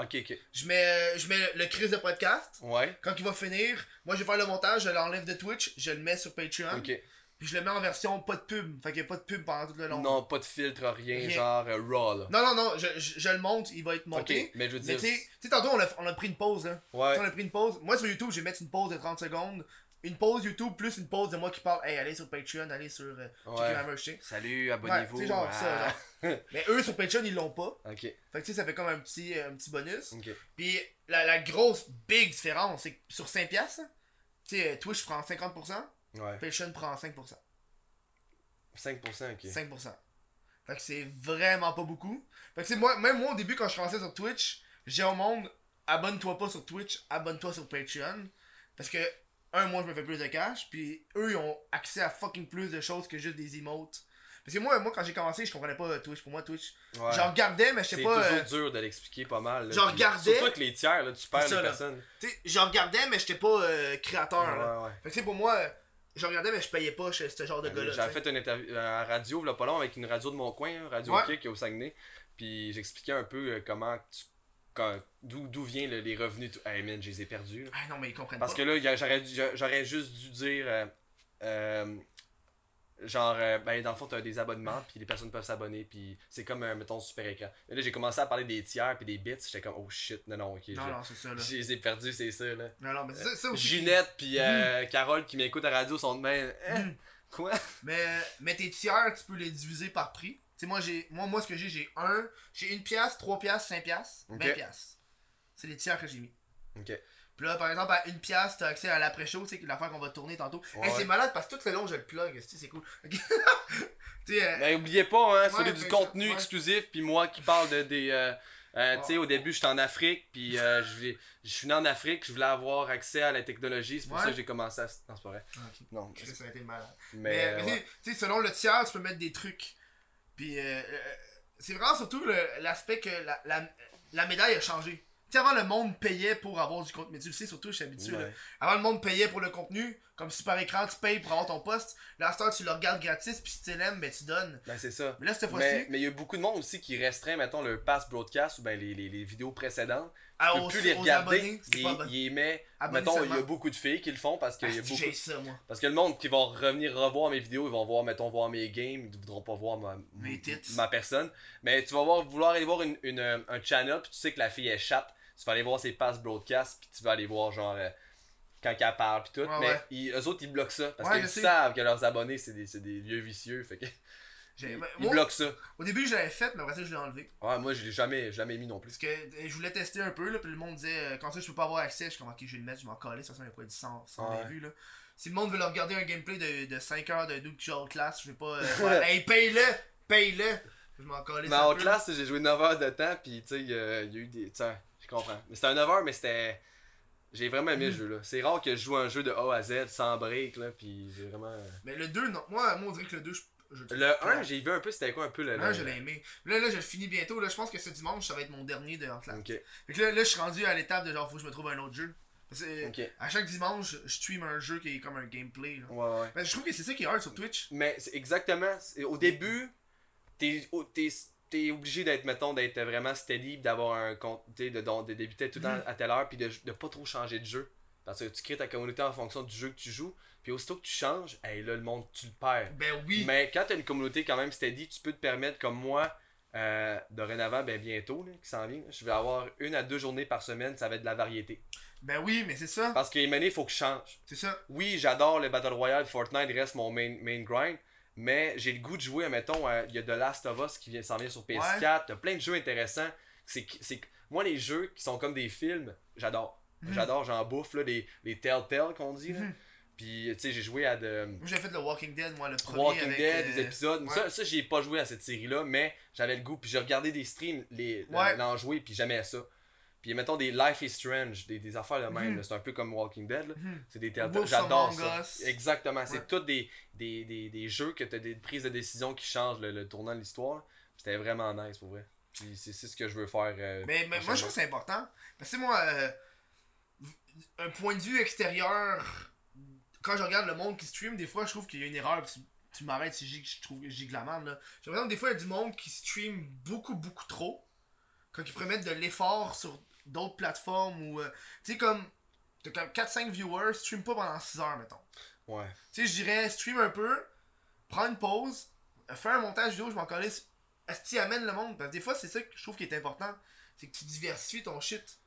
Ok, ok. Je mets, euh, je mets le crise de podcast. Ouais, Quand il va finir, moi je vais faire le montage, je l'enlève de Twitch, je le mets sur Patreon. ok. Puis je le mets en version pas de pub. Fait qu'il n'y a pas de pub pendant tout le long. Non, pas de filtre, rien, Rien. genre euh, raw, là. non, non, non, je, je, je le monte, il va être monté. Ok, mais je veux dire. tu sais, tantôt on a, on a pris une pause. Hein. Ouais. On a pris une pause. Moi sur YouTube, je vais mettre une pause de 30 secondes. Une pause YouTube plus une pause de moi qui parle. Hey, allez sur Patreon, allez sur. Euh, Ouais. Salut, Ouais, abonnez-vous. tu sais, genre Ah. ça. genre. Mais eux sur Patreon, ils l'ont pas. Ok, Fait que tu sais, ça fait comme un petit, un petit bonus. Puis la, la grosse big différence, c'est que sur 5$, piastres, tu sais, euh, Twitch prend 50%, Ouais. Patreon prend 5%. 5%, ok. 5%. Fait que c'est vraiment pas beaucoup. Fait que c'est moi, même moi au début quand je commençais sur Twitch, j'ai au monde, abonne-toi pas sur Twitch, abonne-toi sur Patreon. Parce que, un, moi je me fais plus de cash, puis eux ils ont accès à fucking plus de choses que juste des emotes. Parce que moi, moi quand j'ai commencé, je comprenais pas Twitch. Pour moi, Twitch, Ouais. j'en regardais, mais je c'est sais pas. toujours euh, dur de l'expliquer pas mal. J'en regardais- Surtout avec les tiers, là, tu perds C'est les personnes. j'en regardais, mais j'étais pas euh, créateur. là. Ouais. Fait que pour moi, euh, je regardais, mais je payais pas chez ce genre de gars-là. J'avais fait une interview à radio, là, pas long, avec une radio de mon coin, hein, Radio. Kick au Saguenay. Puis j'expliquais un peu comment tu. D'où viennent le- les revenus. tout- Hey man, je les ai perdus. là. Ah non, mais ils comprennent Parce pas. que là, j'aurais juste dû dire. euh, euh, genre, euh, ben, dans le fond, t'as des abonnements, puis les personnes peuvent s'abonner, puis c'est comme, mettons, super écran. Et là, j'ai commencé à parler des tiers, puis des bits, j'étais comme, oh shit, non, non, ok. Non, je- non, c'est ça, là. Je les ai perdus, c'est ça, là. Non, non, mais c'est ça, ça aussi. Ginette, puis euh, Carole qui m'écoutent à la radio sont de même. Hein? Mm. Quoi? Mais, mais tes tiers, tu peux les diviser par prix. Tu sais, moi, j'ai, moi, moi, ce que j'ai, j'ai un, j'ai une pièce, trois pièces, cinq pièces, vingt pièces. C'est les tiers que j'ai mis. Ok. Puis là, par exemple, à une pièce, t'as accès à l'après-show, tu sais, l'affaire qu'on va tourner tantôt. Ouais. Hey, c'est malade parce que tout le long, je le plug, c'est cool? Sais, euh, Mais oubliez pas, hein, Ouais, c'est du ben, contenu ouais. exclusif, puis moi qui parle de des. euh, euh, tu sais, Ouais. au début, j'étais en Afrique, puis euh, je suis né en Afrique, je voulais avoir accès à la technologie, c'est pour Ouais. ça que j'ai commencé à. Non, c'est pas vrai. ah. Non, ça a été malade. mais. Mais, mais ouais. tu sais, selon le tiers, tu peux mettre des trucs. Puis, euh, euh, c'est vraiment surtout l'aspect que la, la, la médaille a changé. Tu sais, avant, le monde payait pour avoir du contenu. Mais tu le sais, surtout, je suis habitué. Ouais. Avant, le monde payait pour le contenu. Comme si par écran, tu payes pour avoir ton poste. Là, à tu le regardes gratis. Puis si tu l'aimes, ben tu donnes. Ben, c'est ça. Mais là, cette fois-ci, mais il y a beaucoup de monde aussi qui restreint, mettons, le pass broadcast ou ben les, les, les vidéos précédentes. Tu peux aux, plus les regarder. il, il. Abonnés Mettons, il y a beaucoup de filles qui le font parce qu'il y a Ah, beaucoup. J'ai ça, moi. Parce que le monde qui va revenir revoir mes vidéos, ils vont voir, mettons, voir mes games, ils ne voudront pas voir ma, Mes ma personne. Mais tu vas voir, vouloir aller voir une, une, euh, un channel, puis tu sais que la fille est chatte. Tu vas aller voir ses passes broadcast, puis tu vas aller voir, genre, euh, quand elle parle, puis tout. Ouais, mais ouais. ils- eux autres, ils bloquent ça. Parce Ouais, qu'ils savent que leurs abonnés, c'est des, des vieux vicieux. Fait que, Moi, bloquent ça. Au début, je l'avais fait, mais après ça, je l'ai enlevé. Ouais, moi, je l'ai jamais, jamais mis non plus. Parce que euh, je voulais tester un peu, là, puis le monde disait, euh, quand ça, je peux pas avoir accès. Je suis comme, ok, je vais le mettre, je m'en calais. De toute façon, il y a quoi, du 100, 100 Ouais. vues, là. Si le monde veut regarder un gameplay de, de 5 heures de dude qui classe, je vais pas. euh, hey, paye-le! Paye-le! Je m'en Mais en classe, j'ai joué 9 heures de temps, puis tu sais, il y a il y a eu des. Sais, je comprends. Mais c'était un 9 heures, mais c'était. J'ai vraiment aimé Mm. le jeu là. C'est rare que je joue un jeu de A à Z sans break là, puis j'ai vraiment. Mais le 2, non. Moi, moi, on dirait que le 2, je. Le 1, j'ai vu un peu c'était quoi un peu le. Le 1, le- je l'ai aimé. Là, là, je le finis bientôt. Là, je pense que ce dimanche, ça va être mon dernier de. Ok, Fait que là, là, je suis rendu à l'étape de genre, faut que je me trouve un autre jeu. Parce que, à chaque dimanche, je stream un jeu qui est comme un gameplay. Là. Ouais, ouais. Mais je trouve que c'est ça qui est hard sur Twitch. Mais c'est exactement. Au début, t'es t'es- t'es obligé d'être, mettons, d'être vraiment steady, d'avoir un compte, de, de débuter tout le temps Mhm. à telle heure, puis de, de pas trop changer de jeu. Parce que tu crées ta communauté en fonction du jeu que tu joues, puis aussitôt que tu changes, hey, là, le monde, tu le perds. Ben oui. Mais quand t'as une communauté quand même steady, tu peux te permettre, comme moi, euh, dorénavant, ben bientôt, là, qui s'en vient, je vais avoir une à deux journées par semaine, ça va être de la variété. Ben oui, mais c'est ça. Parce que il faut que je change. C'est ça. Oui, j'adore le Battle Royale, Fortnite reste mon main, main grind, mais j'ai le goût de jouer, mettons, il y a The Last of Us qui vient s'en vient sur PS4, t'as plein de jeux intéressants. C'est, c'est, moi, les jeux qui sont comme des films, j'adore. Mhm. J'adore, j'en bouffe, là, les, les Telltale qu'on dit. là. Mhm. Puis, tu sais, j'ai joué à de. Moi, j'ai fait le Walking Dead, moi, le premier. Walking avec, Dead, euh, des épisodes. ouais. Ça, ça j'y ai pas joué à cette série-là, mais j'avais le goût. Puis j'ai regardé des streams, les, Ouais. l'en jouer, puis j'aimais ça. Puis mettons des Life is Strange, des, des affaires de même. Mhm. C'est un peu comme Walking Dead. Mhm. C'est des théâtres. J'adore ça. Exactement. C'est Ouais. tous des, des, des, des jeux que tu as des prises de décision qui changent le, le tournant de l'histoire. C'était vraiment nice pour vrai. Puis c'est c'est ce que je veux faire. euh, Mais, mais moi, je trouve que c'est important. Parce que moi, euh, un point de vue extérieur, quand je regarde le monde qui stream, des fois, je trouve qu'il y a une erreur. Tu, m'arrêtes si je trouve la merde. là. J'ai l'impression que des fois, il y a du monde qui stream beaucoup, beaucoup trop. Quand ils pourraient mettre de l'effort sur d'autres plateformes ou. euh, tu sais, comme. T'as comme 4-5 viewers, stream pas pendant 6 heures, mettons. Ouais. Tu sais, je dirais, stream un peu, prends une pause, fais un montage vidéo, je m'en connais. Est-ce que tu amènes le monde? Parce que des fois, c'est ça que je trouve qui est important. C'est que tu diversifies ton shit.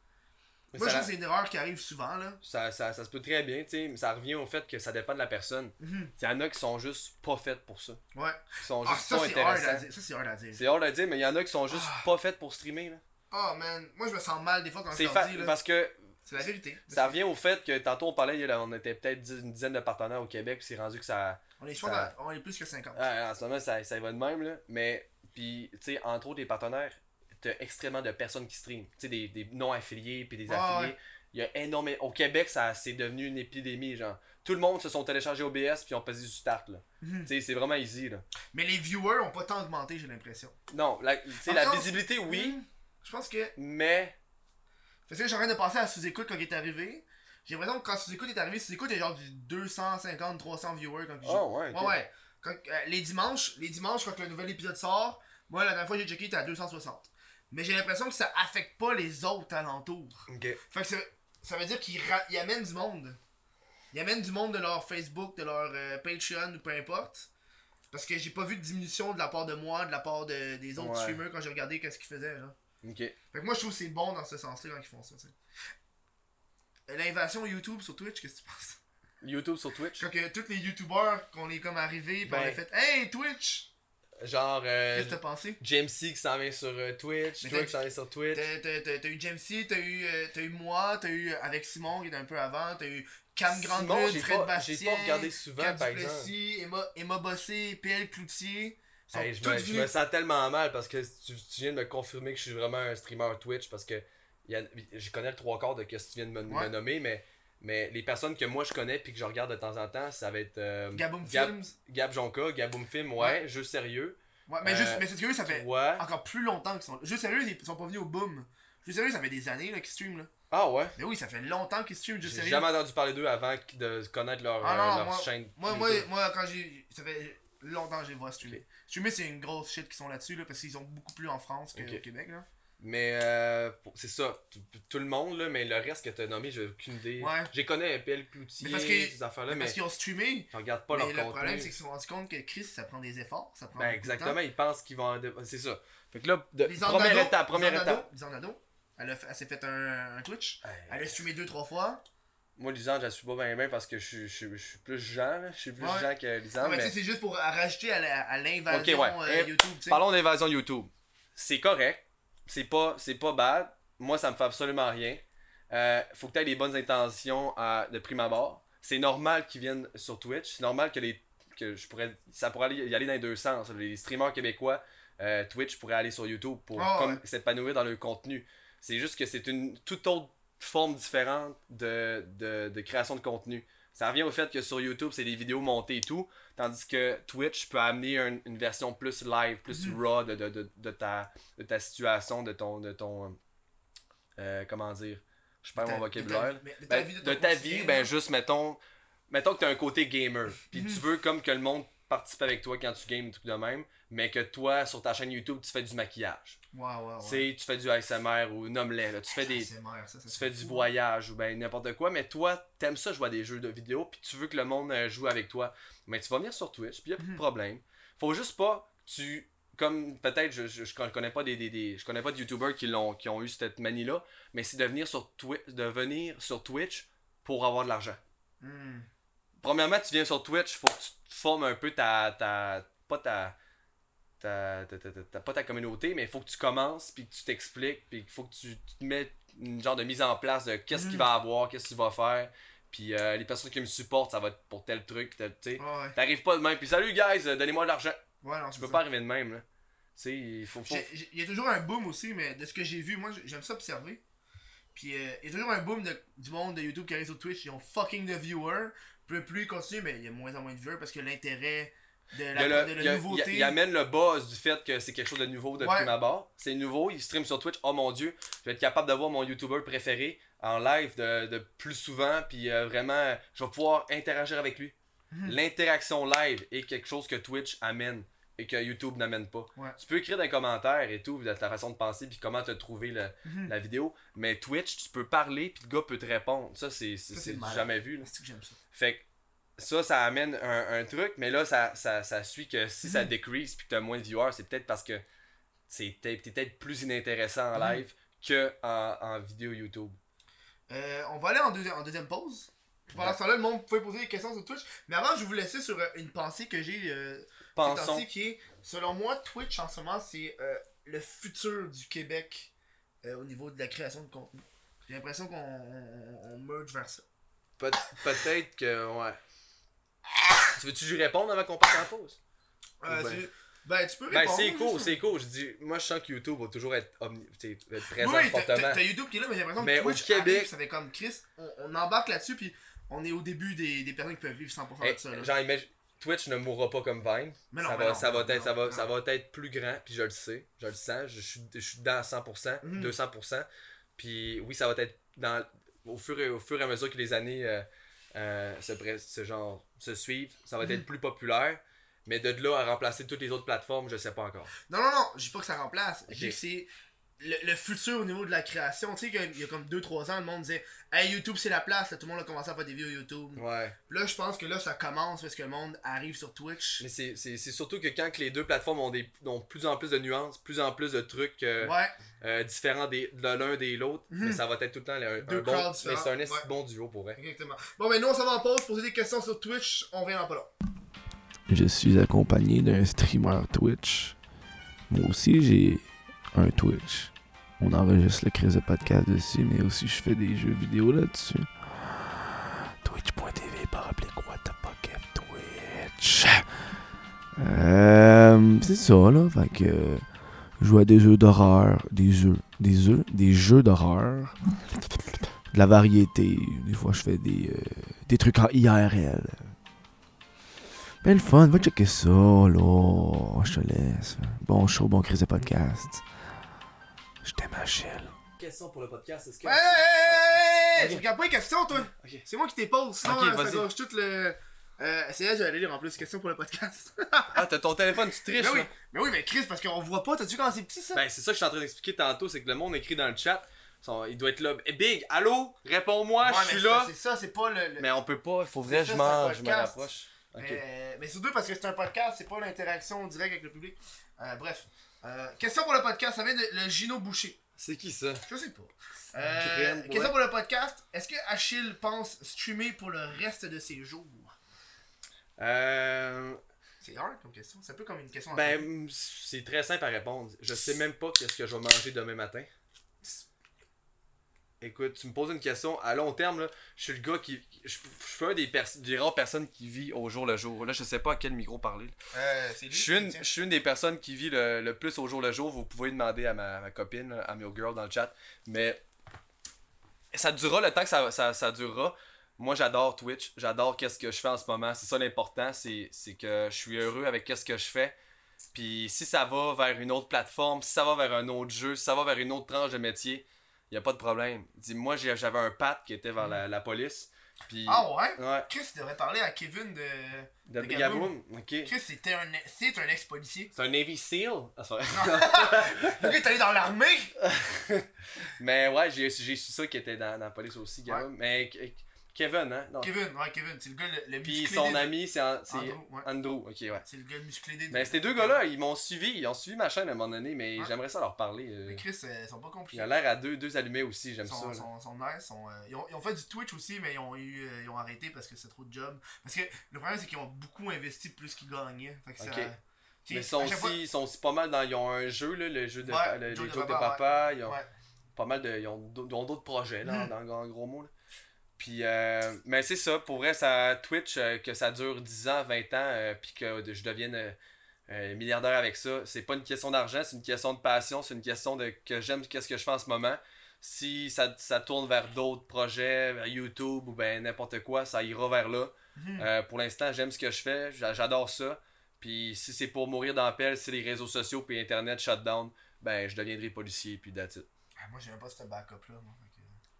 Mais Moi, je trouve que c'est une erreur qui arrive souvent, là. ça, ça, ça se peut très bien, tu sais, mais ça revient au fait que ça dépend de la personne. Mhm. Il y en a qui sont juste pas faites pour ça. Ouais. Qui sont Ah, juste ça, pas c'est hard à intéressants. dire. Ça, c'est hard à dire. C'est hard à dire, mais il y en a qui sont juste Ah. pas faites pour streamer. là. Oh, man. Moi, je me sens mal des fois quand je fa- dis, là. parce que C'est la vérité. ça revient au fait que tantôt on parlait, on était peut-être une dizaine de partenaires au Québec, puis c'est rendu que ça. On est, ça- on est plus que 50. Ah, en ce moment, ça, ça va de même, là. Mais, puis, tu sais, entre autres, les partenaires, t'as extrêmement de personnes qui streament. Tu sais, des, des non-affiliés, puis des Ouais, affiliés. ouais. Il y a énormément. Au Québec, ça c'est devenu une épidémie, genre. Tout le monde se sont téléchargés OBS, puis ont passé du start, là. Mhm. Tu sais, c'est vraiment easy, là. Mais les viewers ont pas tant augmenté, j'ai l'impression. Non, la, la visibilité, oui, Mhm. Je pense que. mais. Parce que j'ai en train de passer à sous-écoute quand il est arrivé. J'ai l'impression que quand sous-écoute est arrivé, sous-écoute il y a genre du 250, 300 viewers quand il Oh, ouais. Ouais, ouais. Quand, euh, les dimanches, les dimanches, quand le nouvel épisode sort, moi, la dernière fois que j'ai checké, il était à 260. Mais j'ai l'impression que ça affecte pas les autres alentours. Fait que ça, ça veut dire qu'ils amènent du monde. Ils amènent du monde de leur Facebook, de leur euh, Patreon ou peu importe. Parce que j'ai pas vu de diminution de la part de moi, de la part de- des autres Ouais. streamers quand j'ai regardé qu'est-ce qu'ils faisaient. Là. Fait que moi, je trouve que c'est bon dans ce sens-là quand ils font ça. Euh, L'invasion YouTube sur Twitch, qu'est-ce que tu penses? YouTube sur Twitch. Quand que tous les YouTubers, qu'on est comme arrivés, pis on a Ben. fait Hey Twitch! Genre, euh, Qu'est-ce que t'as pensé? James C qui s'en vient sur euh, Twitch, toi qui s'en vient sur Twitch. T'as eu Jamesy, t'as eu, euh, t'as eu moi, t'as eu avec Simon qui était un peu avant, t'as eu Cam Grandwood, Fred pas- Bastien, j'ai pas regardé souvent, Cap par Duplessis, Emma, Emma Bossé, PL Cloutier. Hey, je, me, je me sens tellement mal parce que tu, tu viens de me confirmer que je suis vraiment un streamer Twitch parce que y a- je connais le trois quarts de ce que tu viens de me, nommer, mais, mais les personnes que moi je connais puis que je regarde de temps en temps, ça va être euh, Gaboom Gab, Films. Gab Jonka, Gaboom Film, ouais, jeu sérieux. Ouais, mais, euh, juste, mais c'est curieux, ça fait Ouais. encore plus longtemps qu'ils sont. Juste sérieux, ils sont pas venus au boom. Juste sérieux, ça fait des années qu'ils streament là. Ah ouais? Mais oui, ça fait longtemps qu'ils juste J'ai sérieux. jamais entendu parler d'eux avant de connaître leur, Ah euh, leur moi- chaîne. Moi, moi, moi, quand j'ai. Ça fait longtemps que les vois streamer. Streamer, c'est une grosse shit qui sont là-dessus, là, parce qu'ils ont beaucoup plus en France qu'au. Québec, là. Mais euh, c'est ça, tout, le monde, là, mais le reste que t'as nommé, j'ai aucune idée. Ouais. J'ai connais PL Cloutier, Mais parce que- ces affaires-là, mais Parce qu'ils ont streamé. je regarde pas mais leur le contenu. problème, c'est qu'ils se sont rendus compte que Chris, ça prend des efforts. Ça prend Ben beaucoup de temps. exactement, ils pensent qu'ils vont... C'est ça. Fait que là, de- première étape, première étape. Nadeau, elle, a fait- elle s'est fait un, un Twitch. Hey, Elle a streamé deux, trois fois. Moi, Lisanne, je la suis pas bien bien parce que je suis, je, suis- je suis plus Jean, là. Je suis plus Ouais. Jean que Non, Lisanne. mais tu mais... sais, c'est juste pour rajouter à l'invasion ouais. euh, YouTube. Parlons d'invasion YouTube. C'est correct. C'est pas, c'est pas bad. Moi, ça me fait absolument rien. Euh, faut que tu aies les bonnes intentions à, de prime abord. C'est normal qu'ils viennent sur Twitch. C'est normal que les que je pourrais ça pourrait aller, y aller dans les deux sens. Les streamers québécois, euh, Twitch pourrait aller sur YouTube pour Ah, ouais. s'épanouir dans le contenu. C'est juste que c'est une toute autre forme différente de, de, de création de contenu. Ça revient au fait que sur YouTube, c'est des vidéos montées et tout, tandis que Twitch peut amener un- une version plus live, plus Mhm. raw de, de, de, de ta, de ta situation, de ton. De ton euh, comment dire Je perds mon vocabulaire. de ta- Ben, vie, ton ta vie, ben juste mettons. Mettons que tu as un côté gamer. Puis Mhm. tu veux comme que le monde participe avec toi quand tu games tout de même, mais que toi, sur ta chaîne YouTube, tu fais du maquillage. Ouais, ouais, ouais. Tu fais du ASMR ou nomme-les, là. Tu fais des ASMR, ça, ça tu fais du voyage ou ben n'importe quoi, mais toi, t'aimes ça jouer à des jeux de vidéo, puis tu veux que le monde euh, joue avec toi. Mais tu vas venir sur Twitch, puis y a plus de Mhm. problème. Faut juste pas que tu. Comme peut-être, je, je, je connais pas des, des, des- je connais pas de youtubeurs qui, l'ont, qui ont eu cette manie-là, mais c'est de venir sur, Twi- de venir sur Twitch pour avoir de l'argent. Hmm. Premièrement, tu viens sur Twitch, faut que tu formes un peu ta. ta pas ta. Ta, ta, pas ta communauté, mais il faut que tu commences, puis que tu t'expliques, puis il faut que tu, tu te mets une genre de mise en place de qu'est-ce qu'il Mhm. va avoir, qu'est-ce qu'il va faire, Puis euh, les personnes qui me supportent, ça va être pour tel truc, tel, tu sais. Ouais. T'arrives pas de même, puis salut guys, euh, donnez-moi de l'argent. Ouais, non, Tu peux ça. pas arriver de même, là. Tu il faut. faut... Il y a toujours un boom aussi, mais de ce que j'ai vu, moi j'ai- j'aime ça observer. Puis euh, il y a toujours un boom de, du monde de YouTube qui arrive sur Twitch, ils ont fucking de viewers. Plus, plus ils continuent, mais il y a moins en moins de viewers parce que l'intérêt de Il, y la, a le- de la il y a- nouveauté. il y a- il amène le buzz du fait que c'est quelque chose de nouveau depuis Ouais. ma barre. C'est nouveau, il stream sur Twitch. Oh mon dieu, je vais être capable d'avoir mon YouTuber préféré en live de, de plus souvent. Puis euh, vraiment, je vais pouvoir interagir avec lui. Mhm. L'interaction live est quelque chose que Twitch amène et que YouTube n'amène pas. Ouais. Tu peux écrire dans les commentaires et tout, de ta façon de penser, puis comment tu as trouvé le- Mhm. la vidéo. Mais Twitch, tu peux parler, puis le gars peut te répondre. Ça, c'est jamais vu. là. Que j'aime ça. Fait que ça, ça amène un, un truc, mais là, ça, ça, ça suit que si ça Mhm. décrease puis que t'as moins de viewers, c'est peut-être parce que c'est t'es peut-être plus inintéressant en Mhm. live que en, en vidéo YouTube. Euh, on va aller en, deuxi- en deuxième pause. Pendant Ouais. ce temps-là, le monde pouvait poser des questions sur Twitch. Mais avant, je vais vous laisser sur euh, une pensée que j'ai euh, temps-ci qui est, selon moi, Twitch en ce moment, c'est euh, le futur du Québec euh, au niveau de la création de contenu. J'ai l'impression qu'on on, on merge vers ça. Peut- Peut-être que. Ouais. Tu veux-tu lui répondre avant qu'on parte en pause? Euh, Ben. tu- ben, tu peux Ben, répondre. c'est cool, c'est cool. Je dis, moi, je sens que YouTube va toujours être, omni- être présent Oui, t'as- fortement. t'as t'as YouTube qui est là, mais j'ai l'impression Mais que au Twitch Québec- arrive, ça fait comme Chris, on, on embarque là-dessus, puis on est au début des, des personnes qui peuvent vivre 100% Hey, de ça. là. genre, imagine- Twitch ne mourra pas comme Vine. Mais non, ça, mais va, non, ça, va non, être, ça, va, non. ça va être plus grand, puis je le sais, je le sens, je suis, je suis dedans à 100%, Mhm. 200%. Puis oui, ça va être dans, au, fur et, au fur et à mesure que les années euh, euh, se, se genre, se suivent, ça va être plus populaire. Mais de là à remplacer toutes les autres plateformes, je sais pas encore. Non, non, non, je dis pas que ça remplace. Je Ok. dis que c'est le, le futur au niveau de la création. Tu sais, il y a comme 2-3 ans, le monde disait Hey, YouTube, c'est la place. Là, tout le monde a commencé à faire des vidéos YouTube. Ouais. Là, je pense que là, ça commence parce que le monde arrive sur Twitch. Mais c'est c'est- c'est surtout que quand que les deux plateformes ont, des, ont plus en plus de nuances, plus en plus de trucs euh, Ouais, euh, différents des, de l'un des l'autre, Mhm. mais ça va être tout le temps un, Deux un bon. Mais c'est un ouais. bon duo pour vrai. exactement. Bon, ben nous, on s'en va en pause, poser des questions sur Twitch. On vient en pas là. Je suis accompagné d'un streamer Twitch. Moi aussi, j'ai un Twitch. On enregistre le crise de podcast dessus, mais aussi je fais des jeux vidéo là-dessus. Twitch.tv par oblique what the Twitch. Euh, c'est ça là, fait que euh, je joue à des jeux d'horreur, des jeux, des jeux, des jeux d'horreur, de la variété. Des fois je fais des, euh, des trucs en IRL. Ben le fun, va checker ça, là. Je te laisse. Bon show, bon crise de podcast. Je t'aime, Achille. Question pour le podcast, est-ce que. Hey, hey, hey. Tu regardes pas les questions, toi Ok. C'est moi qui t'ai pose, sinon Ok, euh, ça vas-y. gâche tout le. Euh, c'est là, je vais aller lire en plus. Questions pour le podcast. Ah, t'as ton téléphone, tu triches, mais oui, là. mais oui, mais Chris, parce qu'on voit pas. T'as-tu quand c'est petit ça? Ben, c'est ça que je suis en train d'expliquer tantôt, c'est que le monde écrit dans le chat. il doit être là. Eh, Big, allô, réponds-moi, Ouais, je mais suis c'est- là. C'est ça, c'est pas le. le- Mais on peut pas, il faudrait que C'est je ça, c'est un mange, je me podcast. rapproche. Ok. Mais, mais surtout parce que c'est un podcast, c'est pas l'interaction directe avec le public. Euh, bref. Euh, question pour le podcast, ça vient de le Gino Boucher. C'est qui ça? Je sais pas. Euh, Crème, ouais. question pour le podcast. Est-ce que Achille pense streamer pour le reste de ses jours? Euh. C'est hard comme question. C'est un peu comme une question. en Ben, c'est très simple à répondre. Je sais même pas qu'est-ce que je vais manger demain matin. Écoute, tu me poses une question à long terme, là. Je suis le gars qui. Je, je suis un des, des rares personnes qui vit au jour le jour. Là, je sais pas à quel micro parler. Euh. Je suis une, je suis une des personnes qui vit le, le plus au jour le jour. Vous pouvez demander à ma, ma copine, à Meal Girl dans le chat. Mais ça durera le temps que ça, ça, ça durera. Moi, j'adore Twitch. J'adore qu'est-ce que je fais en ce moment. C'est ça l'important. C'est c'est que je suis heureux avec qu'est-ce que je fais. Puis si ça va vers une autre plateforme, si ça va vers un autre jeu, si ça va vers une autre tranche de métier, il a pas de problème. Dis, moi, j'avais un pat qui était vers la, la police. Puis, Ah ouais? ouais, Chris devrait parler à Kevin de. de De Gaboum. Ok. Chris, c'était un, c'est un ex-policier. C'est un Navy SEAL. Ah, c'est gars est allé dans l'armée! Mais ouais, j'ai j'ai su ça qui était dans, dans la police aussi, Gaboum. Mais Kevin, hein? Non. Kevin, ouais, Kevin, c'est le gars le, le Puis son des- ami, c'est an- c'est Andrew, ouais. Andrew. Ok, ouais. C'est le gars musclé des Mais ces deux gars-là, ils m'ont suivi. Ils ont suivi ma chaîne à un moment donné, mais Ouais. j'aimerais ça leur parler. euh. Mais Chris, euh, ils sont pas Il compliqués. a l'air à deux, deux allumés aussi, j'aime Ils ça. sont, là. sont, sont nice, sont, euh, ils, ont, ils ont fait du Twitch aussi, mais ils ont, eu, ils ont arrêté parce que c'est trop de job. Parce que le problème, c'est qu'ils ont beaucoup investi plus qu'ils gagnaient. Fait que ça- Mais ils sont, aussi, fois- ils sont aussi pas mal dans. Ils ont un jeu, là, le jeu de. Ouais, le- les jokes de papa. Ils ont Ouais. pas mal de. Ils ont d'au- ils ont d'autres projets, là, Mhm. dans, en gros mots. là. Puis, euh, mais c'est ça, pour vrai, ça Twitch, euh, que ça dure 10 ans, 20 ans, euh, puis que je devienne euh, milliardaire avec ça, c'est pas une question d'argent, c'est une question de passion, c'est une question de que j'aime qu'est-ce que je fais en ce moment. Si ça, ça tourne vers d'autres projets, vers YouTube ou ben n'importe quoi, ça ira vers là. Mhm. Pour l'instant, j'aime ce que je fais, j'a- j'adore ça. Puis si c'est pour mourir dans la pelle, si les réseaux sociaux puis Internet shut down, ben je deviendrai policier puis that's it. Ah, moi, j'ai même pas ce backup-là. moi,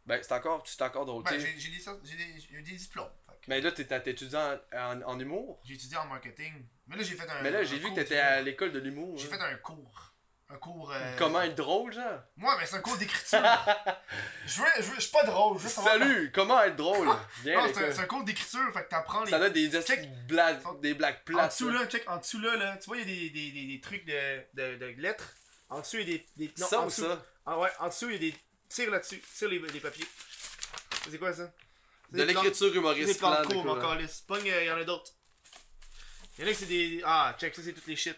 Ben c'est encore, c'est encore drôle. Ben, j'ai j'ai des, sortes- j'ai des, j'ai des diplômes. que Mais là, t'es t'es étudiant en, en- en humour? J'ai étudié en marketing. Mais là, j'ai fait un. Mais là, j'ai vu que t'étais à l'école de l'humour. J'ai hein. fait un cours. Un cours. euh, Comment être drôle, genre? Moi, mais c'est un cours d'écriture. je, veux, je, veux, je suis pas drôle. Je veux savoir- Salut, comment être drôle? Non, c'est un, l'école. c'est un cours d'écriture. Fait que t'apprends les. Ça a des Check. blagues, des blagues En plates. dessous, ça. là, check, en dessous, là, là, tu vois, il y a des, des, des, des trucs de, de, de lettres. En dessous, il y a des. des non, Ça en ou dessous. ça Ah ouais, en dessous, il y a des. Tire là-dessus. Tire les, les papiers. C'est quoi ça? De l'écriture C'est des plans plan de cours, mon calice. Pogne, il y en a d'autres. Il y en a que c'est des. Ah, check, ça, c'est toutes les shit.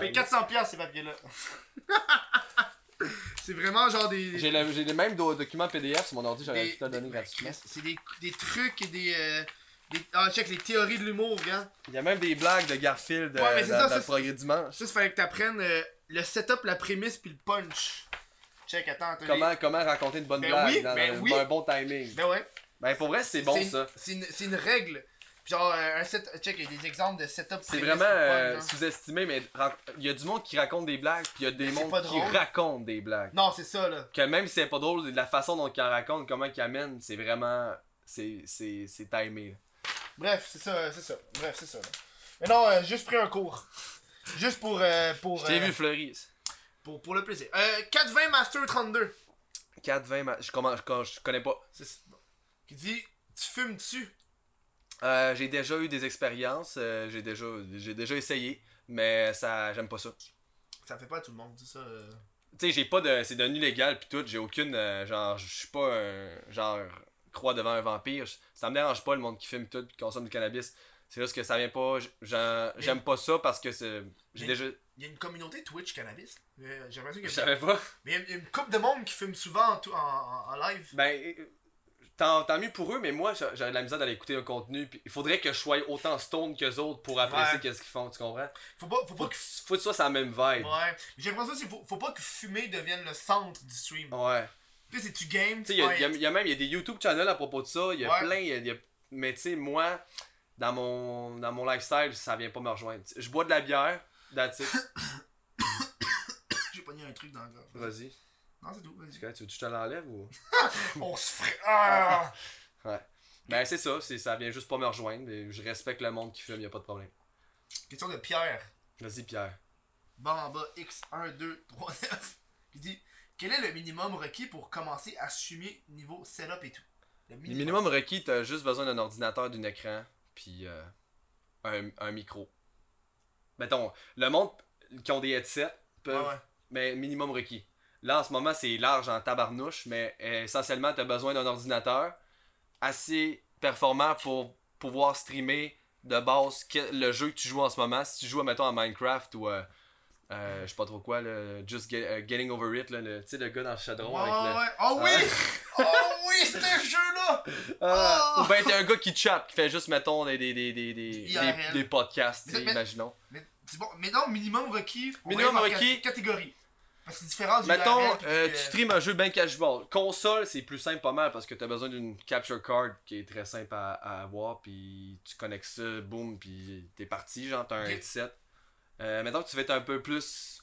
Fait 400$ piastres, ces papiers-là. c'est vraiment genre des. J'ai le- j'ai les mêmes do- documents PDF sur mon ordi, j'aurais pu te donner gratuitement. C'est des, des trucs et des, euh, des. Ah, check, les théories de l'humour, gars. Il y a même des blagues de Garfield Ouais, mais euh, dans, ça, dans ça, le progrès dimanche. Ça, il fallait que t'apprennes euh, le setup, la prémisse puis le punch. Check, attends, t'as Comment, comment raconter une bonne Ben blague oui, dans ben un, oui. un bon timing? Ben ouais. Ben pour vrai, c'est bon ça. C'est une, c'est une règle. Genre, euh, un set. Check, il y a des exemples de setup. C'est vraiment euh, sous-estimé, mais il y a du monde qui raconte des blagues, puis il y a des mondes qui racontent des blagues. Non, c'est ça, là. Que même si c'est pas drôle, la façon dont ils en racontent, comment ils amènent, c'est vraiment. C'est c'est- c'est timé. là. Bref, c'est ça, c'est ça. Bref, c'est ça. là. Mais non, euh, juste pris un cours. Juste pour. euh, pour, euh, vu fleurir. Pour, pour le plaisir. Euh, 420 Master 32. 4-20, ma- je, comment, je, je connais pas. C'est. Qui dit Tu fumes dessus. Euh, j'ai déjà eu des expériences, euh, j'ai déjà, j'ai déjà essayé, mais ça, j'aime pas ça. Ça fait pas à tout le monde, c'est ça. euh. Tu sais, j'ai pas de. C'est devenu légal pis tout, j'ai aucune. euh, genre, je suis pas un. Genre, croix devant un vampire. Ça me dérange pas le monde qui fume tout, qui consomme du cannabis. C'est juste que ça vient pas. J'aime pas ça parce que c'est. J'ai déjà. Il y a une communauté Twitch cannabis. Euh, J'ai l'impression Je savais pas. Mais il y a- une couple de monde qui fume souvent en, en, en- live. Ben. euh, Tant, tant mieux pour eux, mais moi, j'ai de la misère d'aller écouter un contenu. Pis il faudrait que je sois autant stone que autres pour apprécier Ouais. qu'est-ce qu'ils font, tu comprends? Faut pas, faut pas Faut que. que, faut que ça soit la même vibe. Ouais. J'ai l'impression qu'il faut, faut pas que fumer devienne le centre du stream. Ouais. Tu sais, c'est tu game, Tu sais, il y, a- même y a des YouTube channels à propos de ça. Il y a Ouais. plein. a- y a- mais tu sais, moi, dans mon, dans mon lifestyle, ça vient pas me rejoindre. Je bois de la bière, that's it. J'ai pogné un truc dans le gorge. Vas-y. Non, c'est tout, vas-y. Tu veux que je te l'enlève ou? On se ferait. Ah! Ouais. Ben, c'est ça, c'est, ça vient juste pas me rejoindre. mais je respecte le monde qui fume, y a pas de problème. Question de Pierre. Vas-y, Pierre. Bamba X1, 2, 3, 9. Qui dit Quel est le minimum requis pour commencer à assumer niveau setup et tout Le Le minimum requis, t'as juste besoin d'un ordinateur, d'un écran, puis euh, un, un micro. Mettons, le monde qui ont des headsets peuvent ouais. mais minimum requis. Là, en ce moment, c'est large en tabarnouche, mais euh, essentiellement, tu as besoin d'un ordinateur assez performant pour pouvoir streamer de base le jeu que tu joues en ce moment. Si tu joues, mettons, à Minecraft ou euh, euh, je sais pas trop quoi, le Just Get- euh, Getting Over It, là, le- tu sais, le gars dans le Shadowrun Ouais, avec le. ouais. Oh oui Ah. Oh oui, c'était un jeu-là Ah, Oh! Ou ben t'es un gars qui chatte, qui fait juste, mettons, des, des, des, des, des, podcasts, Mais- mais- imaginons. Mais bon, mais non, minimum requis. Minimum requis. cat- Catégorie. Parce que c'est différent du Mettons, IRL, euh, tu streams un jeu bien casual. Console, c'est plus simple pas mal parce que t'as besoin d'une capture card qui est très simple à, à avoir. Puis tu connectes ça, boum, puis t'es parti. Genre, t'as un headset. Euh, mettons que tu veux être un peu plus.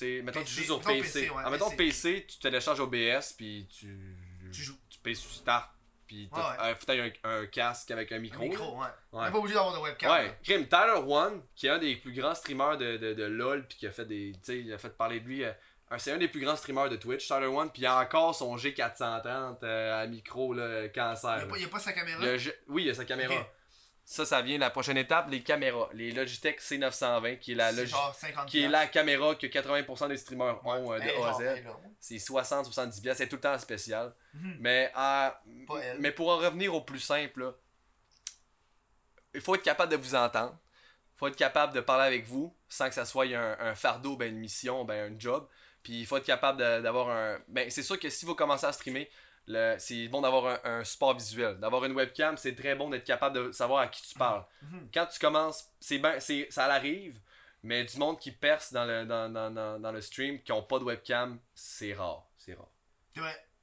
Mettons que tu joues sur PC. PC, ouais, Ah, mettons PC. PC, tu télécharges OBS, puis tu. Tu joues. Tu payes sur Start, puis Ouais, t'as t'aies un, un casque avec un Un micro. micro, ouais. Ouais. n'est pas obligé d'avoir de webcam. Ouais. Crime, Tyler One, qui est un des plus grands streamers de, de, de LoL, puis qui a fait des. Tu sais, il a fait parler de lui. euh, c'est un des plus grands streamers de Twitch, Tyler One, puis il a encore son G430 euh, à micro, là, cancer. Il n'y a, pas- il a pas sa caméra? Oui, il y a sa caméra. Ça, ça vient la prochaine étape, les caméras. Les Logitech C920, qui est la, C'est Logi- genre 50 qui est la caméra que 80% des streamers ont euh, de A à Z. là. C'est 60-70$, piastres, c'est tout le temps spécial. Mhm. Mais, euh, mais pour en revenir au plus simple, là, il faut être capable de vous entendre. Il faut être capable de parler avec vous sans que ça soit un, un fardeau, ben, une mission, ben, un job. Puis il faut être capable d'avoir un. Ben, c'est sûr que si vous commencez à streamer, c'est bon d'avoir un, un support visuel. D'avoir une webcam, c'est très bon d'être capable de savoir à qui tu parles. Mhm. Quand tu commences, c'est ben, c'est, ça arrive, mais du monde qui perce dans le, dans, dans, dans, dans le stream, qui ont pas de webcam, c'est rare. C'est rare.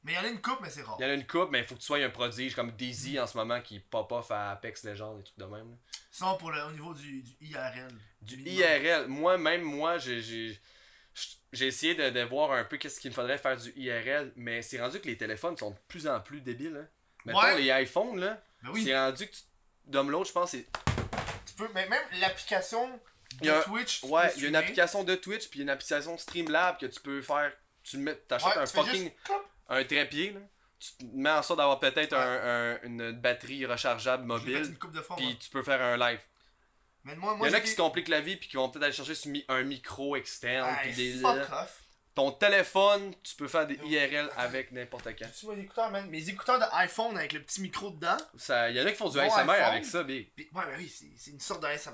Mais il y en a une coupe, mais c'est rare. Il y en a une coupe, mais il faut que tu sois un prodige comme Daisy en ce moment qui pop off à Apex Legends et trucs de même. Sinon, pour le, au niveau du, du IRL. Du. IRL, moi même moi j'ai j'ai essayé de, de voir un peu qu'est-ce qu'il me faudrait faire du IRL, mais c'est rendu que les téléphones sont de plus en plus débiles. Hein. Mettons Ouais. les iPhones là, Ben oui, c'est rendu que tu download, je pense, c'est tu peux. Mais même l'application de Il y a- Twitch. tu ouais, il y a une application de Twitch puis une application Streamlab que tu peux faire. Tu mets, t'achètes Ouais, un fucking juste un trépied là. Tu te mets en sorte d'avoir peut-être un- un- une batterie rechargeable mobile, une coupe de fois. puis tu peux faire un live. Mais moi, Il y en a qui se compliquent la vie puis qui vont peut-être aller chercher sur un micro externe Hey, puis des fuck off. ton téléphone, tu peux faire des IRL avec n'importe quand. Tu vois les écouteurs, man. Mes écouteurs de iPhone avec le petit micro dedans. Ça, il y en a qui font du ASMR avec ça, big. Puis, ouais, oui, c'est une sorte de ASMR.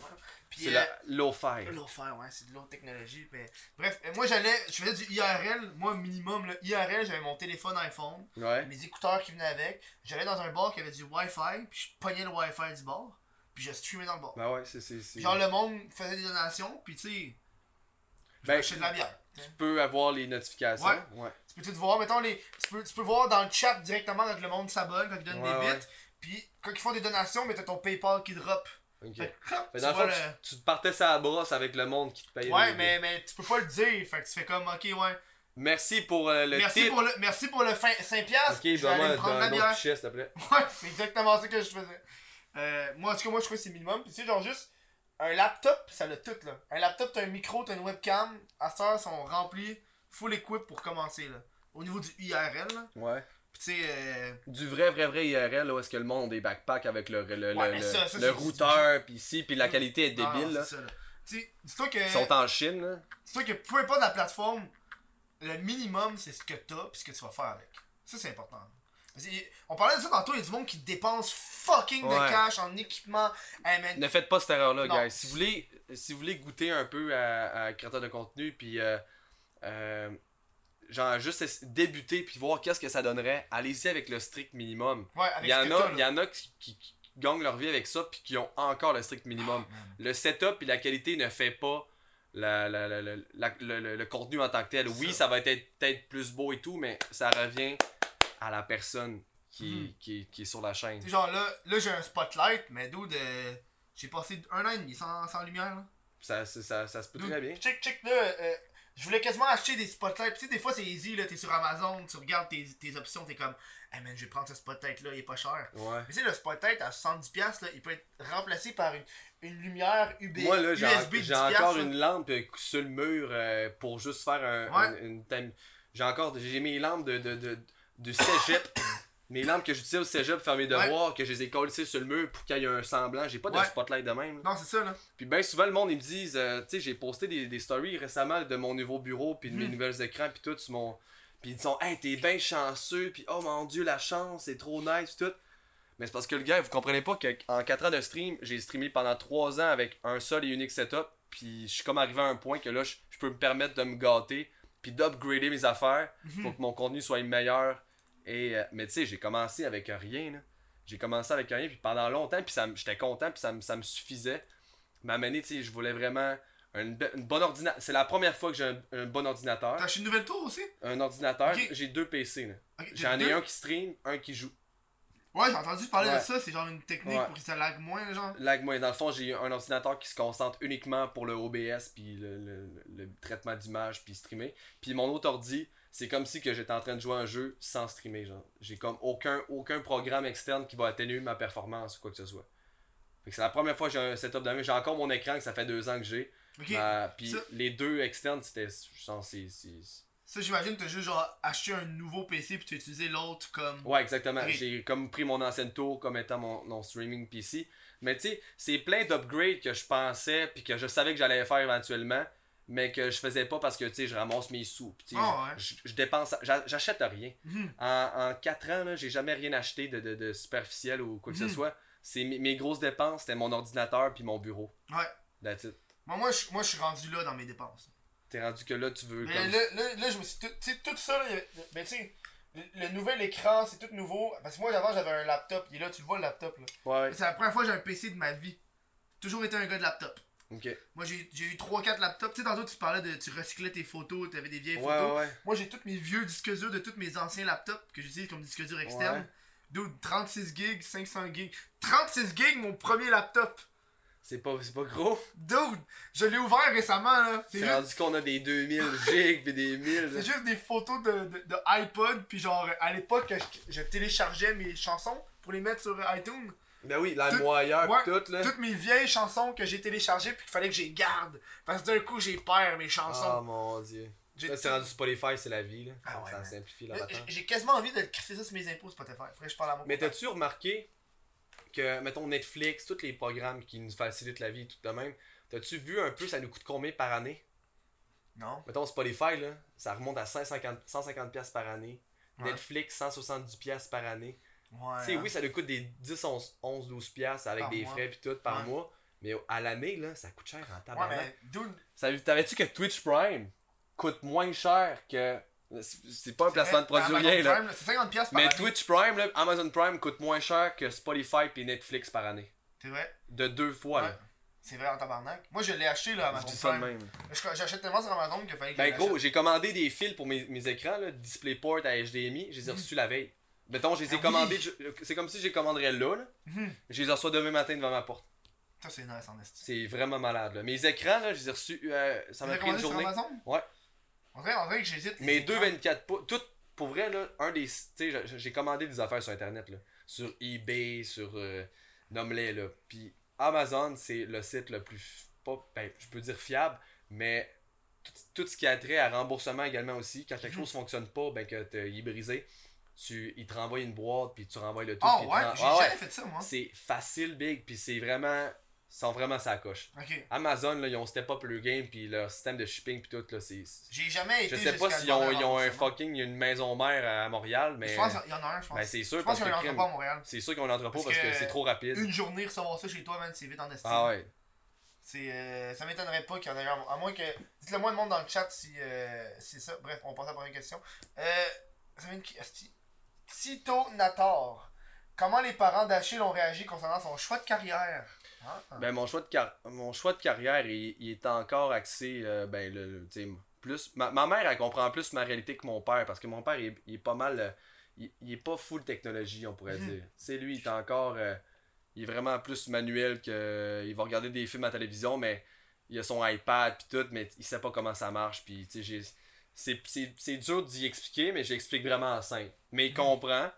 Puis, C'est euh. L'eau faire, ouais, c'est de l'autre technologie. Mais... Bref, euh, moi j'allais, je faisais du IRL, moi minimum, là, IRL, j'avais mon téléphone iPhone, Ouais. mes écouteurs qui venaient avec, j'allais dans un bar qui avait du Wi-Fi, puis je pognais le Wi-Fi du bar, puis je streamais dans le bar. Bah ouais, c'est. c'est- c'est- Genre le monde faisait des donations, puis tu sais, Ben, de la bière. Tu peux avoir les notifications. Ouais. Ouais. Tu peux tout voir, mettons, les, tu, peux, tu peux voir dans le chat directement quand le monde s'abonne, quand ils donnent Ouais, des ouais. bits, puis quand ils font des donations, mais t'as ton PayPal qui drop. Ok. Fait hop, Mais dans le fond, le- tu, tu te partais ça à brosse avec le monde qui te payait. Ouais, mais, mais tu peux pas le dire, fait que tu fais comme, ok, ouais. Merci pour euh, le merci, tip. pour le, merci pour le fin, 5 piastres. Ok, je vais aller donne-moi me prendre la bière. s'il te plaît. Ouais, c'est exactement ça que je faisais. Euh, moi, en tout cas, moi, je crois que c'est minimum. Puis, tu sais, genre, juste un laptop, ça l'a tout, là. Un laptop, t'as un micro, t'as une webcam. À cette heure, sont remplis, full equip pour commencer, là. Au niveau du IRL, là. Ouais. Puis, tu sais, euh, Du vrai, vrai, vrai IRL, là, où est-ce que le monde a des backpacks avec le, le, Ouais, le, le- ça, ça, le c'est- routeur, puis ici, puis la qualité est débile, là. c'est ça, là. Tu sais, dis-toi que, Ils sont en Chine, là. dis-toi que peu importe la plateforme, le minimum, c'est ce que t'as, puis ce que tu vas faire avec. Ça, c'est important. On parlait de ça tantôt, il y a du monde qui dépense fucking de cash en équipement. Hey, man, Ne faites pas cette erreur-là, guys. Si vous voulez, si vous voulez goûter un peu à, à créateur de contenu, puis euh, euh, genre juste débuter, puis voir qu'est-ce que ça donnerait, allez-y avec le strict minimum. ouais, Il y en a, t'as, il là. y en a qui, qui- qui gagnent leur vie avec ça, puis qui ont encore le strict minimum. Man. Le setup et la qualité ne fait pas la, la- la- la- la- le, le- le contenu en tant que tel. Oui, Ça. ça va être peut-être plus beau et tout, mais ça revient à la personne qui, Mhm. qui, qui est sur la chaîne. Genre là, là j'ai un spotlight, mais d'où de. J'ai passé un an et demi sans, sans lumière là. Ça, ça, ça, ça se peut Dude, très bien. Check, check là. euh, je voulais quasiment acheter des spotlights. Tu sais, des fois c'est easy là, t'es sur Amazon, tu regardes tes, tes options, t'es comme, hey man, je vais prendre ce spotlight là, il est pas cher. Ouais. Mais tu sais, le spotlight à 70$, là, il peut être remplacé par une, une lumière UB, Moi là, j'ai USB j'ai 10$, encore là. une lampe euh, sur le mur euh, pour juste faire un, Ouais. un- une thème. J'ai encore j'ai mes lampes de, de, de, de cégep. mes lampes que j'utilise au cégep pour faire mes devoirs, que je les ai collées sur le mur pour qu'il y ait un semblant. J'ai pas de Ouais. spotlight de même. là. Non, c'est ça là. Puis bien souvent, le monde, ils me disent, euh, tu sais, j'ai posté des, des stories récemment de mon nouveau bureau, puis de mes Mhm. nouvelles écrans, puis tout, sur mon... Puis ils disent, hey, t'es bien chanceux, puis oh mon dieu, la chance, c'est trop nice, tout. Mais c'est parce que le gars, vous comprenez pas qu'en 4 ans de stream, j'ai streamé pendant 3 ans avec un seul et unique setup, puis je suis comme arrivé à un point que là, je peux me permettre de me gâter, puis d'upgrader mes affaires pour que mon contenu soit meilleur. Et, euh, mais tu sais, j'ai commencé avec rien, là. J'ai commencé avec rien, puis pendant longtemps, puis j'étais content, puis ça, me- ça me suffisait. Mais à tu sais, je voulais vraiment une, bonne ordinateur. C'est la première fois que j'ai un, un bon ordinateur. T'as acheté une nouvelle tour aussi? Un ordinateur, j'ai deux PC, J'en ai un qui stream, un qui joue. Ouais, j'ai entendu parler Ouais. de ça, c'est genre une technique Ouais. pour que ça lag moins, genre. Lag, moi, dans le fond, j'ai un ordinateur qui se concentre uniquement pour le OBS, puis le, le- le traitement d'image, puis streamer. Puis mon autre ordi, c'est comme si que j'étais en train de jouer un jeu sans streamer, genre. J'ai comme aucun, aucun programme externe qui va atténuer ma performance ou quoi que ce soit. Fait que c'est la première fois que j'ai un setup même. J'ai encore mon écran que ça fait deux ans que j'ai. Euh, puis Ça- les deux externes, c'était. Je sens c'est- Ça, j'imagine, t'as juste genre acheté un nouveau PC puis t'as utilisé l'autre comme. Ouais, exactement. J'ai comme pris mon ancienne tour comme étant mon, mon streaming PC. Mais tu sais, c'est plein d'upgrades que je pensais puis que je savais que j'allais faire éventuellement, mais que je faisais pas parce que tu sais, je ramasse mes sous. Puis, Ah ouais. je, je dépense, j'a- j'achète rien. Mhm. En, en 4 ans, là, j'ai jamais rien acheté de, de, de superficiel ou quoi que Mhm. ce soit. C'est mes, mes grosses dépenses, c'était mon ordinateur puis mon bureau. Ouais. That's it. Moi, moi, je, moi, je suis rendu là dans mes dépenses. T'es rendu que là, tu veux. Mais comme- là, là, là, je me suis. tout- Tu sais, tout ça, là, ben, tu sais, le, le nouvel écran, c'est tout nouveau. Parce que moi, d'avant, j'avais un laptop. Et là, tu le vois, le laptop. là. Ouais. C'est la première fois que j'ai un PC de ma vie. Toujours été un gars de laptop. Ok. Moi, j'ai eu 3-4 laptops. Tu sais, tantôt, tu parlais de. Tu recyclais tes photos, tu avais des vieilles Ouais, photos. ouais. Moi, j'ai tous mes vieux disques durs de tous mes anciens laptops que j'utilise comme disque dur externe. Ouais. Dude, 36 gigs, 500 gigs. 36 gigs, mon premier laptop. C'est pas, c'est pas gros. Dude, je l'ai ouvert récemment, là. C'est juste, rendu qu'on a des 2000 gigs pis des 1000. là. c'est juste des photos de, de, de iPod. Puis genre, à l'époque, je, je téléchargeais mes chansons pour les mettre sur iTunes. Ben oui, la moyeur ouais, pis tout là. Toutes mes vieilles chansons que j'ai téléchargées puis qu'il fallait que j'ai garde. Parce que d'un coup, j'ai perds mes chansons. mon dieu. Là, c'est rendu Spotify, c'est la vie là. Ah ouais, ça simplifie la J'ai- quasiment envie de crisser ça sur mes impôts Spotify. Faudrait que je parle à mon Mais t'as-tu remarqué que, mettons, Netflix, tous les programmes qui nous facilitent la vie, tout de même, t'as-tu vu un peu ça nous coûte combien par année? Non. Mettons, Spotify, là, ça remonte à 150, 150 pièces par année. Ouais. Netflix, 170 pièces par année. Ouais. tu sais, hein. oui, ça nous coûte des 10, 11, 11 12 pièces avec Par des mois. frais pis tout par Ouais. mois. Mais à l'année, là, ça coûte cher en Ouais, tabarnak. mais dude, Ça- T'avais-tu que Twitch Prime coûte moins cher que. C'est pas un placement de produit rien, là. Prime, C'est 50$ piastres par Mais année. Twitch Prime, là, Amazon Prime coûte moins cher que Spotify et Netflix par année. C'est vrai. De deux fois, Ouais. là. C'est vrai en tabarnak. Moi, je l'ai acheté là, Amazon Prime. même. Je- J'achète tellement sur Amazon qu'il fallait que Ben gros, j'ai commandé des fils pour mes, mes écrans, là, DisplayPort à HDMI, je les ai reçus la veille. Mettons, je les ai Ah commandés, oui. c'est comme si je les commanderais là, là. Mhm. Je les reçois demain matin devant ma porte. Ça, c'est nice en. C'est vraiment malade, là. Mes écrans, là, je les ai reçus, euh, ça m'a pris une commandé sur journée. Amazon? Ouais. On dirait, on dirait que j'hésite. écrans. 2,24 pouces, tout, pour vrai, là, un des. Tu sais, j'ai- commandé des affaires sur Internet, là. Sur eBay, sur. Euh, Nomme-les, là. Puis Amazon, c'est le site le plus. Pas, ben, je peux dire fiable, mais tout, tout ce qui a trait à remboursement également aussi. Quand Mhm. quelque chose fonctionne pas, ben, que il est brisé, tu, il te renvoie une boîte, puis tu renvoies le tout. Te ouais, j'ai Ah ouais. jamais fait ça, moi. C'est facile, big, puis c'est vraiment. Sont vraiment sa coche. Amazon, là, ils ont step up le game, puis leur système de shipping, puis tout, là, c'est. J'ai jamais été Je sais pas s'ils ont, ils ont un fucking une maison mère à Montréal, mais Je pense qu'il y en a un, je pense. ben, c'est sûr je pense qu'il y a un crime, entrepôt à Montréal. c'est sûr qu'ils ont l'entrepôt Parce parce que, que c'est trop rapide. Une journée recevoir ça chez toi, man, c'est vite en estime. Ah ouais. C'est, euh, ça m'étonnerait pas qu'il y en ait un. À moins que. Dites-le moi le monde dans le chat si euh, c'est ça. Bref, on passe à la prochaine question. Euh, ça vient de. Cito Nator. Comment les parents d'Achille ont réagi concernant son choix de carrière? Ah, Ben mon choix de car- mon choix de carrière il, il est encore axé euh, ben le, plus ma, ma mère elle comprend plus ma réalité que mon père parce que mon père il, est- il est pas mal euh, il, il est pas full technologie on pourrait Mhm. dire. Sais lui il est encore euh, il est vraiment plus manuel que il va regarder des films à la télévision mais il a son iPad puis tout mais il sait pas comment ça marche puis tu sais c'est, c'est, c'est dur d'y expliquer mais j'explique vraiment en simple. Mais il comprend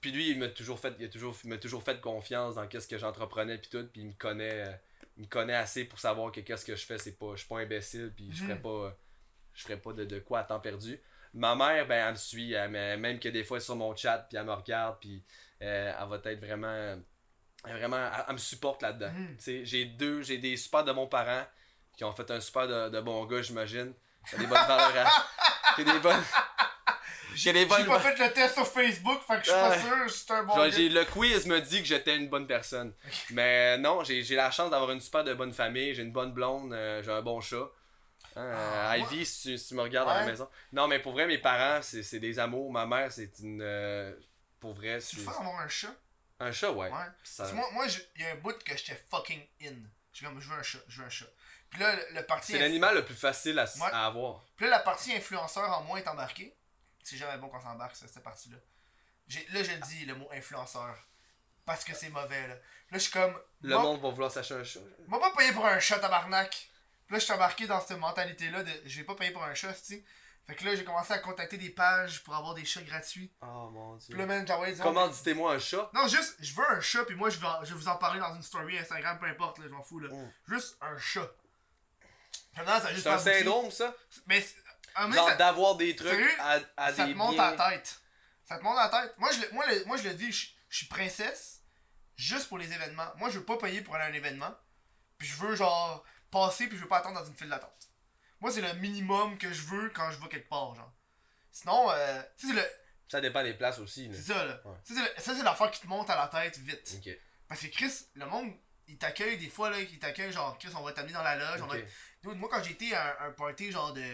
puis lui, il m'a toujours fait, il a toujours, m'a toujours fait confiance dans qu'est-ce que j'entreprenais puis tout, puis il me connaît, euh, il me connaît assez pour savoir que qu'est-ce que je fais, c'est pas, je suis pas imbécile, puis je ferais Mhm. pas, je ferais pas de, de quoi à temps perdu. Ma mère, ben, elle me suit, elle me- même que des fois sur mon chat, puis elle me regarde, puis euh, elle va être vraiment, elle, vraiment, elle, elle me supporte là-dedans. Mhm. Tu sais, j'ai deux, j'ai des super de bons parents qui ont fait un super de, de bons gars, j'imagine. Des bonnes valeurs, à- des bonnes, j'ai bonnes pas fait le test sur Facebook, fait que je suis pas Ouais. sûr si c'est un bon. Genre, gars. j'ai- le quiz me dit que j'étais une bonne personne. Mais non, j'ai j'ai la chance d'avoir une super de bonne famille, j'ai une bonne blonde, euh, j'ai un bon chat. Hein, euh, Ah, Ivy, moi- si, tu- si tu me regardes à la Ouais. maison. Non, mais pour vrai, mes parents, c'est c'est des amours. Ma mère, c'est une. euh, pour vrai, Tu c'est. veux avoir un chat? Un chat, ouais. Ouais. Ça- moi, moi il y a un bout que j'étais fucking in. Je comme, je veux un chat, je veux un chat. Puis là, le, le parti. C'est l'animal le plus facile à, Ouais. à avoir. Puis là, la partie influenceur en moi est embarquée. C'est jamais bon qu'on s'embarque, cette partie-là. Là, je le dis, le mot influenceur. Parce que c'est mauvais, là. Là, je suis comme. Le moi- monde va vouloir s'acheter un chat. Moi, pas payer pour un chat, tabarnak. Puis là, je suis embarqué dans cette mentalité-là de je vais pas payer pour un chat, tu Fait que là, j'ai commencé à contacter des pages pour avoir des chats gratuits. Oh mon dieu. Puis là, man, des Comment dites-moi un chat? Non, juste, je veux un chat, puis moi, je vais, je vais vous en parler dans une story Instagram, peu importe, là, je m'en fous, là. Mm. Juste un chat. C'est un syndrome, ça? Mais, moment, Genre ça, d'avoir des trucs Sérieux? à, à ça des te monte biens. à la tête. Ça te monte à la tête. Moi, je, le- moi, le, moi, je le dis, je, je suis princesse juste pour les événements. Moi, je veux pas payer pour aller à un événement. Puis je veux, genre, passer, puis je veux pas attendre dans une file d'attente. Moi, c'est le minimum que je veux quand je vais quelque part, genre. Sinon, euh, c'est le. Ça dépend des places aussi. C'est ça, là. Ouais. Ça, c'est l'affaire qui te monte à la tête vite. Parce que Chris, le monde, il t'accueille des fois, là, il t'accueille genre, Chris, on va t'amener dans la loge, on va moi, quand été à un, un party genre de,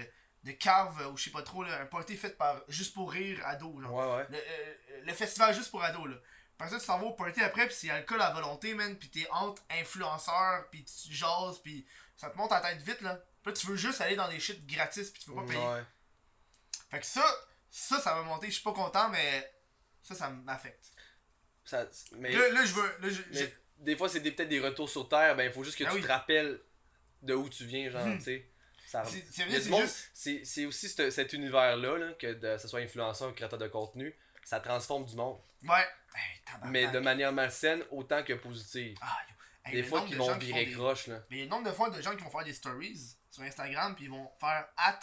de Carve, ou je sais pas trop, là, un party fait par Juste pour rire ado, genre. Ouais, ouais. Le, euh, le festival Juste pour ado, là. Après ça, tu t'en vas au party après, pis c'est alcool à volonté, man, pis t'es entre influenceurs, pis tu jases, pis ça te monte à la tête vite, là. Puis là, tu veux juste aller dans des shit gratis, pis tu peux pas payer. Ouais. Fait que ça, ça, ça m'a monté, je suis pas content, mais ça, ça m'affecte. Ça- mais, Là, là, je veux. Là, je- mais des fois, c'est peut-être des retours sur terre. Ben, il faut juste que Ah tu oui. te rappelles de où tu viens, genre, Mhm. tu sais. Ça- C'est- vrai, monde- juste- aussi ce- cet univers-là, là, que de, ce soit influenceur ou créateur de contenu, ça transforme du monde. Ouais. Hey. Mais de manière malsaine autant que positive. Ah. Hey, des fois, de vont virer des- croche, là. Mais il y a le nombre de fois de gens qui vont faire des stories sur Instagram, puis ils vont faire at,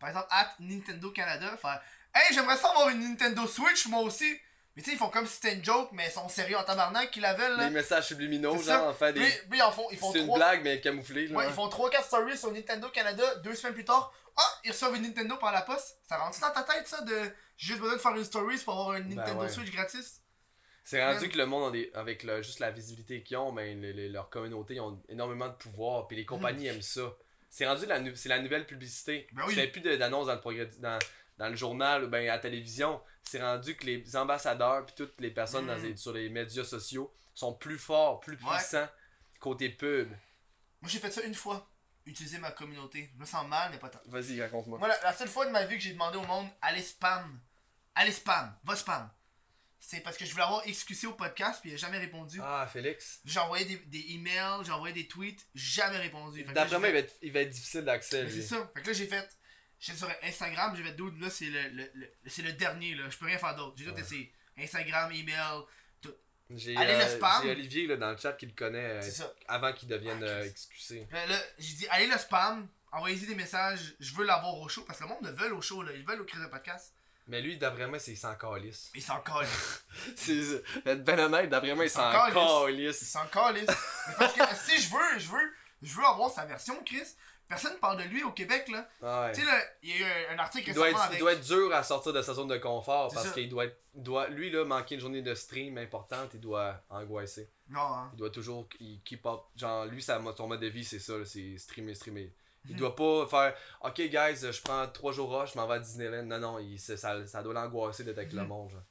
par exemple, at Nintendo Canada, faire Hey, j'aimerais ça avoir une Nintendo Switch, moi aussi. Mais tu sais, ils font comme si c'était une joke, mais ils sont sérieux en tabarnak qu'ils l'avaient là. Les messages subliminaux, C'est ça. genre, en fait des. Ils en font, ils font C'est une blague, mais camouflée, là. Ouais, ils font 3-4 stories sur Nintendo Canada, deux semaines plus tard. Ah, ils reçoivent une Nintendo par la poste. Ça rentre dans ta tête ça de j'ai juste besoin de faire une story pour avoir une Ben Nintendo ouais. Switch gratis? C'est rendu que le monde, a des- avec le- juste la visibilité qu'ils ont, ben, les- les- leur communauté, ils ont énormément de pouvoir, puis les compagnies aiment ça. C'est rendu la, c'est la nouvelle publicité. Ben oui. Tu fais plus d'annonces dans le, progrès- dans, dans le journal ou ben, à la télévision. C'est rendu que les ambassadeurs, puis toutes les personnes dans Mm. les- sur les médias sociaux sont plus forts, plus Ouais. puissants côté pub. Moi j'ai fait ça une fois. Utiliser ma communauté. Je me sens mal, mais pas tant. Vas-y, raconte-moi. Moi, la, la seule fois de ma vie que j'ai demandé au monde, allez spam. Allez spam. Va spam. C'est parce que je voulais avoir excusé au podcast, puis il a jamais répondu. Ah, Félix. J'ai envoyé des, des emails, j'ai envoyé des tweets, jamais répondu. D'après moi, il va, être, difficile d'accès. C'est ça. Fait que là, j'ai fait. J'étais sur Instagram, j'ai fait dude, là, c'est le, le, le- c'est le dernier, là. Je peux rien faire d'autre. J'ai tout Ouais. essayé. Instagram, email, J'ai Allez, le euh, spam. j'ai Olivier là, dans le chat qui le connaît euh, avant qu'il devienne Ah, euh, excusé. Là, là, j'ai dit, allez le spam, envoyez-y des messages, je veux l'avoir au show, parce que le monde le veut au show, là. Ils veulent au crise de podcast. Mais lui, d'après moi, c'est il s'en calisse. Ils s'en collent. C'est être ben honnête, d'après moi, il s'en calisse. Calisse. s'en calissent. Mais parce que si je veux, je veux, je veux avoir sa version, Chris. Personne parle de lui au Québec, là. Ah ouais. Tu sais, là, il y a eu un, un article Il doit, être, il doit être dur à sortir de sa zone de confort parce qu'il doit, être- doit, lui, là, manquer une journée de stream importante, il doit angoisser. Non, hein. Il doit toujours il keep up. Genre, lui, ça, son mode de vie, c'est ça, c'est streamer, streamer. Il Mhm. doit pas faire Ok, guys, je prends 3 jours off, je m'en vais à Disneyland. Non, non, il, ça, ça doit l'angoisser d'être avec le Mhm. monde. Genre.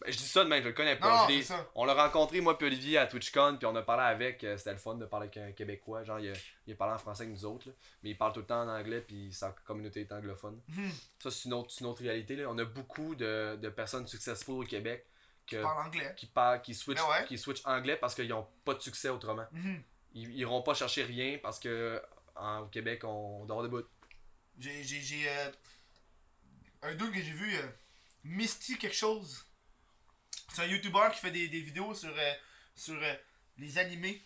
Ben, je dis ça de même, je le connais pas. non, ça. on l'a rencontré, moi, puis Olivier, à TwitchCon, puis on a parlé avec. euh, C'était le fun de parler avec un Québécois. Genre, il a, il a parlé en français avec nous autres, là. mais il parle tout le temps en anglais, puis sa communauté est anglophone. Mhm. Ça, c'est une autre, une autre réalité. Là. On a beaucoup de, de personnes successful au Québec que, Je parle anglais. qui, parlent, qui, switch, Ben ouais. qui switch anglais parce qu'ils n'ont pas de succès autrement. Mhm. Ils ils iront pas chercher rien parce que en, au Québec, on dort debout. J'ai, j'ai, euh, un dude que j'ai vu, euh, Misty quelque chose. C'est un YouTuber qui fait des, des vidéos sur, euh, sur euh, les animés.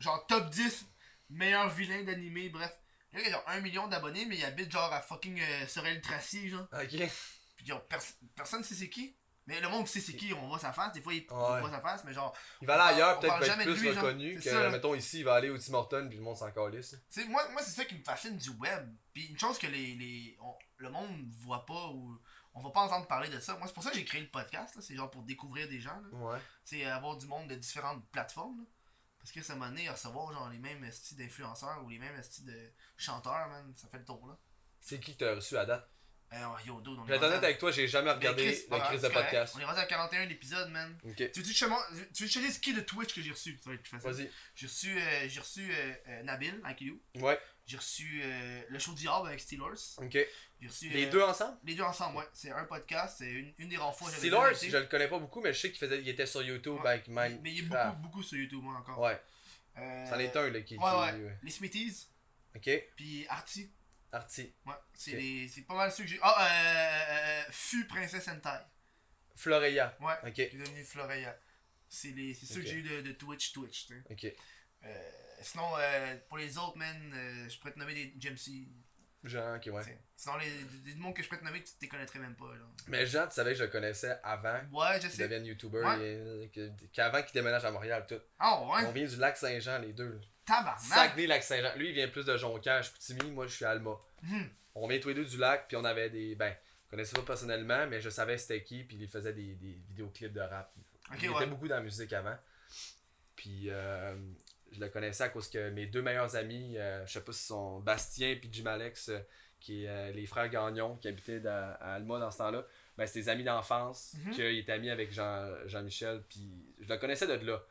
Genre top 10 meilleurs vilains d'animés, bref. Gars, il a un million d'abonnés, mais il habite genre à fucking euh, Sorel Tracy, genre. Ok. Puis genre, pers- personne sait c'est qui. Mais le monde sait c'est qui, on voit sa face. Des fois, il, Ouais. voit sa face, mais genre. Il va aller ailleurs, peut-être de plus lui, reconnu que, ça, là. mettons, ici, il va aller au Tim Hortons, puis le monde s'en calisse. Moi, moi c'est ça qui me fascine du web. Puis une chose que les, les on- le monde voit pas ou on va pas entendre parler de ça. Moi, c'est pour ça que j'ai créé le podcast. là. C'est genre pour découvrir des gens. Ouais. C'est avoir du monde de différentes plateformes. là. Parce que ça m'a donné à recevoir genre les mêmes styles d'influenceurs ou les mêmes styles de chanteurs, man. Ça fait le tour là. C'est qui que t'as reçu à date? Euh, yo, dude, on Je vais être avec toi, j'ai jamais Ben, regardé Chris, voilà, crise de podcast. On est rendu à 41 épisodes, man. Ok. Tu veux que je te dise qui de Twitch que j'ai reçu Ça va être plus facile. Vas-y. J'ai reçu, euh, reçu euh, euh, Nabil, avec you. Ouais. J'ai reçu euh, le show Diable avec Steelers. Ok. Reçu. Les euh, deux ensemble? Les deux ensemble, ouais. C'est un podcast, c'est une, une des rares fois que j'avais Steelers, été. je le connais pas beaucoup, mais je sais qu'il faisait, il était sur YouTube Ouais. avec Mais, Mike. mais il y a Ah. beaucoup, beaucoup sur YouTube, moi, encore. Ouais. Euh, C'en est un là qui. Ouais, qui- ouais. Les Smithies, Ok. puis Artie. Artie. Ouais. C'est Ok. les- c'est pas mal ceux que j'ai. Ah, euh, Fu Princesse Hentai. Floreya. Ouais. Ok. Qui est devenu Floreya. C'est les- c'est ceux que j'ai eu de, de Twitch, Twitch, tu sais. Ok. Euh, sinon, euh, pour les autres, man, euh, je pourrais te nommer des Jamesy. Jean, ok, ouais. t'sais. Sinon, les, mondes que je pourrais te nommer, tu te les connaîtrais même pas, là. Mais Jean, tu savais que je le connaissais avant Ouais, je qu'il sais. devienne YouTuber, Ouais. que- qu'avant qu'il déménage à Montréal, tout. Ah, ouais. On vient du lac Saint-Jean, les deux. là. Tabarnak. Saguenay, lac Saint-Jean. Lui, il vient plus de Jonquière, Chicoutimi, moi, je suis Alma. Mhm. On vient tous les deux du lac, puis on avait des. Ben, je connaissais pas personnellement, mais je savais c'était qui, puis il faisait des, des vidéoclips de rap. Il ouais. était beaucoup dans la musique avant. Puis euh, je le connaissais à cause que mes deux meilleurs amis, euh, je sais pas si sont Bastien puis Jim Alex, euh, qui est euh, les frères Gagnon, qui habitaient à Alma dans ce temps-là. Ben, c'est des amis d'enfance, Mhm. qu'il était ami avec Jean, Jean-Michel, puis je le connaissais de là.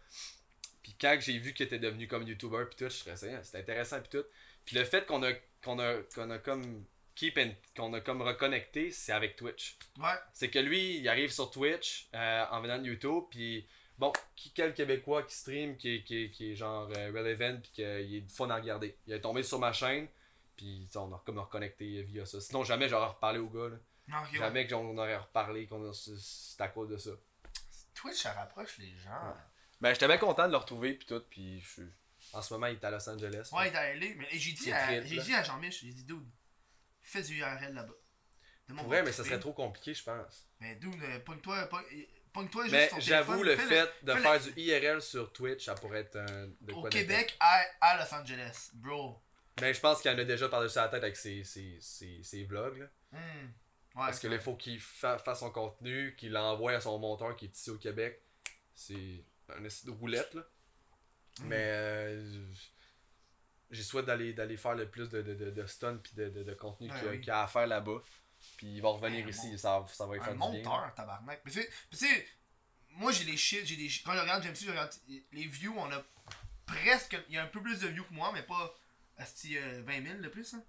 Puis quand j'ai vu qu'il était devenu comme YouTuber, puis tout, je hein, c'était intéressant, puis tout. Puis le fait qu'on a, qu'on a, qu'on a comme keep qu'on a comme reconnecté, c'est avec Twitch. Ouais. C'est que lui, il arrive sur Twitch euh, en venant de YouTube, puis bon, qui, quel Québécois qui stream, qui, est- qui, est- qui est genre euh, relevant, puis qu'il est fun à regarder. Il est tombé sur ma chaîne, puis on a comme reconnecté via ça. Sinon, jamais j'aurais reparlé au gars. Là. Non, ouais. Jamais que j'en aurait reparlé, qu'on c'est à cause de ça. Twitch, ça rapproche les gens. Ben, j'étais bien content de le retrouver, puis tout, puis je. En ce moment, il est à Los Angeles. Ouais, il est allé. Mais j'ai dit, à, dit à Jean-Mich, j'ai dit, dude, fais du URL là-bas. Bon mais ça serait trop compliqué, je pense. Mais dude, euh, pogne-toi, pogne- pogne-toi juste Mais j'avoue, le fait de faire du IRL sur Twitch, ça pourrait être un. De Au quoi Québec à, à Los Angeles, bro. Mais je pense qu'il en a déjà par-dessus la tête avec ses, ses, ses, ses vlogs. Là. Hmm. Ouais, Parce que là, faut qu'il fa- fasse son contenu, qu'il l'envoie à son monteur qui est ici au Québec. C'est un de roulette, là. Mm. Mais euh, j'ai souhaite d'aller faire le plus de, de, de, de stun puis de, de, contenu Ouais, qu'il y a- oui. qu'il y a à faire là-bas. Puis il va revenir Ouais, ici, ça, ça va lui un faire bien. là. monteur, tabarnak. Mais tu sais- moi j'ai les shit, j'ai des shit- Quand je regarde Jamesy, je regarde les views, on a presque. Il y a un peu plus de views que moi, mais pas asti, euh, 20 000 de plus. hein.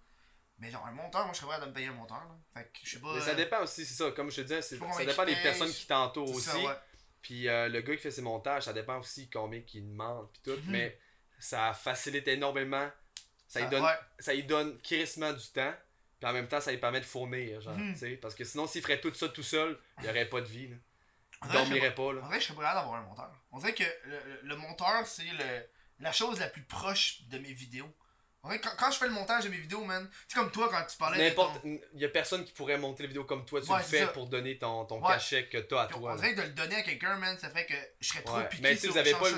Mais genre un monteur, moi je serais prêt à me payer un monteur. Là. Fait que je sais pas. Mais ça euh, dépend aussi, c'est ça. Comme je te disais, ça dépend des personnes qui t'entourent aussi. ça, ouais. Puis euh, le gars qui fait ses montages, ça dépend aussi combien qu'il demande puis tout. Mhm. Mais ça facilite énormément. Ça, lui donne, ouais. ça lui donne crissement du temps. Puis en même temps, ça lui permet de fournir. Genre, tu sais, Parce que sinon, s'il ferait tout ça tout seul, il n'y aurait pas de vie. Là. Il dormirait pas. Là. dirait que je serais prêt d'avoir un monteur. On dirait que le, monteur, c'est la chose la plus proche de mes vidéos. Dirait que quand, quand je fais le montage de mes vidéos, man, c'est comme toi quand tu parlais de N'importe. ton- Il y a personne qui pourrait monter les vidéos comme toi. Tu Ouais, le fais ça. pour donner ton, ton Ouais. cachet que t'as à Puis toi. On dirait que de le donner à quelqu'un, man, ça ferait que je serais trop Ouais. piqué Mais si vous avez pas le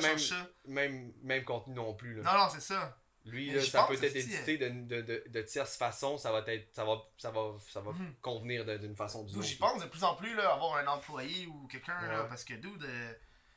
même- contenu non plus. Là. Non, non, c'est ça. Lui, là, ça peut être édité de, de, de, de tierce façon, ça va être. Ça va, ça va, ça va Mhm. convenir d'une façon ou d'une D'où autre. j'y pense de plus en plus, là, avoir un employé ou quelqu'un, Ouais. parce que, dude, euh,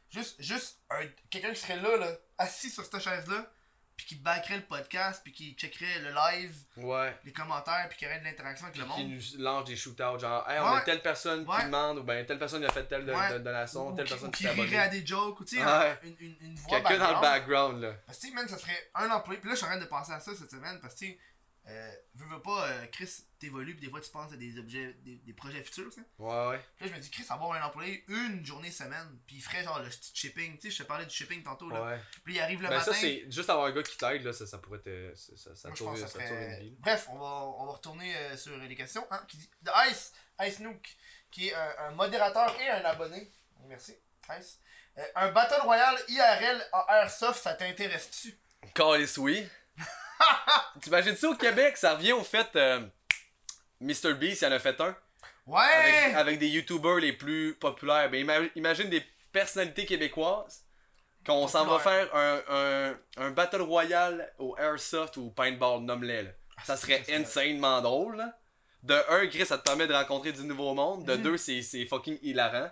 juste, juste un- quelqu'un qui serait là, là, assis sur cette chaise-là, puis qui backerait le podcast, puis qui checkerait le live, Ouais. les commentaires, puis qui aurait de l'interaction avec le qui monde. nous lance des shootouts, genre, hey, on Ouais. a telle personne Ouais. qui demande, ou ben telle personne a fait telle don- donation, telle qui, personne qui qui s'est rirait à des jokes, ou tu sais, une, une, une voix Quelqu'un dans le background. là. Parce que, man, ça serait un employé. Puis là, je suis en train de penser à ça cette semaine. Parce que, tu sais, euh, veux, veux pas, euh, Chris, t'évolues. Puis des fois, tu penses à des objets, des, des projets futurs. Ouais, ouais. Puis là, je me dis, Chris, avoir un employé une journée semaine. Puis il ferait genre le petit shipping. Tu sais, je te parlais du shipping tantôt, là. Ouais. Puis il arrive le Ben, matin. ça, c'est juste avoir un gars qui t'aide, là, ça, ça pourrait te. Ça, ça, Moi, que ça ça ferait- une vie. Bref, on va, on va retourner euh, sur les questions. Hein, qui dit... Ice, Ice Nook, qui est un, un modérateur et un abonné. Merci, Ice. Euh, un Battle Royale IRL en Airsoft, ça t'intéresse-tu? Calice, oui. T'imagines ça au Québec, ça revient au fait. euh, Mr. Beast, il en a fait un. Ouais! Avec, avec des YouTubers les plus populaires. Ben, ima- imagine des personnalités québécoises. Qu'on s'en va faire un, un, un Battle Royale au Airsoft ou au Paintball, nomme-les. là. Ça serait insanement drôle. là. De un, Chris, ça te permet de rencontrer du nouveau monde. De Mhm. deux, c'est fucking hilarant.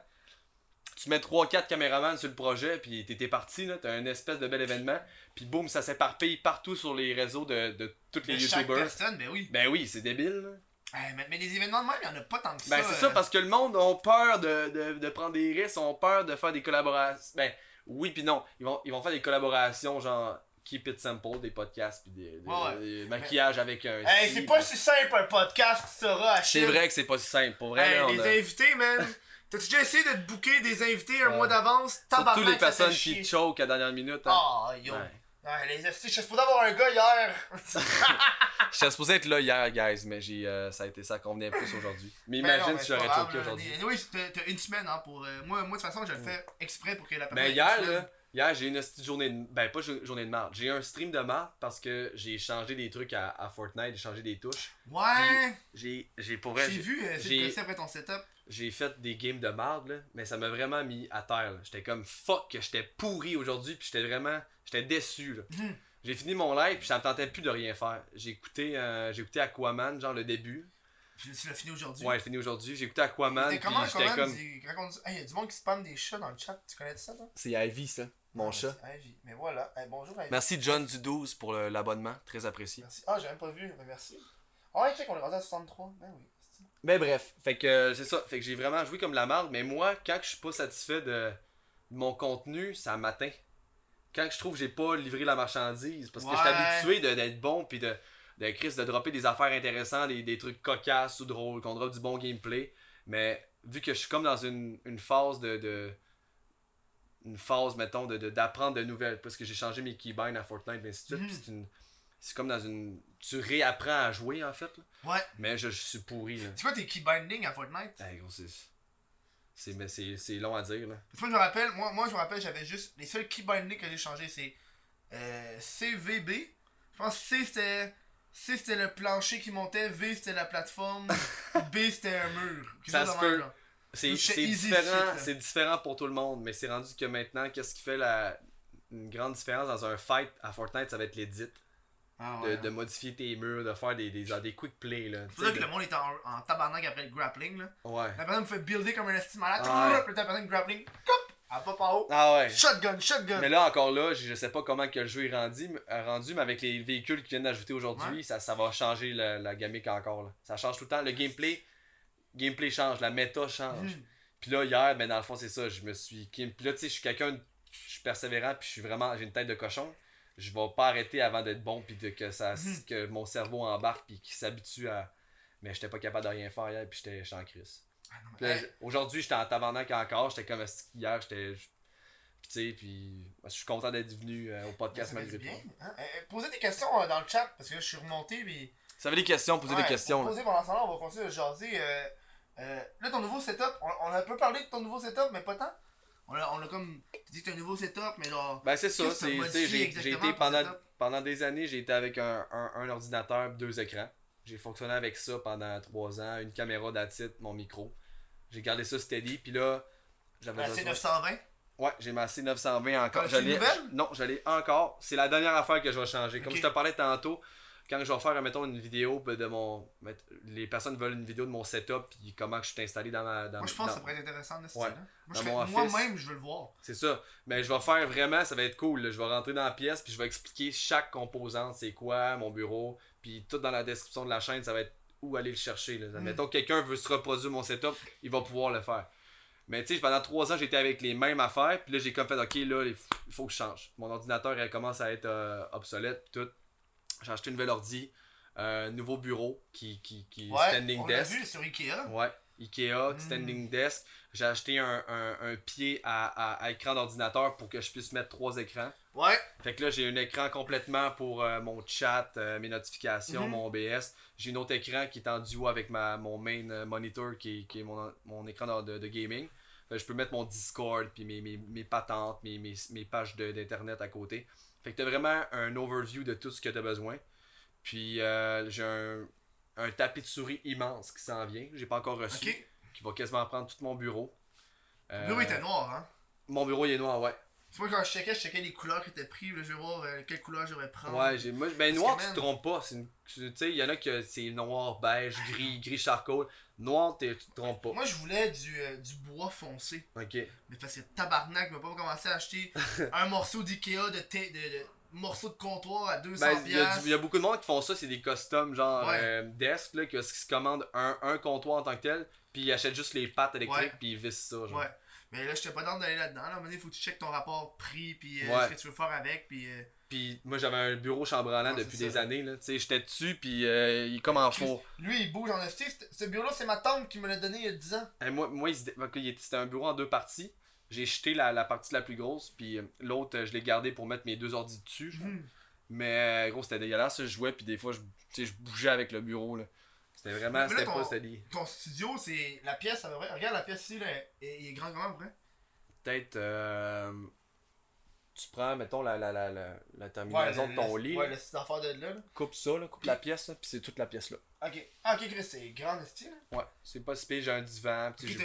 Tu mets 3-4 caméramans sur le projet, puis t'es parti, là. T'as un espèce de bel événement. Puis boum, ça s'éparpille partout sur les réseaux de, de tous les YouTubers. personne, ben oui. Ben oui, c'est débile. là. Eh, mais, mais les événements de même, il y en a pas tant que Ben ça. c'est euh, ça, parce que le monde a peur de, de, de prendre des risques, ont peur de faire des collaborations. Ben oui puis non. Ils vont, ils vont faire des collaborations genre Keep It Simple, des podcasts puis des, des- Ouais, ouais. des maquillages avec un. Hey, c'est pas si simple un podcast, tu sauras, à C'est vrai que c'est pas si simple. Pour vrai, Hey, là, on les a- invités, man. T'as-tu déjà essayé de te booker des invités un mois d'avance? Surtout les ça personnes fait qui choke à la dernière minute. hein. Ah, yo. Ouais. Ouais, les je suis supposé avoir un gars hier. J'étais supposé être là hier, guys, mais j'ai, euh, ça a été ça convenait plus aujourd'hui. Mais Mais imagine si j'aurais choqué aujourd'hui. Oui, t'as une semaine, hein, pour. euh, moi, moi, de toute façon, je le fais exprès pour que la personne. Mais hier, là, hier, j'ai une petite journée de... Ben, pas jo- journée de marde. J'ai eu un stream de marde parce que j'ai changé des trucs à, à Fortnite, j'ai changé des touches. Ouais. J'ai, j'ai pour J'ai vu, euh, j'ai- après ton setup. J'ai fait des games de marde, là, mais ça m'a vraiment mis à terre. J'étais comme fuck, j'étais pourri aujourd'hui, puis j'étais vraiment, j'étais déçu. Là. Mhm. J'ai fini mon live, puis ça me tentait plus de rien faire. J'ai écouté, euh, j'ai écouté Aquaman, genre le début. Tu tu l'as fini aujourd'hui? Ouais, j'ai fini aujourd'hui. J'ai écouté Aquaman, comment, j'étais comme. Hey, y a du monde qui spamme des chats dans le chat. Tu connais ça, toi? C'est Ivy, ça, mon Ah, chat. Ivy. Mais voilà. Hey, bonjour, Ivy. Merci John du 12 pour l'abonnement, très apprécié. Merci. Ah, j'ai même pas vu. mais merci. Ah ouais, check, on est rendu à 63. Ben oui. Mais bref, fait que euh, c'est ça. Fait que j'ai vraiment joué comme la marde. Mais moi, quand je suis pas satisfait de, de mon contenu, ça m'atteint. Quand je trouve que j'ai pas livré la marchandise, parce que Ouais. j'étais habitué de- d'être bon, puis de, de Chris, de dropper des affaires intéressantes, des, des trucs cocasses ou drôles, qu'on drop du bon gameplay. Mais vu que je suis comme dans une, une phase de, de- Une phase, mettons, de- de- d'apprendre de, nouvelles. Parce que j'ai changé mes keybinds à Fortnite, et ainsi de suite. Mhm. C'est comme dans une. Tu réapprends à jouer en fait. là. Ouais. Mais je, je suis pourri là. C'est quoi tes key binding à Fortnite? Hey, gros, c'est. C'est, mais c'est, c'est long à dire, là. Parce que moi, je me rappelle, moi, moi je me rappelle, j'avais juste. Les seuls key binding que j'ai changé, c'est euh, CVB. Je pense que C c'était. C c'était le plancher qui montait, V c'était la plateforme, B c'était un mur. Ça se peut. C'est, différent, c'est différent pour tout le monde, mais c'est rendu que maintenant, qu'est-ce qui fait la, une grande différence dans un fight à Fortnite, ça va être l'édit. Ah De, ouais. de modifier tes murs, de faire des, des, des quick plays, là. C'est ça que le monde est en, en tabarnak après le grappling. Là. Ouais. La personne me fait builder comme un estime malade. Ouais. Puis la personne grappling. Cop! Elle pop en haut. Ah ouais. Shotgun, shotgun. Mais là, encore là, je je sais pas comment que le jeu est rendu, euh, rendu mais avec les véhicules qui viennent d'ajouter aujourd'hui, ça, ça va changer la, la gamique encore. Là. Ça change tout le temps. Le gameplay, gameplay change, la méta change. Mhm. Puis là, hier, ben dans le fond, c'est ça, je me suis. Puis là, tu sais, je suis quelqu'un. Je suis persévérant, puis je suis vraiment. J'ai une tête de cochon. Je vais pas arrêter avant d'être bon, puis de, que, ça, Mhm. que mon cerveau embarque, puis qu'il s'habitue à. Mais j'étais pas capable de rien faire hier, puis j'étais en crise. Ah, Hey, Aujourd'hui, j'étais en tabarnak encore. J'étais comme hier, j'étais. Puis tu sais, puis. Je suis content d'être venu euh, au podcast malgré bien. tout. hein. Euh, euh, posez des questions euh, dans le chat parce que là, je suis remonté. Puis... Ça avait des questions, posez Ouais, des questions. Posez pendant ce temps-là, on va continuer de jaser. Euh, euh, là, ton nouveau setup, on, on a un peu parlé de ton nouveau setup, mais pas tant. On a, on a comme dit que t'as un nouveau setup, mais genre. Ben c'est ça, c'est, j'ai, j'ai été pendant, pendant des années, j'ai été avec un, un, un ordinateur, deux écrans. J'ai fonctionné avec ça pendant trois ans, une caméra d'attitude, mon micro. J'ai gardé ça steady, puis là, j'avais Ben, c'est besoin- 920. Ouais, j'ai ma C920 encore. Nouvelle? Non, je l'ai encore. C'est la dernière affaire que je vais changer. Comme je te parlais tantôt, quand je vais faire, mettons, une vidéo ben, de mon. Les personnes veulent une vidéo de mon setup, puis comment je suis installé dans ma. Dans, Moi, je pense dans- que ça pourrait être intéressant de ce Ouais. Moi, je. Moi-même, je veux le voir. C'est ça. Mais je vais faire vraiment, ça va être cool. là. Je vais rentrer dans la pièce, puis je vais expliquer chaque composante, c'est quoi, mon bureau, puis tout dans la description de la chaîne, ça va être où aller le chercher. Là. Mm. Mettons que quelqu'un veut se reproduire mon setup, il va pouvoir le faire. Mais tu sais, pendant trois ans, j'étais avec les mêmes affaires, puis là, j'ai comme fait, ok, là, il faut- il faut que je change. Mon ordinateur, elle commence à être euh, obsolète, puis tout. J'ai acheté une nouvelle ordi, un nouveau bureau qui, qui, qui Ouais, standing on l'a desk. vu sur Ikea. Ouais, Ikea, Mm. standing desk. J'ai acheté un, un, un pied à, à- à écran d'ordinateur pour que je puisse mettre trois écrans. Ouais. Fait que là, j'ai un écran complètement pour euh, mon chat, euh, mes notifications, Mhm. mon OBS. J'ai un autre écran qui est en duo avec ma, mon main euh, monitor qui est, qui est mon, mon écran de, de gaming. Fait que je peux mettre mon Discord, puis mes, mes, mes patentes, mes, mes, mes pages d'internet à côté. Fait que t'as vraiment un overview de tout ce que t'as besoin. Puis euh, j'ai un, un tapis de souris immense qui s'en vient. J'ai pas encore reçu. Qui va quasiment prendre tout mon bureau. Euh, Le bureau était noir, hein? Mon bureau il est noir, ouais. C'est moi quand je checkais, je checkais les couleurs qui étaient prises. là, Je vais voir euh, quelle couleur je vais prendre. Ouais, j'ai moi ben noir tu te trompes pas, c'est une- tu sais, il y en a que c'est noir, beige, gris, gris charcoal. Noir tu te trompes pas. Moi, je voulais du, euh, du bois foncé. OK. Mais parce que tabarnak, je vais pas commencer à acheter un morceau d'Ikea de, de, de morceau de comptoir à 200 Ben, il y, a y beaucoup de monde qui font ça, c'est des customs genre Ouais. euh, desk là, que- qui se commandent un, un comptoir en tant que tel, puis ils achètent juste les pattes électriques puis ils vissent ça genre. Ouais. Mais là, j'étais pas dans d'aller là-dedans. Là. À un moment donné, faut que tu checkes ton rapport prix, puis euh, Ouais. ce que tu veux faire avec, puis... euh, Puis moi j'avais un bureau chambranlant depuis des années là, tu sais, j'étais dessus puis euh, il est comme en. Lui, il bouge en esti. Ce- bureau-là, c'est ma tante qui me l'a donné il y a 10 ans. Et moi, c'était un bureau en deux parties. J'ai jeté la, la partie la plus grosse, puis l'autre, je l'ai gardé pour mettre mes deux ordi dessus. Mhm. Mais gros, c'était dégueulasse. Je jouais, puis des fois, je, je bougeais avec le bureau. là. C'était vraiment, c'était ton- pas steady. Ton studio, c'est... La pièce, à peu près. Regarde la pièce ici, là. Il est grand comment, près? Peut-être, euh, tu prends, mettons, la, la, la, la, la terminaison de ton le- lit, Ouais, là, de là, là. coupe ça, là, coupe la pièce, là, puis c'est toute la pièce là. Ok. Ah, ok, Chris, c'est grand esti, là. Ouais, c'est pas si pire, j'ai un divan. puis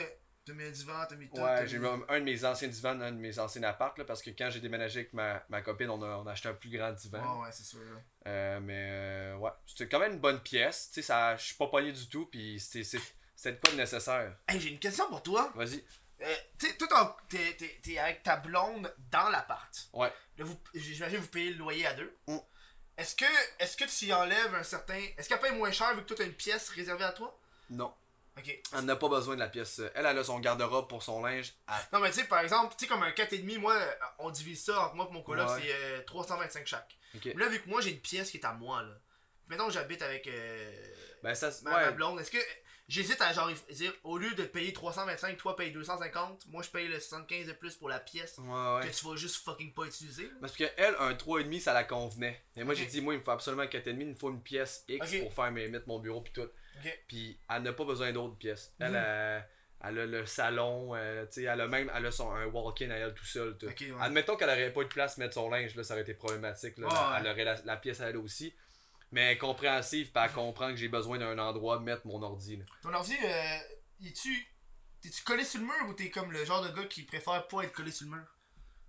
t'as mis un divan, t'as mis tout. Ouais, j'ai mis- un de mes anciens divans un de mes anciens apparts, là, parce que quand j'ai déménagé avec ma, ma copine, on a, on a acheté un plus grand divan. Ouais, ouais, c'est sûr, là. Euh, mais euh, ouais, c'était quand même une bonne pièce. Tu sais, ça, je suis pas pogné du tout, puis c'était pas nécessaire. Hey, j'ai une question pour toi. Vas-y. Euh, tu sais, toi, t'es- avec ta blonde dans l'appart. Ouais. Là, j'imagine que vous payez le loyer à deux. Mm. est-ce que, est-ce que tu y enlèves un certain. Est-ce qu'elle paye moins cher vu que toi t'as une pièce réservée à toi? Non. Elle n'a pas besoin de la pièce. Elle, elle a son garde-robe pour son linge. Elle- Non, mais tu sais, par exemple, tu sais, comme un 4,5, moi, euh, on divise ça entre moi et mon coloc, Ouais. c'est euh, 325 chaque. Ok. Mais là, vu que moi j'ai une pièce qui est à moi, là. Que j'habite avec euh, Ben, ça, ma, blonde, est-ce que. J'hésite à genre dire, au lieu de payer 325, toi paye 250, moi je paye le 75 de plus pour la pièce Ouais, que tu vas juste fucking pas utiliser? Parce que elle, un 3,5, ça la convenait. Mais moi, j'ai dit, moi, il me faut absolument un 4,5, il me faut une pièce X pour faire mes, mettre mon bureau pis tout. Ok. Puis elle n'a pas besoin d'autres pièces. Elle, Mhm. euh, elle a le salon, euh, tu sais, elle a même elle a son, un walk-in à elle tout seul. tout. Ouais. Admettons qu'elle aurait pas eu de place mettre son linge, là, ça aurait été problématique. Là. Ouais. Elle aurait la, la pièce à elle aussi. Mais elle compréhensive, puis elle comprend que j'ai besoin d'un endroit mettre mon ordi. Là. Ton ordi, euh, es-tu. T'es-tu collé sur le mur ou t'es comme le genre de gars qui préfère pas être collé sur le mur?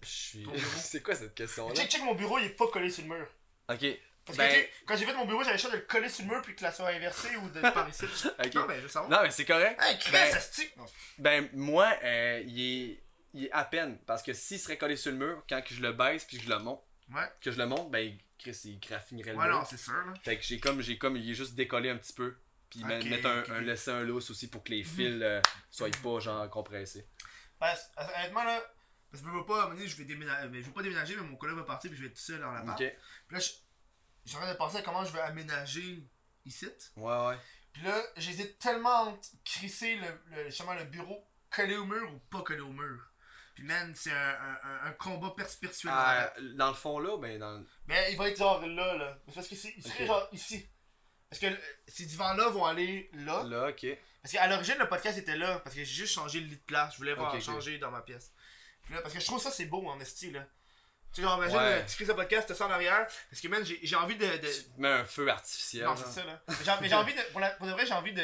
Je suis. C'est quoi cette question-là? Check, check mon bureau, il est pas collé sur le mur. Ok. Parce Ben- que tu sais, quand j'ai fait mon bureau, j'avais le choix de le coller sur le mur puis que la soit inversée ou de par ici. Non, mais je veux savoir. Non, mais c'est correct. Hey, Chris, Ben- ça se tue! Non. Ben, moi, euh, il, est, il est à peine. Parce que s'il serait collé sur le mur, quand que je le baisse puis que je le monte, Ouais. que je le monte, ben, Chris, il graffinerait le Ouais, mur. non, c'est sûr, là. Fait que j'ai comme, j'ai comme, il est juste décollé un petit peu. Puis mettre un, laisser un lousse aussi pour que les fils euh, soient pas genre compressés. Parce, honnêtement, là, parce que je veux pas, à un moment donné, je vais déménager, mais je veux pas déménager, mais mon collègue va partir puis je vais être tout seul dans la. Puis là, je- j'ai en train de penser à comment je vais aménager ici. Ouais, ouais. Puis là, j'hésite tellement entre crisser le, le, justement, le bureau collé au mur ou pas collé au mur. Puis man, c'est un, un, un- combat perspirituel. Ah, dans le fond là, ben dans. Mais il va être genre là, là. Parce que c'est, il serait genre ici. Parce que euh, ces divans-là vont aller là. Là, ok. Parce qu'à l'origine, le podcast était là. Parce que j'ai juste changé le lit de place. Je voulais voir changer dans ma pièce. Puis là, parce que je trouve ça, c'est beau en esti, là. Tu sais, genre, imagine, Ouais. euh, tu crises le podcast, t'as ça en arrière. Parce que, man, j'ai, envie de. de... Tu mets un feu artificiel. Non, c'est ça, là. Mais j'ai, envie de. Pour, la- pour de vrai, j'ai envie de,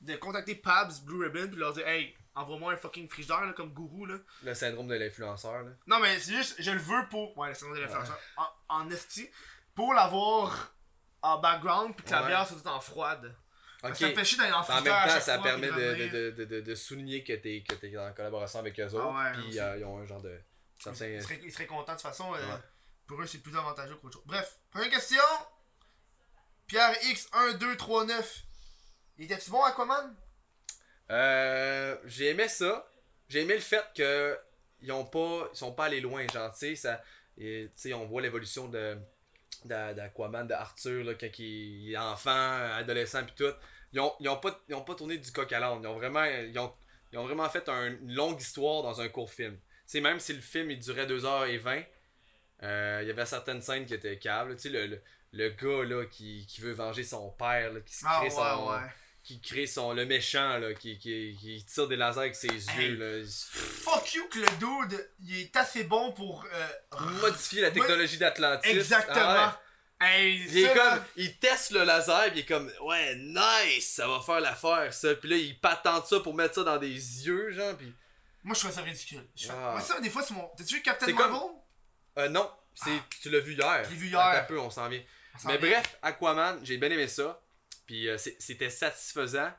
de contacter Pabs Blue Ribbon. Puis leur dire, hey, envoie-moi un fucking frigidaire, là, comme gourou, là. Le syndrome de l'influenceur là. Non, mais c'est juste, je le veux pour. Ouais, c'est de l'influenceur. En, en esti. Pour l'avoir en background, puis que la Ouais. bière soit toute en froide. Ça fait chier d'aller en En même temps, ça permet de, de, de, souligner que t'es que en collaboration avec eux autres. Ah ouais, puis euh, ils ont un genre de. Ils seraient, ils seraient contents de toute façon. euh. Pour eux, c'est plus avantageux qu'autre chose. Bref, première question. Pierre X1239. Il était-tu bon Aquaman? Euh, j'ai aimé ça. J'ai aimé le fait que ils ont pas, ils sont pas allés loin, genre, tu sais, on voit l'évolution de d'a- d'Aquaman, de Arthur, là, quand il, il est enfant, adolescent, puis tout. Ils ont, ils ont pas, ils ont pas tourné du coq à l'âne. Ils ont vraiment, ils ont, ils ont vraiment fait un- une longue histoire dans un court film. Tu sais, même si le film il durait 2h20, euh, il y avait certaines scènes qui étaient câbles. Tu sais, le, le, le gars là, qui, qui veut venger son père, là, qui se Ah crée ouais, son ouais. qui crée son le méchant là qui, qui, qui tire des lasers avec ses Hey. yeux. Fuck you que le dude, il est assez bon pour. euh, modifier la technologie d'Atlantis Exactement. Ah Hey, il est comme il teste le laser puis il est comme ouais nice ça va faire l'affaire ça puis là il patente ça pour mettre ça dans des yeux genre puis Moi, je trouve ça ridicule. Je fais- Ah. Moi, ça, des fois, c'est mon. T'as-tu vu Captain C'est comme- Marvel? Euh, non c'est tu l'as vu hier Ah. Je l'ai vu hier. Attends un peu on s'en vient s'en mais vient. bref Aquaman j'ai bien aimé ça puis euh, c'est- c'était satisfaisant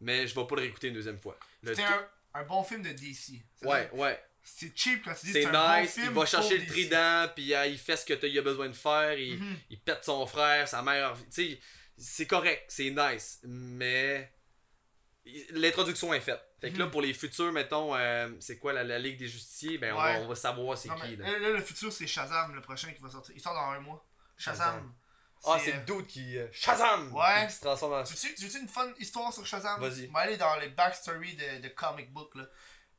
mais je vais pas le réécouter une deuxième fois Le C'était un, un bon film de DC. ouais ouais C'est cheap quand tu dis c'est c'est un bon nice, film il va chercher le DC. trident, puis euh, il fait ce que t'as- il a besoin de faire, il, Mhm. il pète son frère, sa mère, tu sais, c'est correct, c'est nice, mais il- l'introduction est faite. Fait que là, pour les futurs, mettons, euh, c'est quoi la, la Ligue des Justiciers, ben on, Ouais. va, on va savoir c'est qui. Là. là, le futur, c'est Shazam, le prochain qui va sortir. Il sort dans un mois. Shazam. Shazam. Ah, c'est euh, le dude qui. euh, Shazam! Ouais. Qui se transforme en. Tu veux-tu tu veux-tu une fun histoire sur Shazam? Vas-y. On va aller dans les backstory de, de comic book. Là.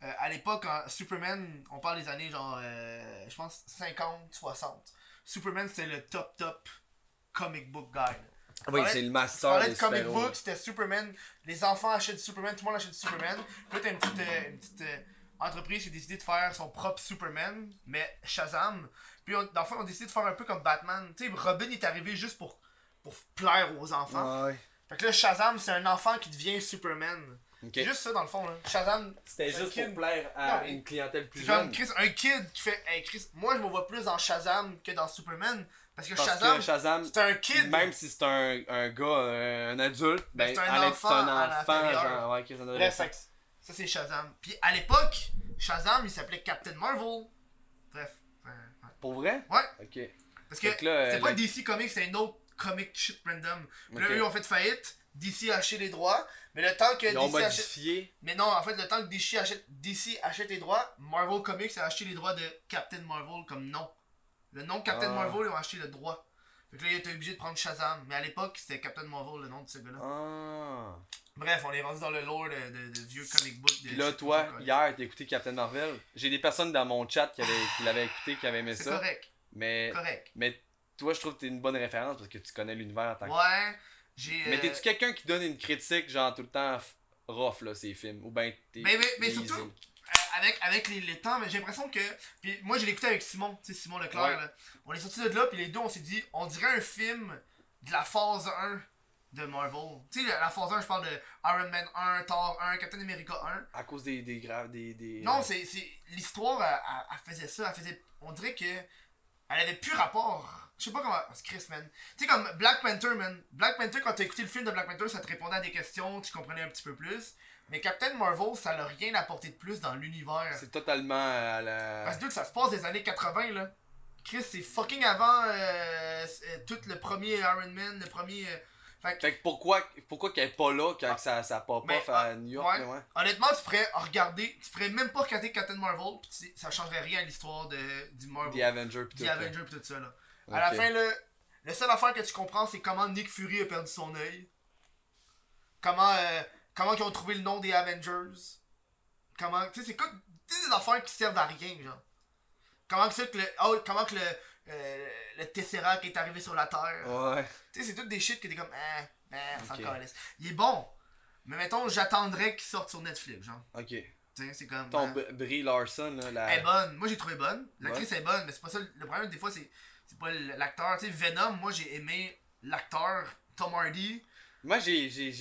Euh, à l'époque, Superman, on parle des années genre, euh, je pense, 50, 60. Superman, c'était le top, top comic book guy. là. Oui, c'est le master parlais des de comic book, c'était Superman. Les enfants achètent du Superman, tout le monde achète du Superman. Puis là, t'as une petite, euh, une petite euh, entreprise qui a décidé de faire son propre Superman, mais Shazam. Puis on, dans le fond, on a décidé de faire un peu comme Batman. Tu sais, Robin est arrivé juste pour, pour plaire aux enfants. Ouais. Fait que là, Shazam, c'est un enfant qui devient Superman. Ok. C'est juste ça, dans le fond. Là. Shazam, C'était juste kid. pour plaire à Non, une clientèle plus jeune. Chris, un kid qui fait. Hey, Chris, moi, je me vois plus dans Shazam que dans Superman. Parce que Parce Shazam, que Shazam, c'est un kid. Même si c'est un, un gars, un, un adulte, ben, c'est un enfant c'est un enfant, genre, ouais, adolescent. fait que ça, c'est Shazam. Puis à l'époque, Shazam, il s'appelait Captain Marvel. Bref. euh, ouais. Pour vrai? Ouais. Ok. Parce que c'est euh, pas DC Comics, c'est un autre comic shit random. Puis. Là, eux ont fait faillite. DC a acheté les droits. Mais le temps que Ils ont DC achète. modifié. Mais non, en fait, le temps que DC achète, DC achète les droits, Marvel Comics a acheté les droits de Captain Marvel comme nom. Le nom Captain Ah. Marvel, ils ont acheté le droit. Fait que là, il était obligé de prendre Shazam. Mais à l'époque, c'était Captain Marvel, le nom de ce gars-là. Ah. Bref, on est rendu dans le lore de, de- de vieux comic book. de Puis là, toi, hier, t'as écouté Captain Marvel. J'ai des personnes dans mon chat qui, avaient, qui l'avaient écouté, qui avaient aimé C'est ça. correct. Mais, Correct. mais toi, je trouve que t'es une bonne référence parce que tu connais l'univers en tant que. Ouais, j'ai. Mais euh, t'es-tu quelqu'un qui donne une critique, genre tout le temps rough, là, ces films? Ou ben t'es. Mais- mais- mais surtout, Euh, avec, avec les, les temps, mais j'ai l'impression que. Puis moi, je l'ai écouté avec Simon, tu sais, Simon Leclerc. Ouais. là. On est sorti de là, puis les deux, on s'est dit, on dirait un film de la phase 1 de Marvel. Tu sais, la, phase 1, je parle de Iron Man 1, Thor 1, Captain America 1. À cause des, des graves. Des, des, Non, c'est. c'est- L'histoire, elle- elle faisait ça. Elle faisait. On dirait que. Elle avait plus rapport. Je sais pas comment. C'est Chris, man. Tu sais, comme Black Panther, man. Black Panther, quand t'as écouté le film de Black Panther, ça te répondait à des questions, tu comprenais un petit peu plus. Mais Captain Marvel, ça n'a rien apporté de plus dans l'univers. C'est totalement à la. Parce que ça se passe des années 80, là. Chris, c'est fucking avant euh, euh, tout le premier Iron Man, le premier. euh, fait que, Fait que pourquoi, pourquoi qu'elle est pas là quand Ah. ça, ça pop off à New York, ouais. ouais? honnêtement, tu pourrais regarder, tu pourrais même pas regarder Captain Marvel, pis ça changerait rien à l'histoire de, du Marvel. The Avenger pis tout. The. Avenger pis tout ça, là. À la fin, là, la seule affaire que tu comprends, c'est comment Nick Fury a perdu son œil. Comment, euh, comment ils ont trouvé le nom des Avengers? Comment, tu sais, c'est quoi, des affaires qui servent à rien, genre. Comment que c'est que le, oh, comment que le, euh, le Tesseract est arrivé sur la Terre? Ouais. Tu sais, c'est toutes des shit que t'es comme, ah, ah. Il est bon. Mais mettons, j'attendrais qu'il sorte sur Netflix, genre. Ok. C'est comme. Ton. B- Brie Larson, là, la. Elle est bonne. Moi, j'ai trouvé bonne. L'actrice Ouais. est bonne, mais c'est pas ça. Le problème, des fois, c'est c'est pas l'acteur. Tu sais, Venom, moi, j'ai aimé l'acteur Tom Hardy. Moi, j'ai. j'ai,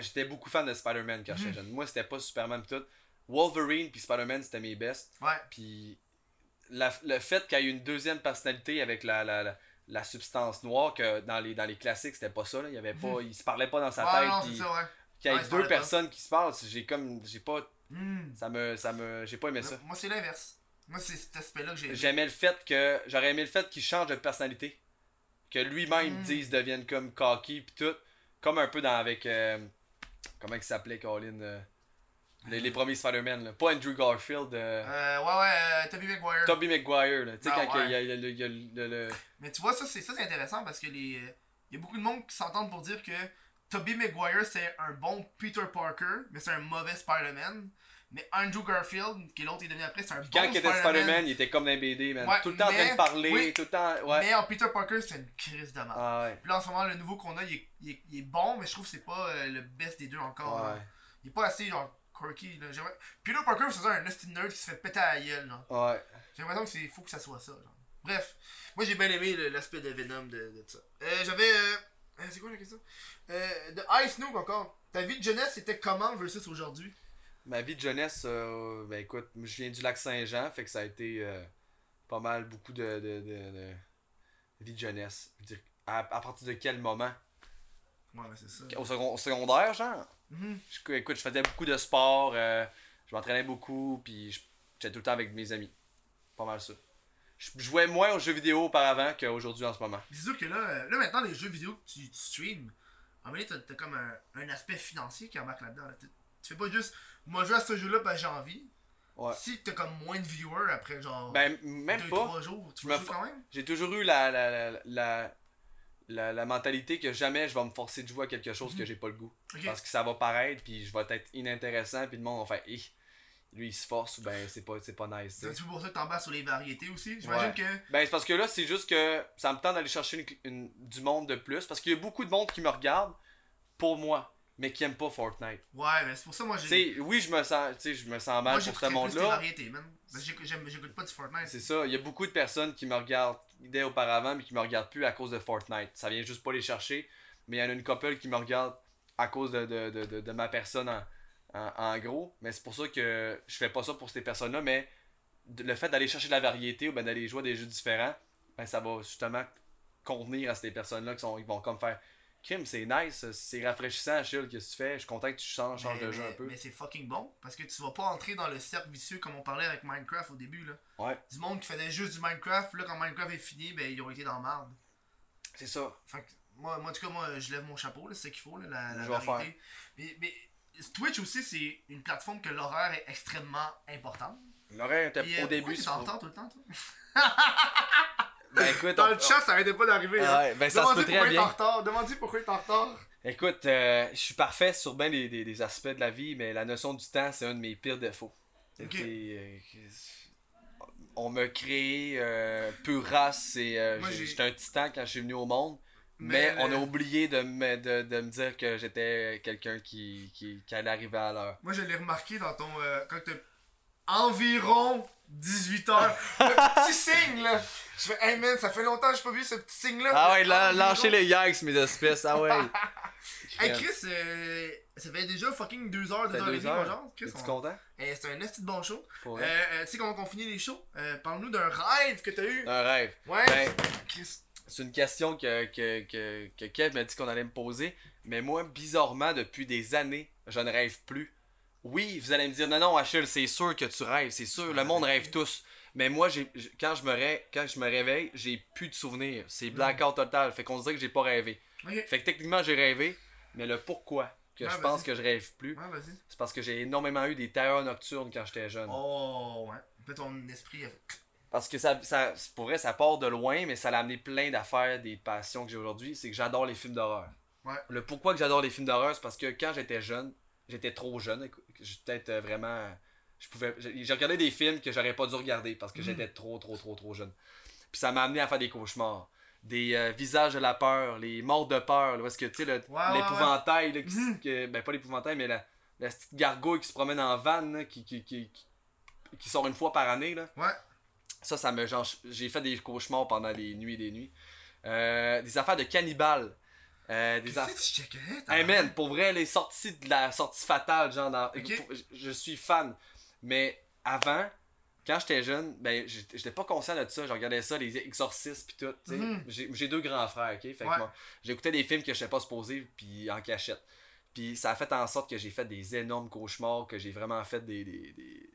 j'étais beaucoup fan de Spider-Man quand Mhm. j'étais jeune. Moi, c'était pas Superman pis tout. Wolverine puis Spider-Man, c'était mes best. Ouais. Puis le fait qu'il y ait une deuxième personnalité avec la, la, la, la substance noire, que dans les, dans les classiques, c'était pas ça. Là. Il, y avait pas, il se parlait pas dans sa Mhm. tête. non, ça, ouais. Qu'il y ait Ouais, deux pas. personnes qui se parlent, j'ai comme. J'ai pas. Hmm. Ça me. Ça me. J'ai pas aimé ça. Moi, c'est l'inverse. Moi, c'est cet aspect-là que j'ai aimé. J'aimais le fait que. J'aurais aimé le fait qu'il change de personnalité. Que lui-même Mm. dise, devienne comme cocky pis tout. Comme un peu dans avec. euh, comment il s'appelait, Colin euh, les, les premiers Spider-Man, là. Pas Andrew Garfield. euh, ouais, ouais, Tobey Maguire. Tobey Maguire, là. Tu sais, Ah, quand il y a- ouais. il y a, le- il y a le- Mais tu vois, ça, c'est ça, c'est intéressant parce que les. Il y a beaucoup de monde qui s'entendent pour dire que Tobey Maguire, c'est un bon Peter Parker, mais c'est un mauvais Spider-Man. Mais Andrew Garfield, qui est l'autre qui est devenu après, c'est un Quand bon il était Spider-Man, il était comme dans BD, man. Ouais, tout le temps en train de parler, oui. tout le temps. Ouais. Mais en Peter Parker, c'est une crise de mal. Ah ouais. Puis là, en ce moment, le nouveau qu'on a, il est, il est- il est bon, mais je trouve que c'est pas euh, le best des deux encore. là. Il est pas assez, genre, quirky. Là. Peter Parker, c'est un nasty nerd qui se fait péter à la gueule. là. Ouais. J'ai l'impression que c'est faut que ça soit ça. Genre. Bref, moi j'ai bien aimé l'aspect de Venom de, de ça. Euh, J'avais. euh, euh, c'est quoi la question? De Ice Noob encore. Ta vie de jeunesse c'était comment versus aujourd'hui? Ma vie de jeunesse, euh, ben écoute, je viens du lac Saint-Jean, fait que ça a été euh, pas mal beaucoup de, de, de, de vie de jeunesse. Je veux dire, à, à partir de quel moment? Ouais, mais c'est ça. Au, second- au secondaire, genre? Mhm. Je- Écoute, je faisais beaucoup de sport, euh, je m'entraînais beaucoup, puis j'étais tout le temps avec mes amis. Pas mal ça. Je jouais moins aux jeux vidéo auparavant qu'aujourd'hui en ce moment. C'est sûr que là, là maintenant les jeux vidéo que tu, tu streams, en fait t'as t'as comme un, un aspect financier qui embarque là-dedans. là. Tu tu fais pas juste moi je joue à ce jeu-là parce que j'ai envie. Ouais. Si t'as comme moins de viewers après genre Ben, même deux, pas. trois jours, tu jouer quand même? J'ai toujours eu la, la, la, la, la, la mentalité que jamais je vais me forcer de jouer à quelque chose que j'ai pas le goût. Parce que ça va paraître, puis je vais être inintéressant, puis le monde va faire Hi, lui il se force, ou ben c'est pas, c'est pas nice. C'est pour ça que t'embarques sur les variétés aussi? J'imagine Ouais. que. Ben c'est parce que là, c'est juste que ça me tente d'aller chercher une- une- du monde de plus, parce qu'il y a beaucoup de monde qui me regarde pour moi, mais qui aime pas Fortnite. Ouais, mais c'est pour ça moi j'ai. oui, je me sens, tu sais, je me sens Moi mal pour ce monde-là. j'écoute- pas du Fortnite. C'est ça, il y a beaucoup de personnes qui me regardent dès auparavant, mais qui me regardent plus à cause de Fortnite. Ça vient juste pas les chercher, mais il y en a une couple qui me regarde à cause de, de, de, de, de ma personne en, en, en gros. Mais c'est pour ça que je fais pas ça pour ces personnes-là, mais le fait d'aller chercher de la variété ou ben d'aller jouer à des jeux différents, ben ça va justement convenir à ces personnes-là qui sont, ils vont comme faire Kim, c'est nice, c'est rafraîchissant, Achille, que tu fais? Je suis content que tu changes, changes Mais, de jeu mais- un peu. mais c'est fucking bon parce que tu vas pas entrer dans le cercle vicieux comme on parlait avec Minecraft au début là. Ouais, Du monde qui faisait juste du Minecraft, là quand Minecraft est fini, ben ils ont été dans la merde. c'est ça. Fait que, moi, moi, en tout cas, moi, je lève mon chapeau, là, c'est ce qu'il faut, là, la, la Je vais variété. Mais, mais Twitch aussi, c'est une plateforme que l'horaire est extrêmement importante. L'horaire était Et, euh, au début. pourquoi t'es c'est en pas- retard tout le temps, toi? Ben écoute, Dans on- le chat, ça arrêtait pas d'arriver. Ah hein. ben ça se Demande-lui peut pourquoi il est en retard. Pourquoi il est en retard. Écoute, euh, je suis parfait sur bien des, des- des aspects de la vie, mais la notion du temps, c'est un de mes pires défauts. Euh, on m'a créé euh, pure race et euh, j'étais un titan quand je suis venu au monde. Mais, Mais on a oublié de me, de, de me dire que j'étais quelqu'un qui, qui, qui allait arriver à l'heure. Moi, je l'ai remarqué dans ton. quand environ 18 heures. le petit signe, là. Je fais, hey man, ça fait longtemps que j'ai pas vu ce petit signe-là. Ah ouais, là, Environ. lâchez les yikes, mes espèces. Ah ouais. Hey Chris, euh, ça fait déjà fucking 2 heures, 2 fait heures et demie, genre. Chris, on- content? Eh, c'est un de bon show. Euh, euh, tu sais comment on finit les shows? Euh, Parle-nous d'un rêve que t'as eu. Un rêve. Ouais. Ben, Chris. C'est une question que, que, que, que Kev m'a dit qu'on allait me poser. Mais moi, bizarrement, depuis des années, je ne rêve plus. Oui, vous allez me dire, non, non, Achille, c'est sûr que tu rêves, c'est sûr, le monde rêve tous. Mais moi, j'ai, quand, je me ré- quand je me réveille, j'ai plus de souvenirs. C'est blackout total. Fait qu'on dirait que j'ai pas rêvé. Fait que techniquement, j'ai rêvé, mais le pourquoi que je pense que je rêve plus, c'est parce que j'ai énormément eu des terreurs nocturnes quand j'étais jeune. Oh, ouais. En fait, ton esprit. Parce que ça, ça, pour vrai, ça part de loin, mais ça l'a amené plein d'affaires, des passions que j'ai aujourd'hui. C'est que j'adore les films d'horreur. Ouais. Le pourquoi que j'adore les films d'horreur, c'est parce que quand j'étais jeune, j'étais trop jeune. J'étais peut-être euh, vraiment. Je pouvais. J'ai regardé des films que j'aurais pas dû regarder parce que Mhm. j'étais trop, trop, trop, trop jeune. Puis ça m'a amené à faire des cauchemars. Des euh, visages de la peur, les morts de peur, là, que, tu sais, ouais, l'épouvantail, ben pas l'épouvantail, mais la, la petite gargouille qui se promène en van, là, qui, qui, qui, qui, sort une fois par année, là. Ouais. Ça, ça me. j'ai fait des cauchemars pendant des nuits et des nuits. Euh, des affaires de cannibales. Euh, des que tu t'as- Hey man, pour vrai, les sorties de la sortie fatale, genre dans. Je, je suis fan. Mais avant, quand j'étais jeune, ben j'étais pas conscient de ça. Je regardais ça, les exorcistes pis tout. sais. Mhm. J'ai deux grands frères, ok? Fait que moi, j'écoutais des films que je pas supposé puis en cachette. Puis ça a fait en sorte que j'ai fait des énormes cauchemars, que j'ai vraiment fait des. des, des-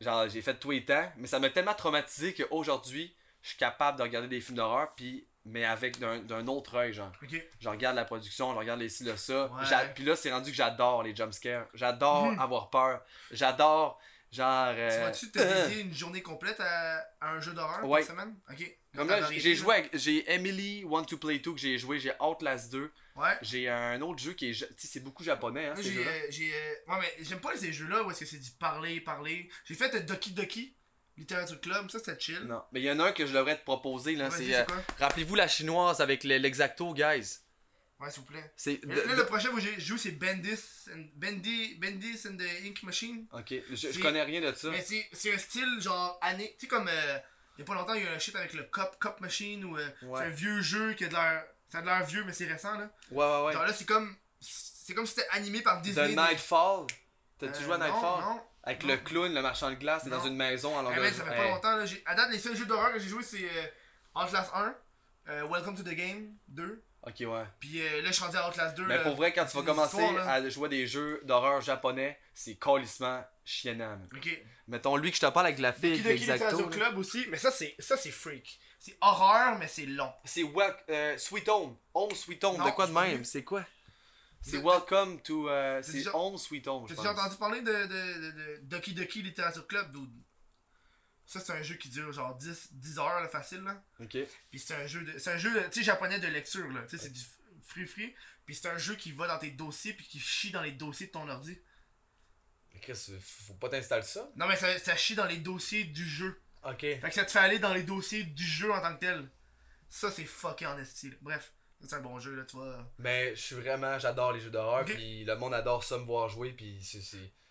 Genre, j'ai fait tout et temps, mais ça m'a tellement traumatisé qu'aujourd'hui, je suis capable de regarder des films d'horreur, puis mais avec d'un d'un autre œil, genre Ok. je regarde la production, je regarde les ci, le ça. Ouais. Puis là, c'est rendu que j'adore les jumpscares. J'adore Mhm. avoir peur. J'adore, genre. Tu euh, vas-tu te dédier une journée complète à, à un jeu d'horreur Ouais. par semaine? Ok. Comme là, j'ai joué avec. J'ai Emily Want to Play 2 que j'ai joué. J'ai Outlast 2. Ouais. J'ai un autre jeu qui est. Tu sais, c'est beaucoup japonais, hein, ces jeux-là. euh, euh, Ouais, mais j'aime pas ces jeux-là où est-ce que c'est du parler, parler. J'ai fait Doki Doki, Literature Club, ça c'était chill. Non. Mais il y en a un que je devrais te proposer, là. Vas-y, c'est. c'est euh? Rappelez-vous la chinoise avec le- l'exacto, guys. Ouais, s'il vous plaît. C'est. Là, le prochain où j'ai joué, c'est Bendis and, Bendy, Bendis and the Ink Machine. Ok, je, je C'est- connais rien de ça. Mais c'est, c'est un style genre année. Tu sais, comme. euh, il y a pas longtemps, il y a eu un shit avec le Cup, Cup Machine où euh, Ouais. c'est un vieux jeu qui a de l'air. Ça a de l'air vieux, mais c'est récent là. Ouais, ouais, ouais. Genre là, c'est comme. C'est comme si c'était animé par Disney. The Nightfall? T'as-tu Euh, joué à non, Nightfall? Non, Avec le clown, le marchand de glace, c'est dans une maison à Eh, man, ça fait pas longtemps. Là. À date, les seuls jeux d'horreur que j'ai joué, c'est euh, Outlast 1, euh, Welcome to the Game 2. Ok, ouais. Puis euh, là, je suis rendu à Outlast 2. Mais là. pour vrai, quand tu vas commencer à jouer des jeux d'horreur japonais, c'est colissement chiennant. Ok. Mettons, lui que je te parle avec la fille, Doki l'exacto, Literature là. Club aussi, mais ça, c'est ça c'est freak. C'est horreur, mais c'est long. C'est euh, Sweet Home. Home Sweet Home, Non, de quoi de même? C'est quoi? C'est Welcome to... euh, c'est déjà- Home Sweet Home, je T'as déjà entendu parler de, de, de, de Doki Doki Literature Club, dude? Ça, c'est un jeu qui dure genre 10, 10 heures, là, facile, là. Ok. Puis c'est un jeu de, c'est un jeu, tu sais, japonais de lecture, là. Tu sais, c'est du free free. Puis c'est un jeu qui va dans tes dossiers, puis qui chie dans les dossiers de ton ordi. Mais Chris, faut pas t'installer ça. Non, mais ça, ça chie dans les dossiers du jeu. Ok. Fait que ça te fait aller dans les dossiers du jeu en tant que tel. Ça, c'est fucké en esti. là. Bref, c'est un bon jeu, là, tu vois. Mais je suis vraiment... J'adore les jeux d'horreur, Ok. puis le monde adore ça me voir jouer, puis c'est...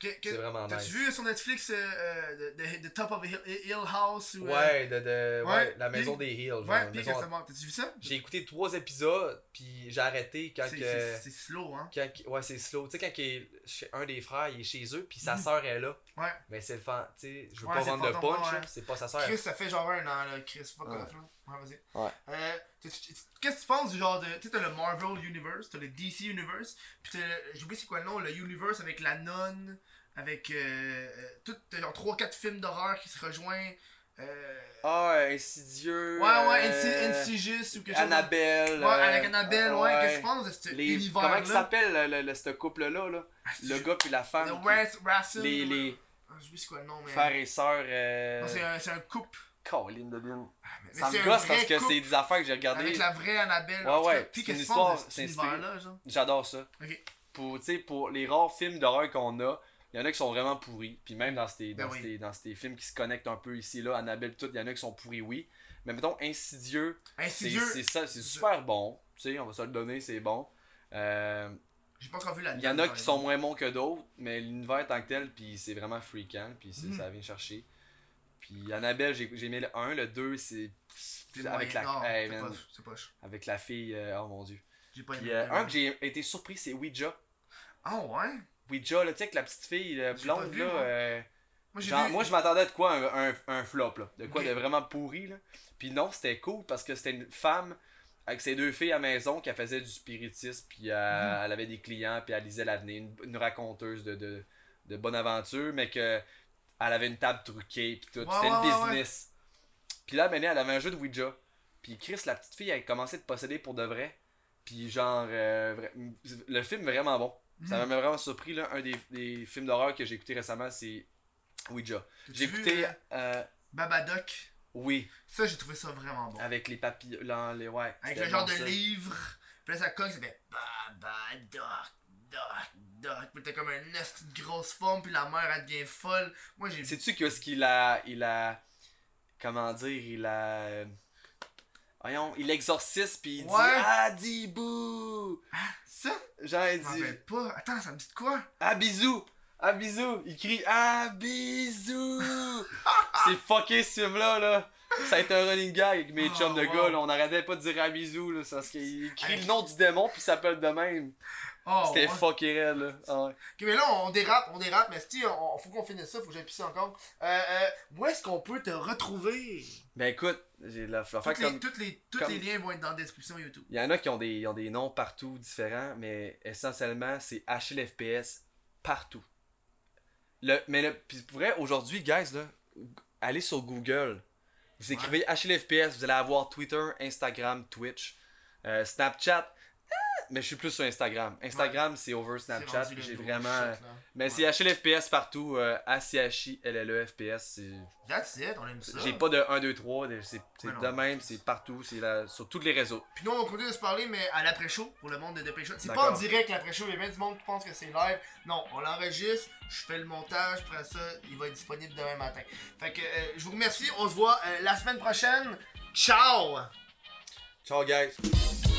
c'est- Que- que- C'est vraiment T'as-tu nice. vu sur Netflix euh, euh, the, the Top of Hill, Hill House ou, euh, Ouais, de, de, ouais, ouais, la puis- maison des Hills. genre, Ouais, puis maison- récemment, t'as-tu vu ça? J'ai écouté trois épisodes, puis j'ai arrêté quand C'est- que. C'est c'est slow, hein? quand- ouais, c'est slow. Tu sais, quand il un des frères, il est chez eux, puis sa Mhm. sœur est là. Ouais. Mais c'est le fan. Tu sais, je veux Ouais, pas vendre le punch, c'est pas sa sœur. Chris, ça fait genre un an, là, Chris, fuck Ouais. off, là. Ouais, vas-y. Ouais. Euh, t'as-tu- Qu'est-ce que tu penses du genre de. Tu sais, t'as le Marvel Universe, t'as le DC Universe, pis t'as. oublié c'est quoi le nom, le Universe avec la nonne, avec. Euh, euh, tout, t'as genre 3-4 films d'horreur qui se rejoignent. Euh, Ah, Insidieux. ouais, ouais, euh, Insidious ou quelque chose. Annabelle. Ouais, euh, avec Annabelle, ouais. Qu'est-ce que tu penses de ce Les... univers-là? Comment il s'appelle le, le, le- ce couple-là, là? Ah, Le gars puis la Le femme. qui- Ras- Racine, les, ouais. les Ah, J'ai oublié c'est quoi le nom, mais. frères et sœurs. Euh... C'est un, un couple. Colin de. Mais Ça c'est me gosse parce que c'est des affaires que j'ai regardées. Avec la vraie Annabelle. Ouais, ouais, Puis qu'est-ce que tu penses de cet univers-là, genre? J'adore ça. Ok. Pour, sais, pour les rares films d'horreur qu'on a, il y en a qui sont vraiment pourris. Puis même dans ces, Ben dans, oui. ces, dans ces films qui se connectent un peu ici, là, Annabelle, tout, il y en a qui sont pourris, oui. Mais mettons, Insidieux, c'est Insidieux. c'est ça, c'est super bon. Tu sais, on va se le donner, c'est bon. Euh, J'ai pas encore vu la Il y en a qui sont moins bons que d'autres, mais l'univers tant que tel, puis c'est vraiment freakant, puis Mhm. ça vient chercher. Puis Annabelle, j'ai aimé le 1, le 2, c'est avec la, moyen. Non, hey, c'est man, poche, avec la fille, euh, oh mon dieu. J'ai pas Puis aimé. euh, le un que j'ai été surpris, c'est Ouija. Ah ouais? Ouija, là, tu sais, avec la petite fille euh, blonde, vu, là. moi. euh, Moi genre, vu. moi, je m'attendais de quoi un, un, un flop, là. De quoi de vraiment pourri, là. Puis non, c'était cool parce que c'était une femme avec ses deux filles à la maison qui faisait du spiritisme, puis euh, Mhm. elle avait des clients, puis elle lisait l'avenir. Une, une raconteuse de, de, de bonne aventure, mais que elle avait une table truquée, puis tout. Ouais, c'était ouais, une ouais, business. Puis là, maintenant, elle avait un jeu de Ouija. Puis Chris, la petite fille, elle commençait de posséder pour de vrai. Puis genre, euh, le film est vraiment bon. Ça m'a vraiment surpris, là. Un des, des films d'horreur que j'ai écouté récemment, c'est Ouija. J'ai écouté, euh, euh, Babadoc. oui, Ça, j'ai trouvé ça vraiment bon. avec les papillons, là, les, ouais. Avec le genre de ça. livre. Puis là, ça cogne, ça fait Babadoc, Doc, Doc. Puis t'as comme une esti de grosse forme, puis la mère, elle devient folle. Moi, j'ai vu. Sais-tu que ce qu'il a, il a, comment dire, il a, euh, voyons, il exorcise puis il dit Ouais. ah dis bouh, Ça? dit pas. Attends, ça me dit de quoi? ah bisous, ah bisous, il crie ah bisous, c'est fucké ce film là là. Ça a été un running gag avec mes Oh, chums de wow. gars, là. on n'arrêtait pas de dire ah bisous, là, parce qu'il crie Hey. le nom du démon puis il s'appelle de même. Oh, C'était ouais. fucké raide, là. Ah ouais. Ok, mais là, on dérape, on dérape, mais si, on, faut qu'on finisse ça, faut que j'aille pisser encore. Euh, euh, où est-ce qu'on peut te retrouver? Ben écoute, j'ai la, Toutes les, toutes les, tous comme- les liens vont être dans la description YouTube. Il y en a qui ont des, ont des noms partout différents, mais essentiellement, c'est HLFPS partout. Le, mais le, puis pour vrai, aujourd'hui, guys, là, allez sur Google. Vous écrivez HLFPS, vous allez avoir Twitter, Instagram, Twitch, euh, Snapchat. Mais je suis plus sur Instagram. Instagram, c'est over Snapchat. J'ai vraiment. shit. Mais Ouais. c'est HLFPS partout. Euh, A-C-H-I-L-L-E-F-P-S. c'est- That's it, on aime ça. J'ai pas de 1, 2, 3. de- C'est de même, c'est partout. C'est sur tous les réseaux. Puis nous, on continue de se parler, mais à l'après-show, pour le monde de Dépêche. C'est pas en direct l'après-show, il y a bien du monde qui pense que c'est live. Non, on l'enregistre, je fais le montage, après ça, il va être disponible demain matin. Fait que euh, je vous remercie, on se voit euh, la semaine prochaine. Ciao! Ciao, guys.